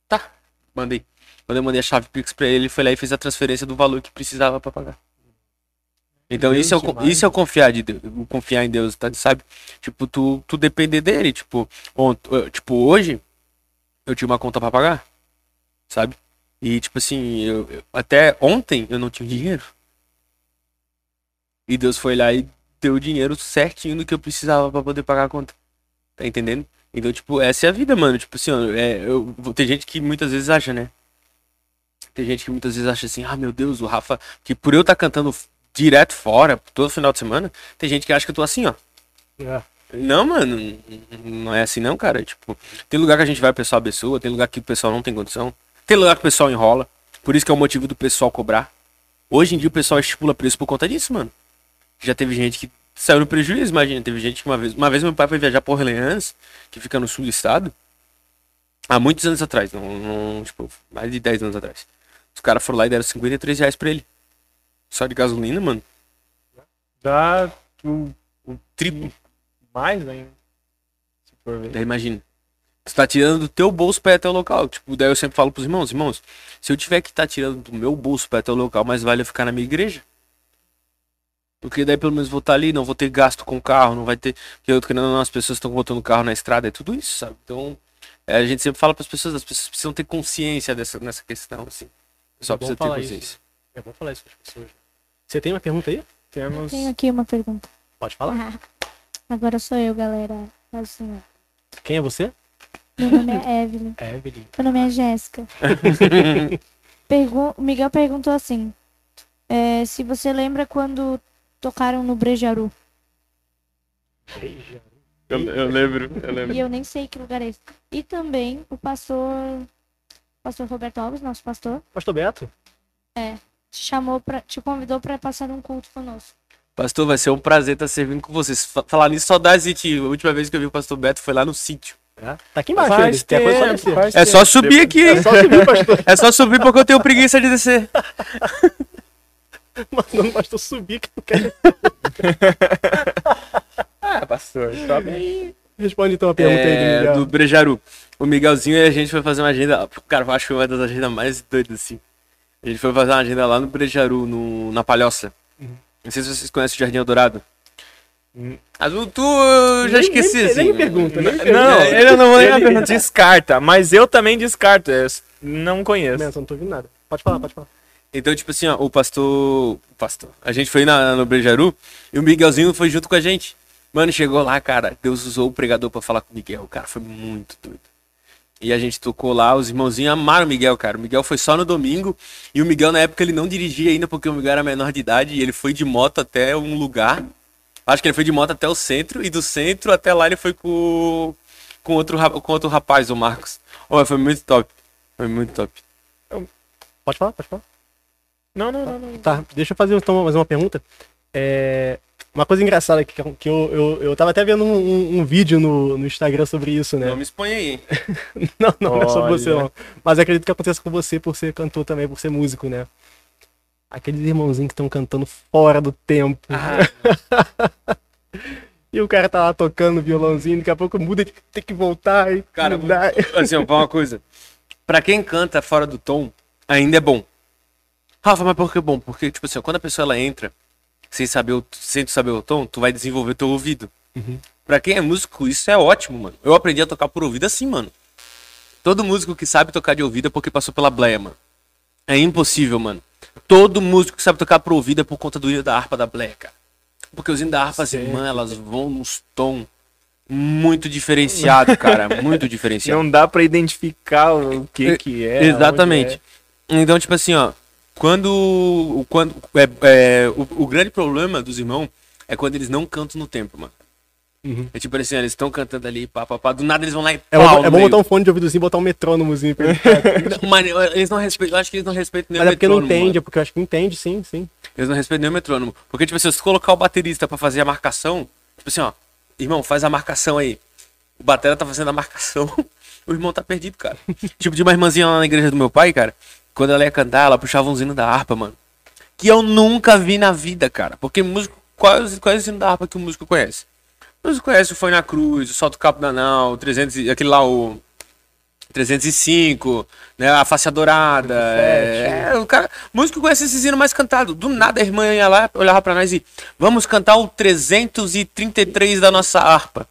Tá, mandei. Quando eu mandei a chave Pix pra ele, ele foi lá e fez a transferência do valor que precisava pra pagar. Então Deus isso é, o, isso é o confiar de Deus, o confiar em Deus, tá? Sabe? Tipo, tu, tu depender dele, tipo, ont- eh, tipo, hoje eu tinha uma conta pra pagar, sabe? E tipo assim, eu, eu- até ontem eu não tinha dinheiro. E Deus foi lá e deu o dinheiro certinho do que eu precisava pra poder pagar a conta. Tá entendendo? Então, tipo, essa é a vida, mano. Tipo assim, ó, é, eu, tem gente que muitas vezes acha, né? Tem gente que muitas vezes acha assim, ah, meu Deus, o Rafa, que por eu estar cantando f- direto fora, todo final de semana, tem gente que acha que eu tô assim, ó. É. Não, mano, não é assim não, cara. Tipo, tem lugar que a gente vai, o pessoal abençoa, tem lugar que o pessoal não tem condição, tem lugar que o pessoal enrola, por isso que é o motivo do pessoal cobrar. Hoje em dia o pessoal estipula preço por conta disso, mano. Já teve gente que saiu no prejuízo, imagina, teve gente que uma vez, uma vez meu pai foi viajar por Orleans, que fica no sul do estado, há muitos anos atrás, não, não, tipo, mais de 10 anos atrás. Os caras foram lá e deram 53 reais pra ele. Só de gasolina, mano. Dá o, O triplo. mais ainda. Se for ver. Daí imagina. Tu tá tirando do teu bolso pra ir até o local. Tipo, daí eu sempre falo pros irmãos, irmãos, se eu tiver que estar tirando do meu bolso pra ir até o local, mais vale eu ficar na minha igreja. Porque daí pelo menos vou estar ali, não vou ter gasto com o carro, não vai ter. Porque eu tô querendo não, as pessoas estão botando o carro na estrada, é tudo isso, sabe? Então, é, a gente sempre fala pras pessoas, as pessoas precisam ter consciência dessa, nessa questão, assim. Só É precisa ter consciência. isso. É bom falar isso para as pessoas. Você tem uma pergunta aí? Temos. Tenho aqui uma pergunta. Pode falar. Agora sou eu, galera. Assim. Quem é você? Meu nome é Evelyn. É Evelyn. Meu nome é Jéssica. Pergun o Miguel perguntou assim: é, se você lembra quando tocaram no Brejaru. Eu, eu lembro, eu lembro. E eu nem sei que lugar é esse. E também o pastor. Pastor Roberto Alves, nosso pastor, Pastor Beto? Te chamou pra. te convidou pra passar um culto conosco. Pastor, vai ser um prazer estar servindo com vocês. Fa- Falar nisso, saudades de ti. A última vez que eu vi o pastor Beto foi lá no sítio. É. Tá aqui embaixo. Faz ele. Tem a coisa só tempo, faz É só tempo. subir aqui. É só subir, pastor. É só subir porque eu tenho preguiça de descer. Mandando o pastor subir. que não quer. Ah, pastor, sobe aí. Responde então a pergunta aí do É, Miguel. do Brejaru. O Miguelzinho e a gente foi fazer uma agenda. Cara, eu acho que foi uma das agendas mais doidas, assim. A gente foi fazer uma agenda lá no Brejaru, no, na Palhoça. Não sei se vocês conhecem o Jardim Eldorado. Hum. Azul, tu eu já Nem- esqueci, nem, assim. nem pergunta, nem pergunta. Não, ele não ele perguntar. descarta, mas eu também descarto. é, não conheço. Não, eu não tô ouvindo nada. Pode falar, pode falar. Então, tipo assim, ó, o pastor. O pastor. A gente foi na, no Brejaru e o Miguelzinho foi junto com a gente. Mano, chegou lá, cara. Deus usou o pregador pra falar com o Miguel. O cara foi muito doido. E a gente tocou lá, os irmãozinhos amaram o Miguel, cara. O Miguel foi só no domingo. E o Miguel, na época, ele não dirigia ainda, porque o Miguel era menor de idade. E ele foi de moto até um lugar. Acho que ele foi de moto até o centro. E do centro até lá ele foi com, com, outro, com outro rapaz, o Marcos. Oh, foi muito top. Foi muito top. Pode falar, pode falar. Não, não, não, não. Tá, deixa eu fazer então mais uma pergunta. É, uma coisa engraçada que, que eu, eu, eu tava até vendo um, um- um vídeo no, no Instagram sobre isso, né? Não me expõe aí, hein? Não, não, não é só Olha. você, não. Mas acredito que aconteça com você por ser cantor também, por ser músico, né? Aqueles irmãozinhos que estão cantando fora do tempo. e o cara tá lá tocando violãozinho, daqui a pouco muda, tem que voltar e Cara, mudar. Assim, ó, uma coisa. Pra quem canta fora do tom, ainda é bom. Rafa, mas por que é bom? Porque, tipo assim, ó, quando a pessoa ela entra sem saber o, sem tu saber o tom, tu vai desenvolver teu ouvido. Pra quem é músico, isso é ótimo, mano. Eu aprendi a tocar por ouvido assim, mano. Todo músico que sabe tocar de ouvido é porque passou pela bleia, mano. É impossível, mano. Todo músico que sabe tocar por ouvido é por conta do hino da harpa da bleia, cara. Porque os hinos da harpa, assim, mano, elas vão nos tom muito diferenciado, cara. Muito diferenciado. Não dá pra identificar o que que é. Exatamente. onde Então, tipo assim, ó. Quando. quando é, é, o, o grande problema dos irmãos é quando eles não cantam no tempo, mano. Uhum. É tipo assim, eles estão cantando ali, pá, pá, pá, do nada eles vão lá e É, pau bom, é bom botar um fone de ouvidozinho e botar um metrônomozinho pra ele Mano, eles não respeitam, eu acho que eles não respeitam nem Mas o é porque não entende, mano. é porque eu acho que entende, sim, sim. Eles não respeitam nem o metrônomo. Porque, tipo assim, se você colocar o baterista pra fazer a marcação, tipo assim, ó, irmão, faz a marcação aí. O batera tá fazendo a marcação, o irmão tá perdido, cara. tipo, de uma irmãzinha lá na igreja do meu pai, cara, quando ela ia cantar, ela puxava um zino da harpa, mano. Que eu nunca vi na vida, cara. Porque músico, qual, é o- é o zino da harpa que o músico conhece? O músico conhece o Foi na Cruz, o Salto Capo Danal, o 300, e- aquele lá, o 305, né, a Face Dourada. É, é, o cara, o músico conhece esse zino mais cantado. Do nada a irmã ia lá, olhava pra nós e vamos cantar o 333 da nossa harpa.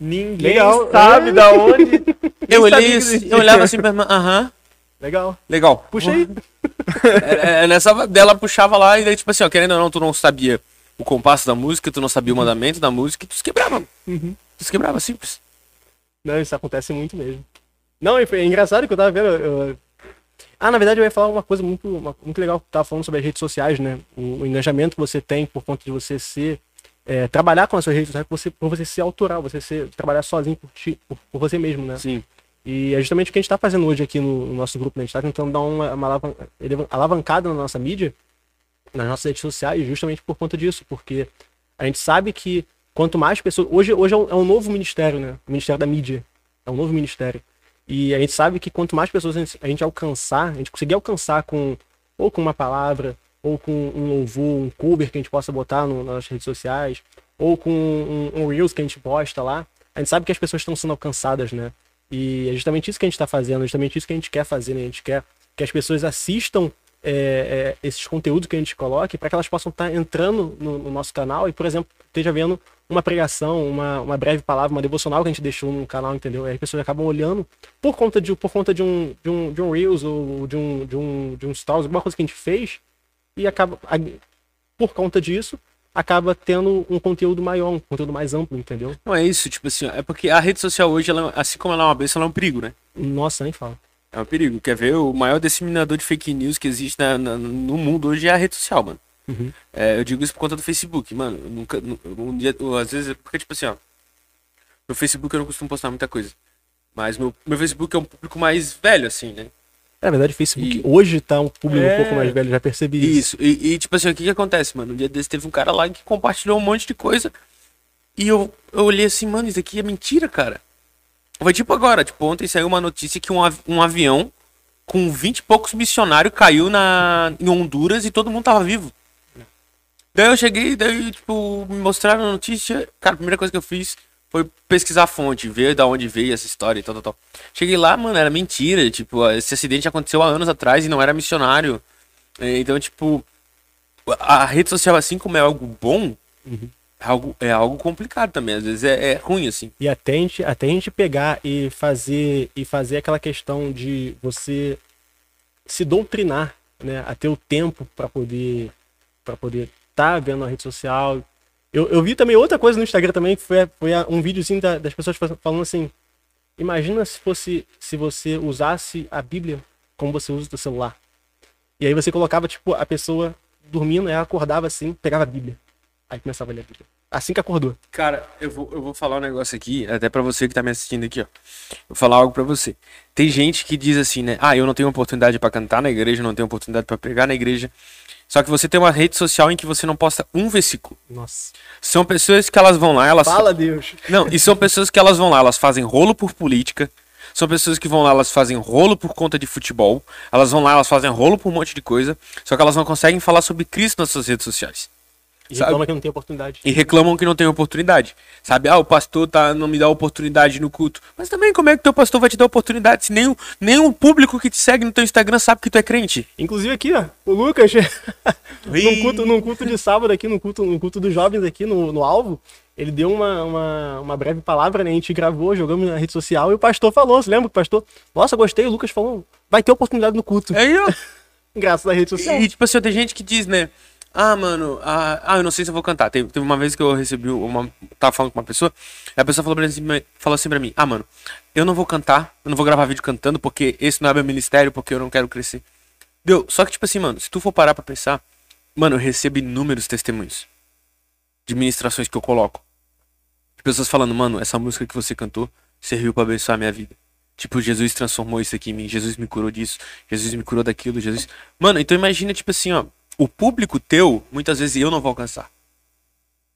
Ninguém Legal. sabe da onde. Eu olhei, assim, eu olhava assim pra irmã, aham, Legal. legal. Puxa aí. É, é, nessa dela puxava lá e daí, tipo assim, ó, querendo ou não, tu não sabia o compasso da música, tu não sabia o mandamento da música e tu se quebrava. Uhum. Tu se quebrava, simples. Não, isso acontece muito mesmo. Não, é engraçado que eu tava vendo. eu- Ah, na verdade eu ia falar uma coisa muito, muito legal que tava falando sobre as redes sociais, né? O, o engajamento que você tem por conta de você ser. é, trabalhar com as suas redes sociais por você, por você ser autoral, você ser, trabalhar sozinho por, ti, por, por você mesmo, né? Sim. E é justamente o que a gente tá fazendo hoje aqui no, no nosso grupo, né? A gente tá tentando dar uma, uma alavancada na nossa mídia, nas nossas redes sociais, justamente por conta disso, porque a gente sabe que quanto mais pessoas. Hoje, hoje é, um, é um novo ministério, né? O Ministério da Mídia. É um novo ministério. E a gente sabe que quanto mais pessoas a gente, a gente alcançar, a gente conseguir alcançar com ou com uma palavra, ou com um louvor, um cover que a gente possa botar no- nas redes sociais, ou com um, um Reels que a gente posta lá, a gente sabe que as pessoas estão sendo alcançadas, né? E é justamente isso que a gente está fazendo, é justamente isso que a gente quer fazer, né? A gente quer que as pessoas assistam é, é, esses conteúdos que a gente coloque para que elas possam estar entrando no, no nosso canal e, por exemplo, esteja vendo uma pregação, uma, uma breve palavra, uma devocional que a gente deixou no canal, entendeu? Aí as pessoas acabam olhando por conta de, por conta de um, de um, de um Reels ou de um, de um, de um Stories, alguma coisa que a gente fez e acaba, por conta disso, acaba tendo um conteúdo maior, um conteúdo mais amplo, entendeu? Não é isso, tipo assim, é porque a rede social hoje, ela, assim como ela é uma bênção, ela é um perigo, né? Nossa, nem fala. É um perigo. Quer ver? O maior disseminador de fake news que existe na- na- no mundo hoje é a rede social, mano. Uhum. É, eu digo isso por conta do Facebook, mano. Eu nunca. nu- Um dia, às vezes, porque, tipo assim, ó. No Facebook eu não costumo postar muita coisa. Mas meu, meu Facebook é um público mais velho, assim, né? É, na verdade, o Facebook E- hoje tá um público É. um pouco mais velho, já percebi isso. Isso. E, e, tipo assim, o que que acontece, mano? Um dia desse teve um cara lá que compartilhou um monte de coisa. E eu, eu olhei assim, mano, isso aqui é mentira, cara. Foi tipo agora, tipo, ontem saiu uma notícia que um, av- um avião com 20 e poucos missionários caiu na, em Honduras e todo mundo tava vivo. Daí eu cheguei, daí, tipo, me mostraram a notícia. Cara, a primeira coisa que eu fiz foi pesquisar a fonte, ver da onde veio essa história e tal, tal, tal. Cheguei lá, mano, era mentira. Tipo, esse acidente aconteceu há anos atrás e não era missionário. É, Então, tipo, a rede social, assim como é algo bom, é, algo, é algo complicado também. Às vezes é, é ruim, assim. E até a, gente, até a gente pegar e fazer e fazer aquela questão de você se doutrinar, né, a ter o tempo para poder para poder estar vendo a rede social. Eu, eu vi também outra coisa no Instagram também, que foi, foi um videozinho da- das pessoas fa- falando assim: imagina se fosse se você usasse a Bíblia como você usa o seu celular. E aí você colocava tipo a pessoa dormindo, ela acordava assim, pegava a Bíblia. Aí começava a ler a Bíblia. Assim que acordou. Cara, eu vou, eu vou falar um negócio aqui, até pra você que tá me assistindo aqui, ó. Vou falar algo pra você. Tem gente que diz assim, né? Ah, eu não tenho oportunidade pra cantar na igreja, não tenho oportunidade pra pregar na igreja. Só que você tem uma rede social em que você não posta um versículo. Nossa. São pessoas que elas vão lá, elas Fala, Deus. Não, e são pessoas que elas vão lá, elas fazem rolo por política. São pessoas que vão lá, elas fazem rolo por conta de futebol. Elas vão lá, elas fazem rolo por um monte de coisa. Só que elas não conseguem falar sobre Cristo nas suas redes sociais. E Sabe? reclama que não tem oportunidade. E reclamam que não tem oportunidade. Sabe? Ah, o pastor tá, não me dá oportunidade no culto. Mas também, como é que teu pastor vai te dar oportunidade se nem o, nem o público que te segue no teu Instagram sabe que tu é crente? Inclusive aqui, ó, o Lucas, num, culto, num culto de sábado aqui, no culto, no culto dos jovens aqui no, no Alvo, ele deu uma, uma, uma breve palavra, né? A gente gravou, jogamos na rede social e o pastor falou, você lembra que o pastor? Nossa, gostei, o Lucas falou, vai ter oportunidade no culto. Aí, ó. Graças à rede social. E, tipo assim, tem gente que diz, né? Ah, mano, ah, ah, eu não sei se eu vou cantar. Teve, teve uma vez que eu recebi uma. Tava falando com uma pessoa, e a pessoa falou, pra mim, falou assim pra mim: Ah, mano, eu não vou cantar, eu não vou gravar vídeo cantando, porque esse não é meu ministério, porque eu não quero crescer. Deu. Só que, tipo assim, mano, se tu for parar pra pensar, mano, eu recebo inúmeros testemunhos de ministrações que eu coloco. De pessoas falando, mano, essa música que você cantou serviu pra abençoar a minha vida. Tipo, Jesus transformou isso aqui em mim, Jesus me curou disso, Jesus me curou daquilo, Jesus. Mano, então imagina, tipo assim, ó, o público teu, muitas vezes eu não vou alcançar.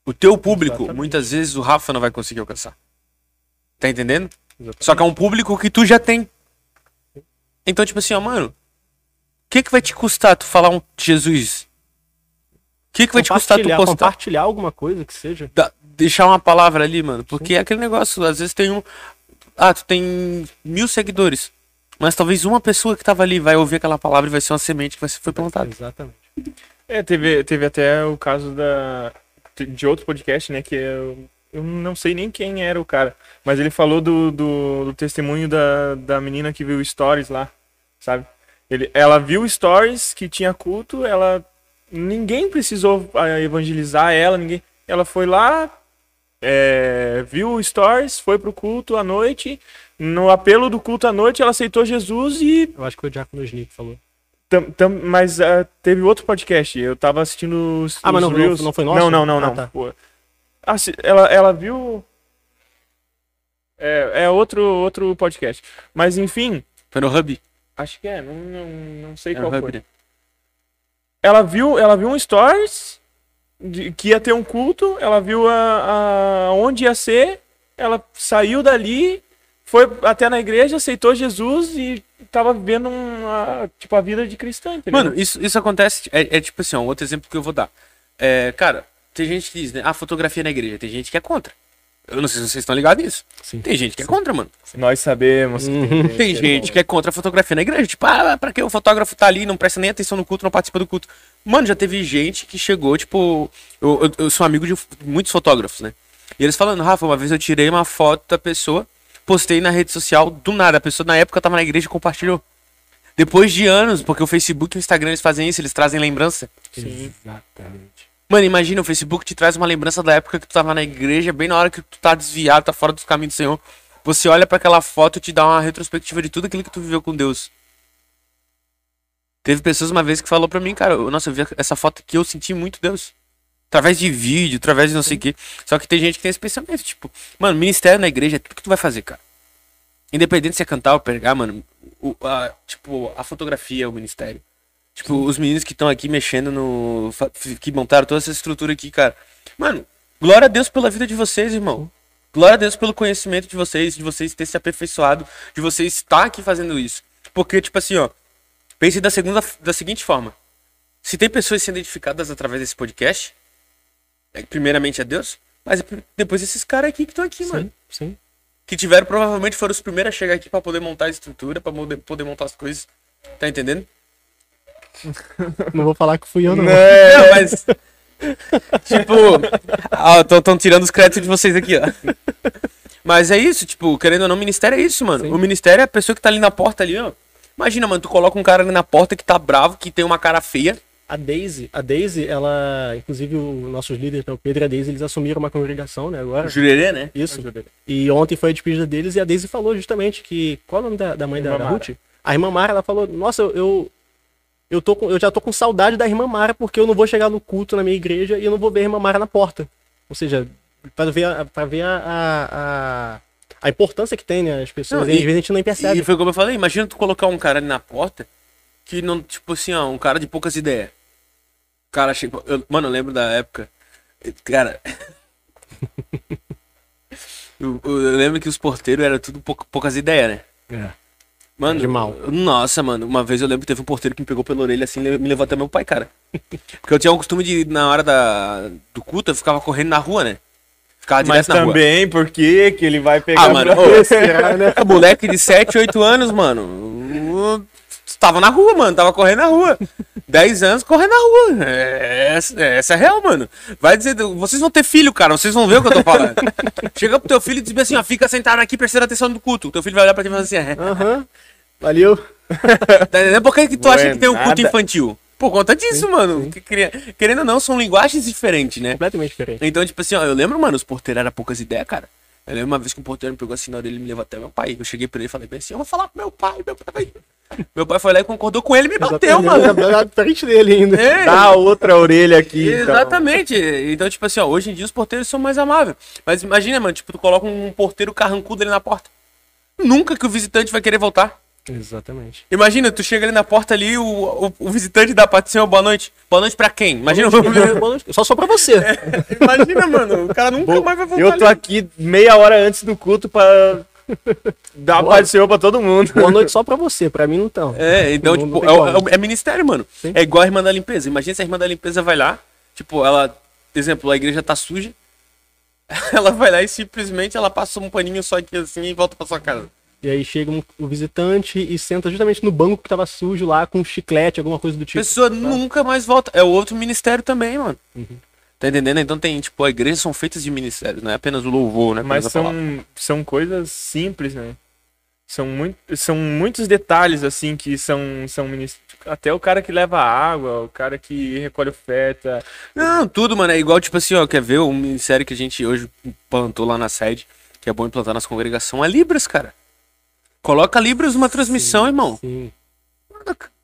O teu público, Exatamente. muitas vezes o Rafa não vai conseguir alcançar. Tá entendendo? Exatamente. Só que é um público que tu já tem. Então, tipo assim, ó, mano, o que que vai te custar tu falar um Jesus? O que que vai te custar tu postar? Compartilhar alguma coisa que seja. da- deixar uma palavra ali, mano. Porque é aquele negócio, às vezes tem um. Ah, tu tem mil seguidores. Mas talvez uma pessoa que tava ali vai ouvir aquela palavra e vai ser uma semente que vai ser, foi plantada. Exatamente. É, teve, teve até o caso da, de outro podcast, né? Que eu, eu não sei nem quem era o cara. Mas ele falou do, do, do testemunho da, da menina que viu stories lá, sabe? Ele, ela viu stories que tinha culto, ela. Ninguém precisou ah, evangelizar ela, ninguém. Ela foi lá, é, viu stories, foi pro culto à noite. No apelo do culto à noite, ela aceitou Jesus e Eu acho que foi o Diácono Sni que falou. Tam- tam- mas ah, teve outro podcast. Eu tava assistindo os, Ah, mas os não- não- Reels. não foi nosso? Não, não, não, Ah, não. tá. Pô. Assi- ela, ela viu. É, é outro, outro podcast. Mas enfim, Foi no Hub. acho que é, não, não, não sei É qual foi. Hub, né? Ela viu, ela viu um stories de, que ia ter um culto, ela viu a, a, onde ia ser, ela saiu dali, foi até na igreja, aceitou Jesus e tava vivendo uma, tipo, a vida de cristã, entendeu? Mano, isso, isso acontece. É, é tipo assim, ó, um outro exemplo que eu vou dar. É, cara, tem gente que diz, né? Ah, fotografia na igreja. Tem gente que é contra. Eu não sei se vocês estão ligados nisso. Sim. Tem gente que é contra, mano. Nós sabemos que Uhum. Tem gente que é contra a fotografia na igreja. Tipo, ah, pra que o fotógrafo tá ali, não presta nem atenção no culto, não participa do culto. Mano, já teve gente que chegou, tipo. Eu, eu, eu sou amigo de muitos fotógrafos, né? E eles falando, Rafa, uma vez eu tirei uma foto da pessoa, postei na rede social, do nada. A pessoa na época tava na igreja e compartilhou. Depois de anos, porque o Facebook e o Instagram eles fazem isso, eles trazem lembrança. Exatamente. Mano, imagina, o Facebook te traz uma lembrança da época que tu tava na igreja, bem na hora que tu tá desviado, tá fora dos caminhos do Senhor. Você olha pra aquela foto e te dá uma retrospectiva de tudo aquilo que tu viveu com Deus. Teve pessoas uma vez que falou pra mim, cara, nossa, eu vi essa foto aqui, eu senti muito Deus. Através de vídeo, através de não sei o quê. Só que tem gente que tem esse pensamento, tipo, mano, ministério na igreja é tudo que tu vai fazer, cara. Independente se é cantar ou pregar, mano, o, a, tipo, a fotografia é o ministério. Tipo, os meninos que estão aqui mexendo no. que montaram toda essa estrutura aqui, cara. Mano, glória a Deus pela vida de vocês, irmão. Glória a Deus pelo conhecimento de vocês, de vocês terem se aperfeiçoado, de vocês estar aqui fazendo isso. Porque, tipo assim, ó. Pense da, segunda, da seguinte forma. Se tem pessoas sendo edificadas através desse podcast, primeiramente é Deus, mas é depois esses caras aqui que estão aqui, mano Sim, sim. que tiveram provavelmente foram os primeiros a chegar aqui pra poder montar a estrutura, pra poder, montar as coisas. Tá entendendo? Não vou falar que fui eu, não. Não, mas. tipo. Ó, tão, tão tirando os créditos de vocês aqui, ó. Mas é isso, tipo, querendo ou não, o ministério é isso, mano. Sim. O ministério é a pessoa que tá ali na porta ali, ó. Imagina, mano, tu coloca um cara ali na porta que tá bravo, que tem uma cara feia. A Daisy, a Daisy, ela, inclusive os nossos líderes, né, o Pedro e a Daisy, eles assumiram uma congregação, né, agora. Jurerê, né? Isso. E ontem foi a despedida deles e a Daisy falou justamente que. Qual é o nome da, da mãe da, da. Ruth? A irmã Mara, ela falou: Nossa, eu, eu, eu, tô com, eu já tô com saudade da irmã Mara porque eu não vou chegar no culto na minha igreja e eu não vou ver a irmã Mara na porta. Ou seja, para ver, a, pra ver a, a, a, a importância que tem, né, as pessoas. Não, e, às vezes a gente nem percebe. E foi como eu falei, imagina tu colocar um cara ali na porta que não, tipo assim, ó, um cara de poucas ideias. Cara chega. eu- mano, eu lembro da época. Cara. eu, eu lembro que os porteiros eram tudo pouca- poucas ideias, né? É. Mano, De mal. Nossa, mano, uma vez eu lembro que teve um porteiro que me pegou pela orelha assim e me levou até meu pai, cara. Porque eu tinha o costume de, na hora da, do culto, eu ficava correndo na rua, né? Ficava direto Mas na rua. também porque que ele vai pegar Ah, mano, ô, né? moleque de 7, 8 anos, mano. Tava na rua, mano. Tava correndo na rua. 10 anos correndo na rua. É, essa, essa é real, mano. Vai dizer. Vocês vão ter filho, cara. Vocês vão ver o que eu tô falando. Chega pro teu filho e diz assim, ó, fica sentado aqui prestando atenção no culto. O teu filho vai olhar pra ti e falar assim, é. Aham. Valeu. Tá? Por que, que tu Não acha que tem um culto infantil? Por conta disso, mano. Que queria- Querendo ou não, são linguagens diferentes, né? Completamente diferente. Então, tipo assim, ó, eu lembro, mano, os porteiros eram poucas ideias, cara. Eu lembro uma vez que um porteiro me pegou assim na orelha e me levou até meu pai. Eu cheguei pra ele e falei bem assim, eu vou falar pro meu pai, meu pai. Meu pai foi lá e concordou com ele e me bateu, mano. Na frente dele ainda. É, Dá a outra orelha aqui. então. Exatamente. Então, tipo assim, ó, hoje em dia os porteiros são mais amáveis. Mas imagina, mano, tipo, tu coloca um porteiro carrancudo ali na porta. Nunca que o visitante vai querer voltar. Exatamente. Imagina, tu chega ali na porta ali, o, o, o visitante dá pra dizer boa noite. Boa noite pra quem? Imagina, Só só pra você. imagina, mano, o cara nunca mais vai voltar Eu tô ali. aqui meia hora antes do culto pra dar a paz do Senhor pra todo mundo. Boa noite só pra você, pra mim não tão. É, então, Não- não tipo, tem é, é é ministério, mano. Sim. É igual a irmã da limpeza. Imagina se a irmã da limpeza vai lá, tipo, ela, exemplo, a igreja tá suja, ela vai lá e simplesmente ela passa um paninho só aqui assim e volta pra sua casa. E aí chega um, o visitante e senta justamente no banco que tava sujo lá com um chiclete, alguma coisa do A tipo. pessoa nunca mais volta. É outro ministério também, mano. Tá entendendo? Então tem, tipo, a igreja são feitas de ministérios, não é apenas o louvor, né? Mas palavra. são, são coisas simples, né? São, muito, são muitos detalhes, assim, que são, são minis- Até o cara que leva água, o cara que recolhe oferta. Não, tudo, mano. É igual, tipo assim, ó, quer ver um ministério que a gente hoje plantou lá na sede, que é bom implantar nas congregações, é Libras, cara. Coloca Libras numa transmissão, irmão. Sim.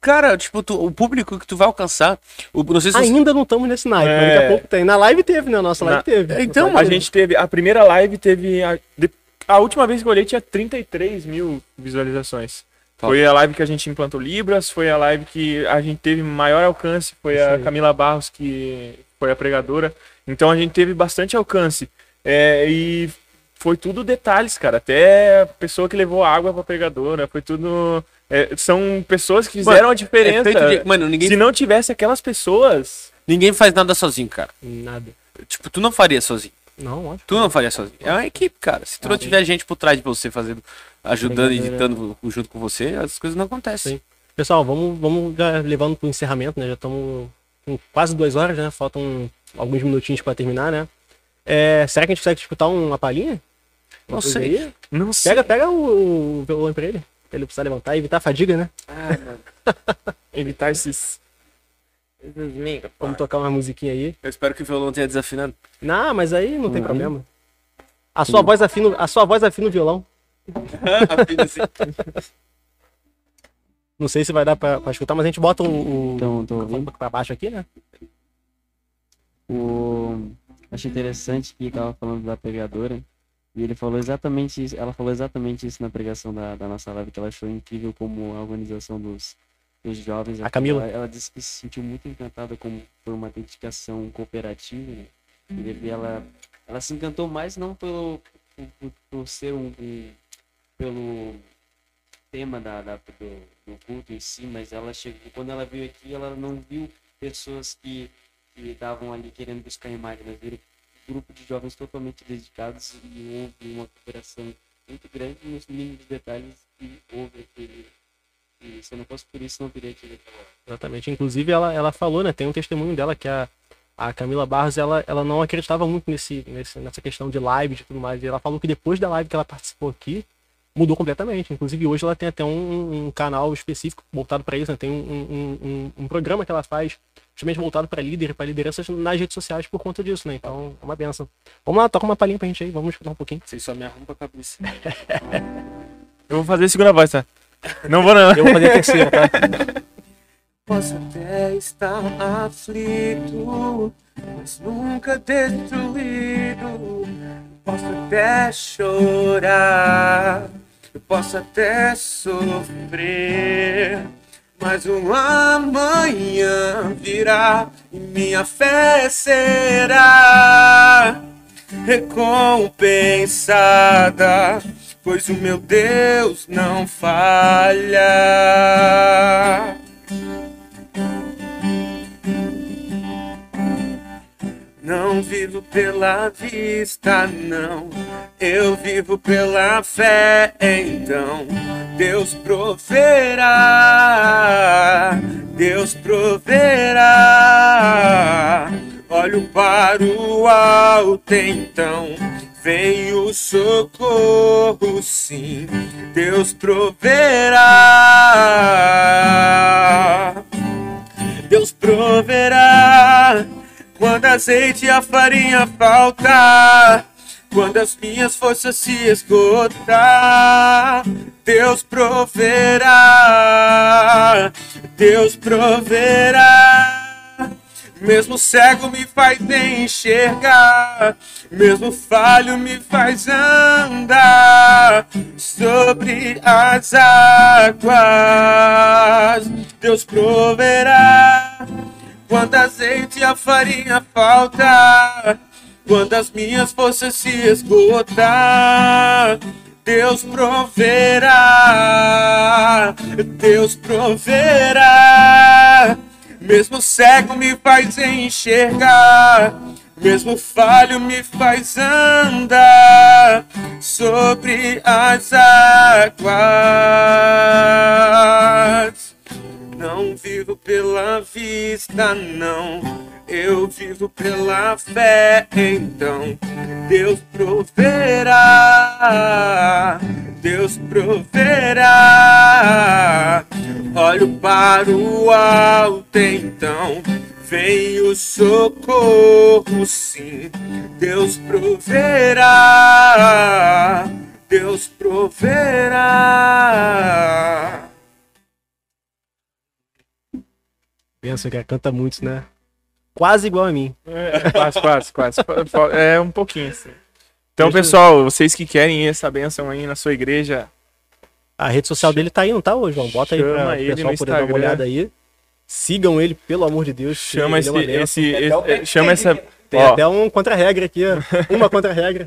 Cara, tipo, tu- o público que tu vai alcançar. O, não sei se você- Ainda não estamos nesse naipe, É. daqui a pouco tem. Na live teve, né? Nossa live Na- teve. Então, Nossa A live gente teve. A primeira live teve. A, de- a última vez que eu olhei tinha 33 mil visualizações. Top. Foi a live que a gente implantou Libras, foi a live que a gente teve maior alcance, foi Isso a aí. Camila Barros, que foi a pregadora. Então a gente teve bastante alcance. É, e foi tudo detalhes, cara. Até a pessoa que levou água pra pregadora, foi tudo. é, são pessoas que fizeram a É diferença. feito de- Mano, ninguém, Se não tivesse aquelas pessoas. ninguém faz nada sozinho, cara. Nada. Tipo, tu não faria sozinho. Não, ótimo. Tu não faria sozinho. É uma equipe, cara. Se tu não tiver gente por trás de você fazendo, ajudando e editando junto com você, as coisas não acontecem. Sim. Pessoal, vamos, vamos já levando pro encerramento, né? Já estamos com quase duas horas, né? Faltam alguns minutinhos pra terminar, né? É, será que a gente consegue escutar uma palhinha? Não sei. aí? Não sei. Pega, pega o, o violão pra ele. Pra ele precisar levantar e evitar a fadiga, né? Evitar esses. Vamos tocar uma musiquinha aí. Eu espero que o violão tenha desafinado. Não, mas aí não tem Uhum. problema. A sua voz afina, a sua voz afina o violão. Afina assim. Não sei se vai dar pra, pra escutar, mas a gente bota o, o Então, tô ouvindo. pra baixo aqui, né? O... Achei interessante que tava falando da pregadora. E ele falou exatamente isso, ela falou exatamente isso na pregação da, da nossa live, que ela achou incrível como a organização dos, dos jovens. A Camila. Ela, ela disse que se sentiu muito encantada como por uma dedicação cooperativa. Né? E daí ela, ela se encantou mais não pelo por, por- ser um, um- pelo tema da, da- do, do culto em si, mas ela chegou quando ela veio aqui, ela não viu pessoas que que estavam ali querendo buscar imagem, mas viram grupo de jovens totalmente dedicados e houve uma cooperação muito grande nos mínimos detalhes e houve aquele. E se não fosse por isso, não teria tido aquela. Exatamente. Inclusive, ela, ela falou, né? Tem um testemunho dela que a, a Camila Barros, ela, ela não acreditava muito nesse, nesse, nessa questão de live e tudo mais. E ela falou que depois da live que ela participou aqui, mudou completamente. Inclusive, hoje ela tem até um, um canal específico voltado para isso, né? Tem um, um, um, um programa que ela faz justamente voltado para líder, para lideranças nas redes sociais por conta disso, né? Então, é uma benção. Vamos lá, toca uma palhinha pra gente aí, vamos escutar um pouquinho. Vocês só me arrumam a cabeça. Eu vou fazer a segunda voz, tá? Não vou não. Eu vou fazer a terceira, tá? Posso até estar aflito, mas nunca destruído. Posso até chorar, eu posso até sofrer. Mas um amanhã virá e minha fé será recompensada, pois o meu Deus não falha. Não vivo pela vista, não. Eu vivo pela fé, então. Deus proverá. Deus proverá. Olho para o alto, então. Vem o socorro, sim. Deus proverá. Deus proverá. Quando azeite e a farinha faltar, Quando as minhas forças se esgotar, Deus proverá. Deus proverá. Mesmo cego me faz enxergar, mesmo falho me faz andar sobre as águas. Deus proverá quando azeite e a farinha falta, quando as minhas forças se esgotar. Deus proverá, Deus proverá. Mesmo cego me faz enxergar, mesmo falho me faz andar sobre as águas. Não vivo pela vista, não. Eu vivo pela fé, então Deus proverá, Deus proverá. Olho para o alto, então vem o socorro, sim. Deus proverá, Deus proverá. Pensa que canta muito, né? Quase igual a mim. É, quase, quase, quase. É um pouquinho assim. Então, Deixa eu- pessoal, vocês que querem essa bênção aí na sua igreja, A rede social dele tá aí, não tá, ô, João? Bota aí pra o ele pessoal poder dar uma olhada aí. Sigam ele, pelo amor de Deus. chama é esse, benção. esse, esse- chama essa. Tem Ó, até um contra-regra aqui, ó. Uma contra-regra.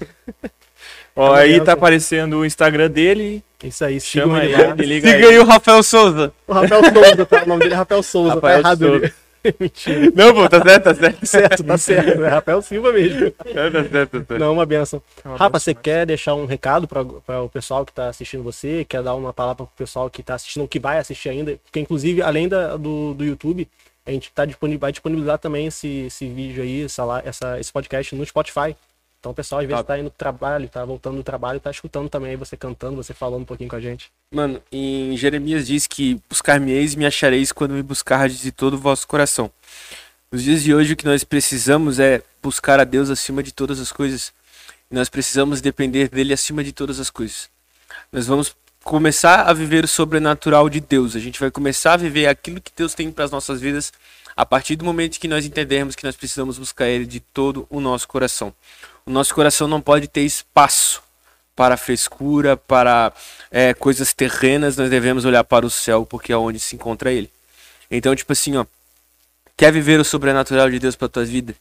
ó, é aí benção. tá aparecendo o Instagram dele. Isso aí, sigam Chama ele lá. liga Siga aí. aí o Rafael Souza. O Rafael Souza, tá? O nome dele é Rafael Souza, Rafael tá errado Souza. Mentira. Não, pô, tá certo, tá certo. Certo, tá certo. É Rafael Silva mesmo. Tá certo, tá certo, tá certo. Não, uma benção. É uma Rafa, benção, você quer deixar um recado para o pessoal que está assistindo você? Quer dar uma palavra para o pessoal que está assistindo, ou que vai assistir ainda? Porque, inclusive, além da- do, do YouTube, a gente tá disponível, vai disponibilizar também esse, esse vídeo aí, essa, essa, esse podcast no Spotify. Então, o pessoal, às vezes, Top. tá indo pro trabalho, tá voltando do trabalho, tá escutando também aí você cantando, você falando um pouquinho com a gente. Mano, em Jeremias diz que buscar-me-eis e me achareis quando me buscardes de todo o vosso coração. Nos dias de hoje o que nós precisamos é buscar a Deus acima de todas as coisas. E nós precisamos depender dele acima de todas as coisas. Nós vamos começar a viver o sobrenatural de Deus. A gente vai começar a viver aquilo que Deus tem para as nossas vidas a partir do momento que nós entendermos que nós precisamos buscar ele de todo o nosso coração. O nosso coração não pode ter espaço para frescura, para é, coisas terrenas, nós devemos olhar para o céu, porque é onde se encontra ele. Então, tipo assim, ó, quer viver o sobrenatural de Deus para tua vida?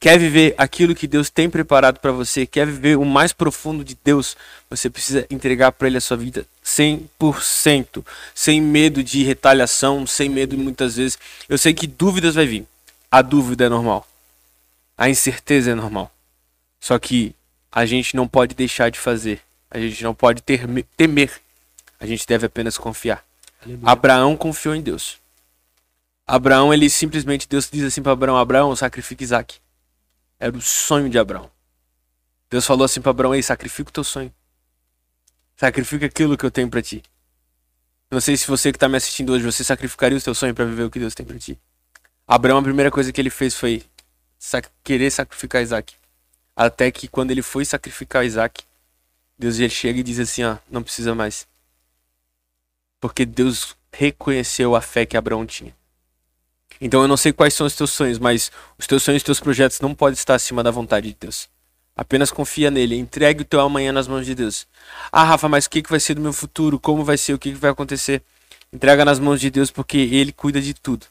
Quer viver aquilo que Deus tem preparado para você? Quer viver o mais profundo de Deus? Você precisa entregar para ele a sua vida 100%, sem medo de retaliação, sem medo muitas vezes. Eu sei que dúvidas vai vir. A dúvida é normal. A incerteza é normal. Só que a gente não pode deixar de fazer. A gente não pode ter, temer. A gente deve apenas confiar. Abraão confiou em Deus. Abraão, ele simplesmente, Deus diz assim para Abraão: Abraão, sacrifica Isaac. Era o sonho de Abraão. Deus falou assim para Abraão: Ei, sacrifica o teu sonho. Sacrifica aquilo que eu tenho para ti. Não sei se você que está me assistindo hoje, você sacrificaria o seu sonho para viver o que Deus tem para ti. Abraão, a primeira coisa que ele fez foi sac querer sacrificar Isaac. Até que quando ele foi sacrificar Isaac, Deus ele chega e diz assim: ó, não precisa mais. Porque Deus reconheceu a fé que Abraão tinha. Então eu não sei quais são os teus sonhos, mas os teus sonhos e os teus projetos não podem estar acima da vontade de Deus. Apenas confia nele, entregue o teu amanhã nas mãos de Deus. Ah, Rafa, mas o que, que vai ser do meu futuro? Como vai ser? O que, que vai acontecer? Entrega nas mãos de Deus porque ele cuida de tudo.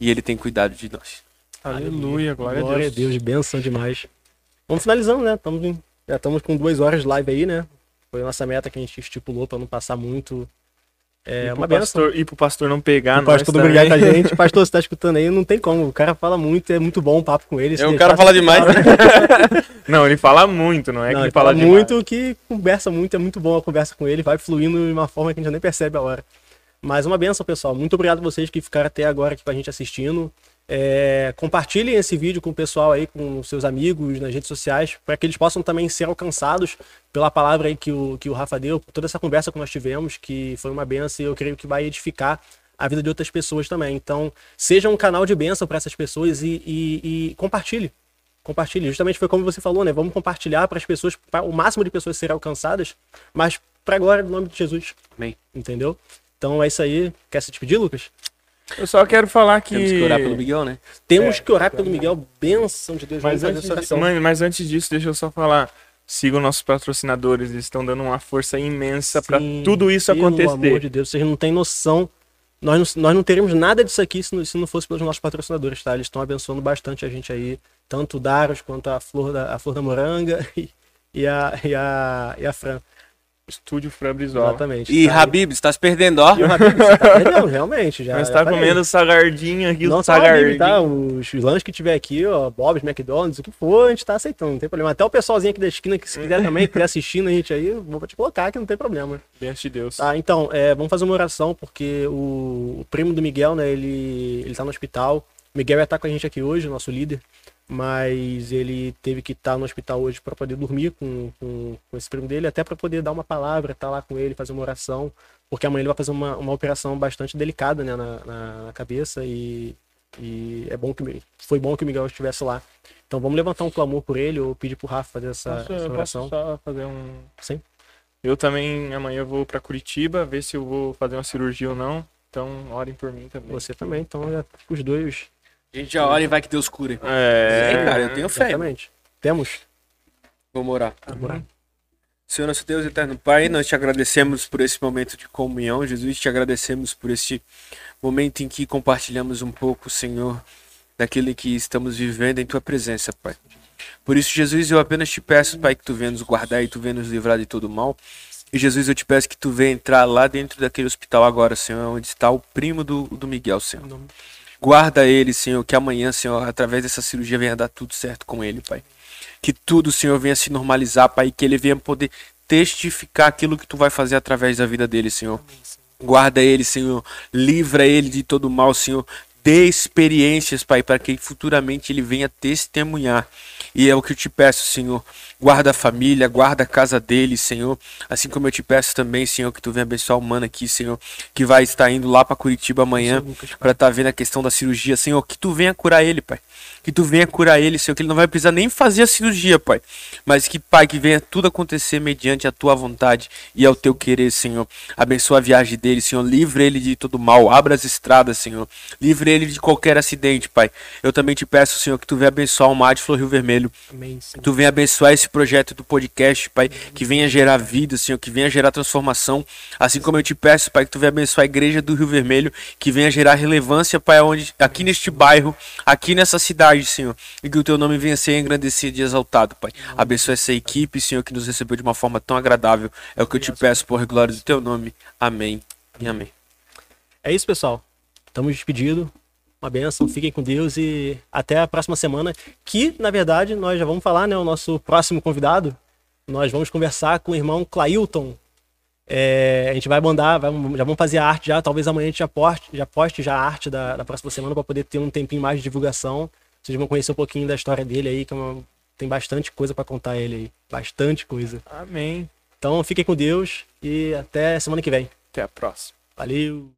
E ele tem cuidado de nós. Aleluia, glória, Glória a Deus. benção demais. Vamos finalizando, né? Estamos em- já estamos com duas horas de live aí, né? Foi a nossa meta que a gente estipulou para não passar muito. É e, uma pro benção. pastor, e pro pastor não pegar O pastor não brigar com a também. gente. Pastor, você tá escutando aí, não tem como. O cara fala muito, é muito bom o papo com ele. É, o cara fala demais. Não, ele fala muito, não é Não, que ele ele fala, fala demais. muito, que conversa muito, é muito bom a conversa com ele, vai fluindo de uma forma que a gente nem percebe a hora. Mas uma benção, pessoal. Muito obrigado a vocês que ficaram até agora aqui com a gente assistindo. É, compartilhem esse vídeo com o pessoal aí, com seus amigos nas redes sociais, para que eles possam também ser alcançados pela palavra aí que o, que o Rafa deu, toda essa conversa que nós tivemos, que foi uma benção e eu creio que vai edificar a vida de outras pessoas também. Então, seja um canal de bênção para essas pessoas e, e, e compartilhe. compartilhe. Justamente foi como você falou, né? Vamos compartilhar para as pessoas, para o máximo de pessoas serem alcançadas, mas para glória do nome de Jesus. Amém. Entendeu? Então é isso aí. Quer se despedir, Lucas? Eu só quero falar que. Temos que orar pelo Miguel, né? Temos que orar pelo Miguel. Bênção de Deus. Mas antes, essa oração. mãe, mas antes disso, deixa eu só falar. Sigam nossos patrocinadores, eles estão dando uma força imensa para tudo isso Pelo amor acontecer. de Deus, vocês não têm noção. Nós não, nós não teríamos nada disso aqui se não, se não fosse pelos nossos patrocinadores, tá? Eles estão abençoando bastante a gente aí. Tanto o Daros quanto a Flor da, a Flor da Moranga e, e, a, e, a, e a Fran. Estúdio Fran Brizola. Exatamente. E tá. Habib, você tá se perdendo, ó. E o Habib, você tá perdendo, realmente. Já, Mas já tá falei. comendo sagardinho aqui, Não o Habib, sagardinho. tá? Os lanches que tiver aqui, ó, Bob's, McDonald's, o que for, a gente tá aceitando, não tem problema. Até o pessoalzinho aqui da esquina que se quiser também, que estiver assistindo a gente aí, vou te colocar que não tem problema. Bênção de Deus. Tá, então, é, vamos fazer uma oração, porque o, o primo do Miguel, né, ele, ele tá no hospital. O Miguel ia estar com a gente aqui hoje, o nosso líder, mas ele teve que estar no hospital hoje para poder dormir com, com, com esse primo dele, até para poder dar uma palavra, estar lá com ele, fazer uma oração, porque amanhã ele vai fazer uma, uma operação bastante delicada, né, na, na, na cabeça e, e é bom que o- foi bom que o Miguel estivesse lá. Então vamos levantar um clamor por ele ou pedir pro Rafa fazer essa, Posso, essa eu oração. posso só fazer um. Sim. Eu também amanhã eu vou pra Curitiba, ver se eu vou fazer uma cirurgia ou não. Então, orem por mim também. Você também, então já, os dois. A gente já ora e vai que Deus cure. É, É, cara, eu tenho fé. Exatamente. Temos. Vamos orar. Vamos orar. Senhor nosso Deus, eterno Pai, nós te agradecemos por esse momento de comunhão, Jesus, te agradecemos por este momento em que compartilhamos um pouco, Senhor, daquilo que estamos vivendo em tua presença, Pai. Por isso, Jesus, eu apenas te peço, Pai, que tu venha nos guardar e tu venha nos livrar de todo mal. E Jesus, eu te peço que tu venha entrar lá dentro daquele hospital agora, Senhor, onde está o primo do, do Miguel, Senhor. Guarda ele, Senhor, que amanhã, Senhor, através dessa cirurgia venha dar tudo certo com ele, Pai. Que tudo, Senhor, venha se normalizar, Pai, que ele venha poder testificar aquilo que tu vai fazer através da vida dele, Senhor. Guarda ele, Senhor. Livra ele de todo mal, Senhor. Experiências, Pai, para que futuramente ele venha testemunhar. E é o que eu te peço, Senhor. Guarda a família, guarda a casa dele, Senhor. Assim como eu te peço também, Senhor, que tu venha abençoar o mano aqui, Senhor, que vai estar indo lá para Curitiba amanhã para estar vendo a questão da cirurgia, Senhor. Que tu venha curar ele, Pai. Que tu venha curar ele, Senhor, que ele não vai precisar nem fazer a cirurgia, Pai. Mas que, Pai, que venha tudo acontecer mediante a tua vontade e ao teu querer, Senhor. Abençoa a viagem dele, Senhor. Livre ele de todo mal. Abra as estradas, Senhor. Livre ele de qualquer acidente, Pai. Eu também te peço, Senhor, que tu venha abençoar o Mar de Flor Rio Vermelho. Amém. Senhor. Tu venha abençoar esse projeto do podcast, Pai, que venha gerar vida, Senhor, que venha gerar transformação. Assim como eu te peço, Pai, que tu venha abençoar a igreja do Rio Vermelho, que venha gerar relevância, Pai, onde, aqui neste bairro, aqui nessa cidade, Senhor. E que o teu nome venha ser engrandecido e exaltado, Pai. Abençoa essa equipe, Senhor, que nos recebeu de uma forma tão agradável. É o que eu te peço por glória do teu nome. Amém e amém. É isso, pessoal. Estamos despedidos. Uma benção. Fiquem com Deus e até a próxima semana. Que, na verdade, nós já vamos falar, né? O nosso próximo convidado. Nós vamos conversar com o irmão Clailton. É, a gente vai mandar, vai- já vamos fazer a arte já. Talvez amanhã a gente já poste já, poste já a arte da, da próxima semana para poder ter um tempinho mais de divulgação. Vocês vão conhecer um pouquinho da história dele aí, que é uma- tem bastante coisa para contar ele aí. Bastante coisa. Amém. Então fiquem com Deus e até semana que vem. Até a próxima. Valeu!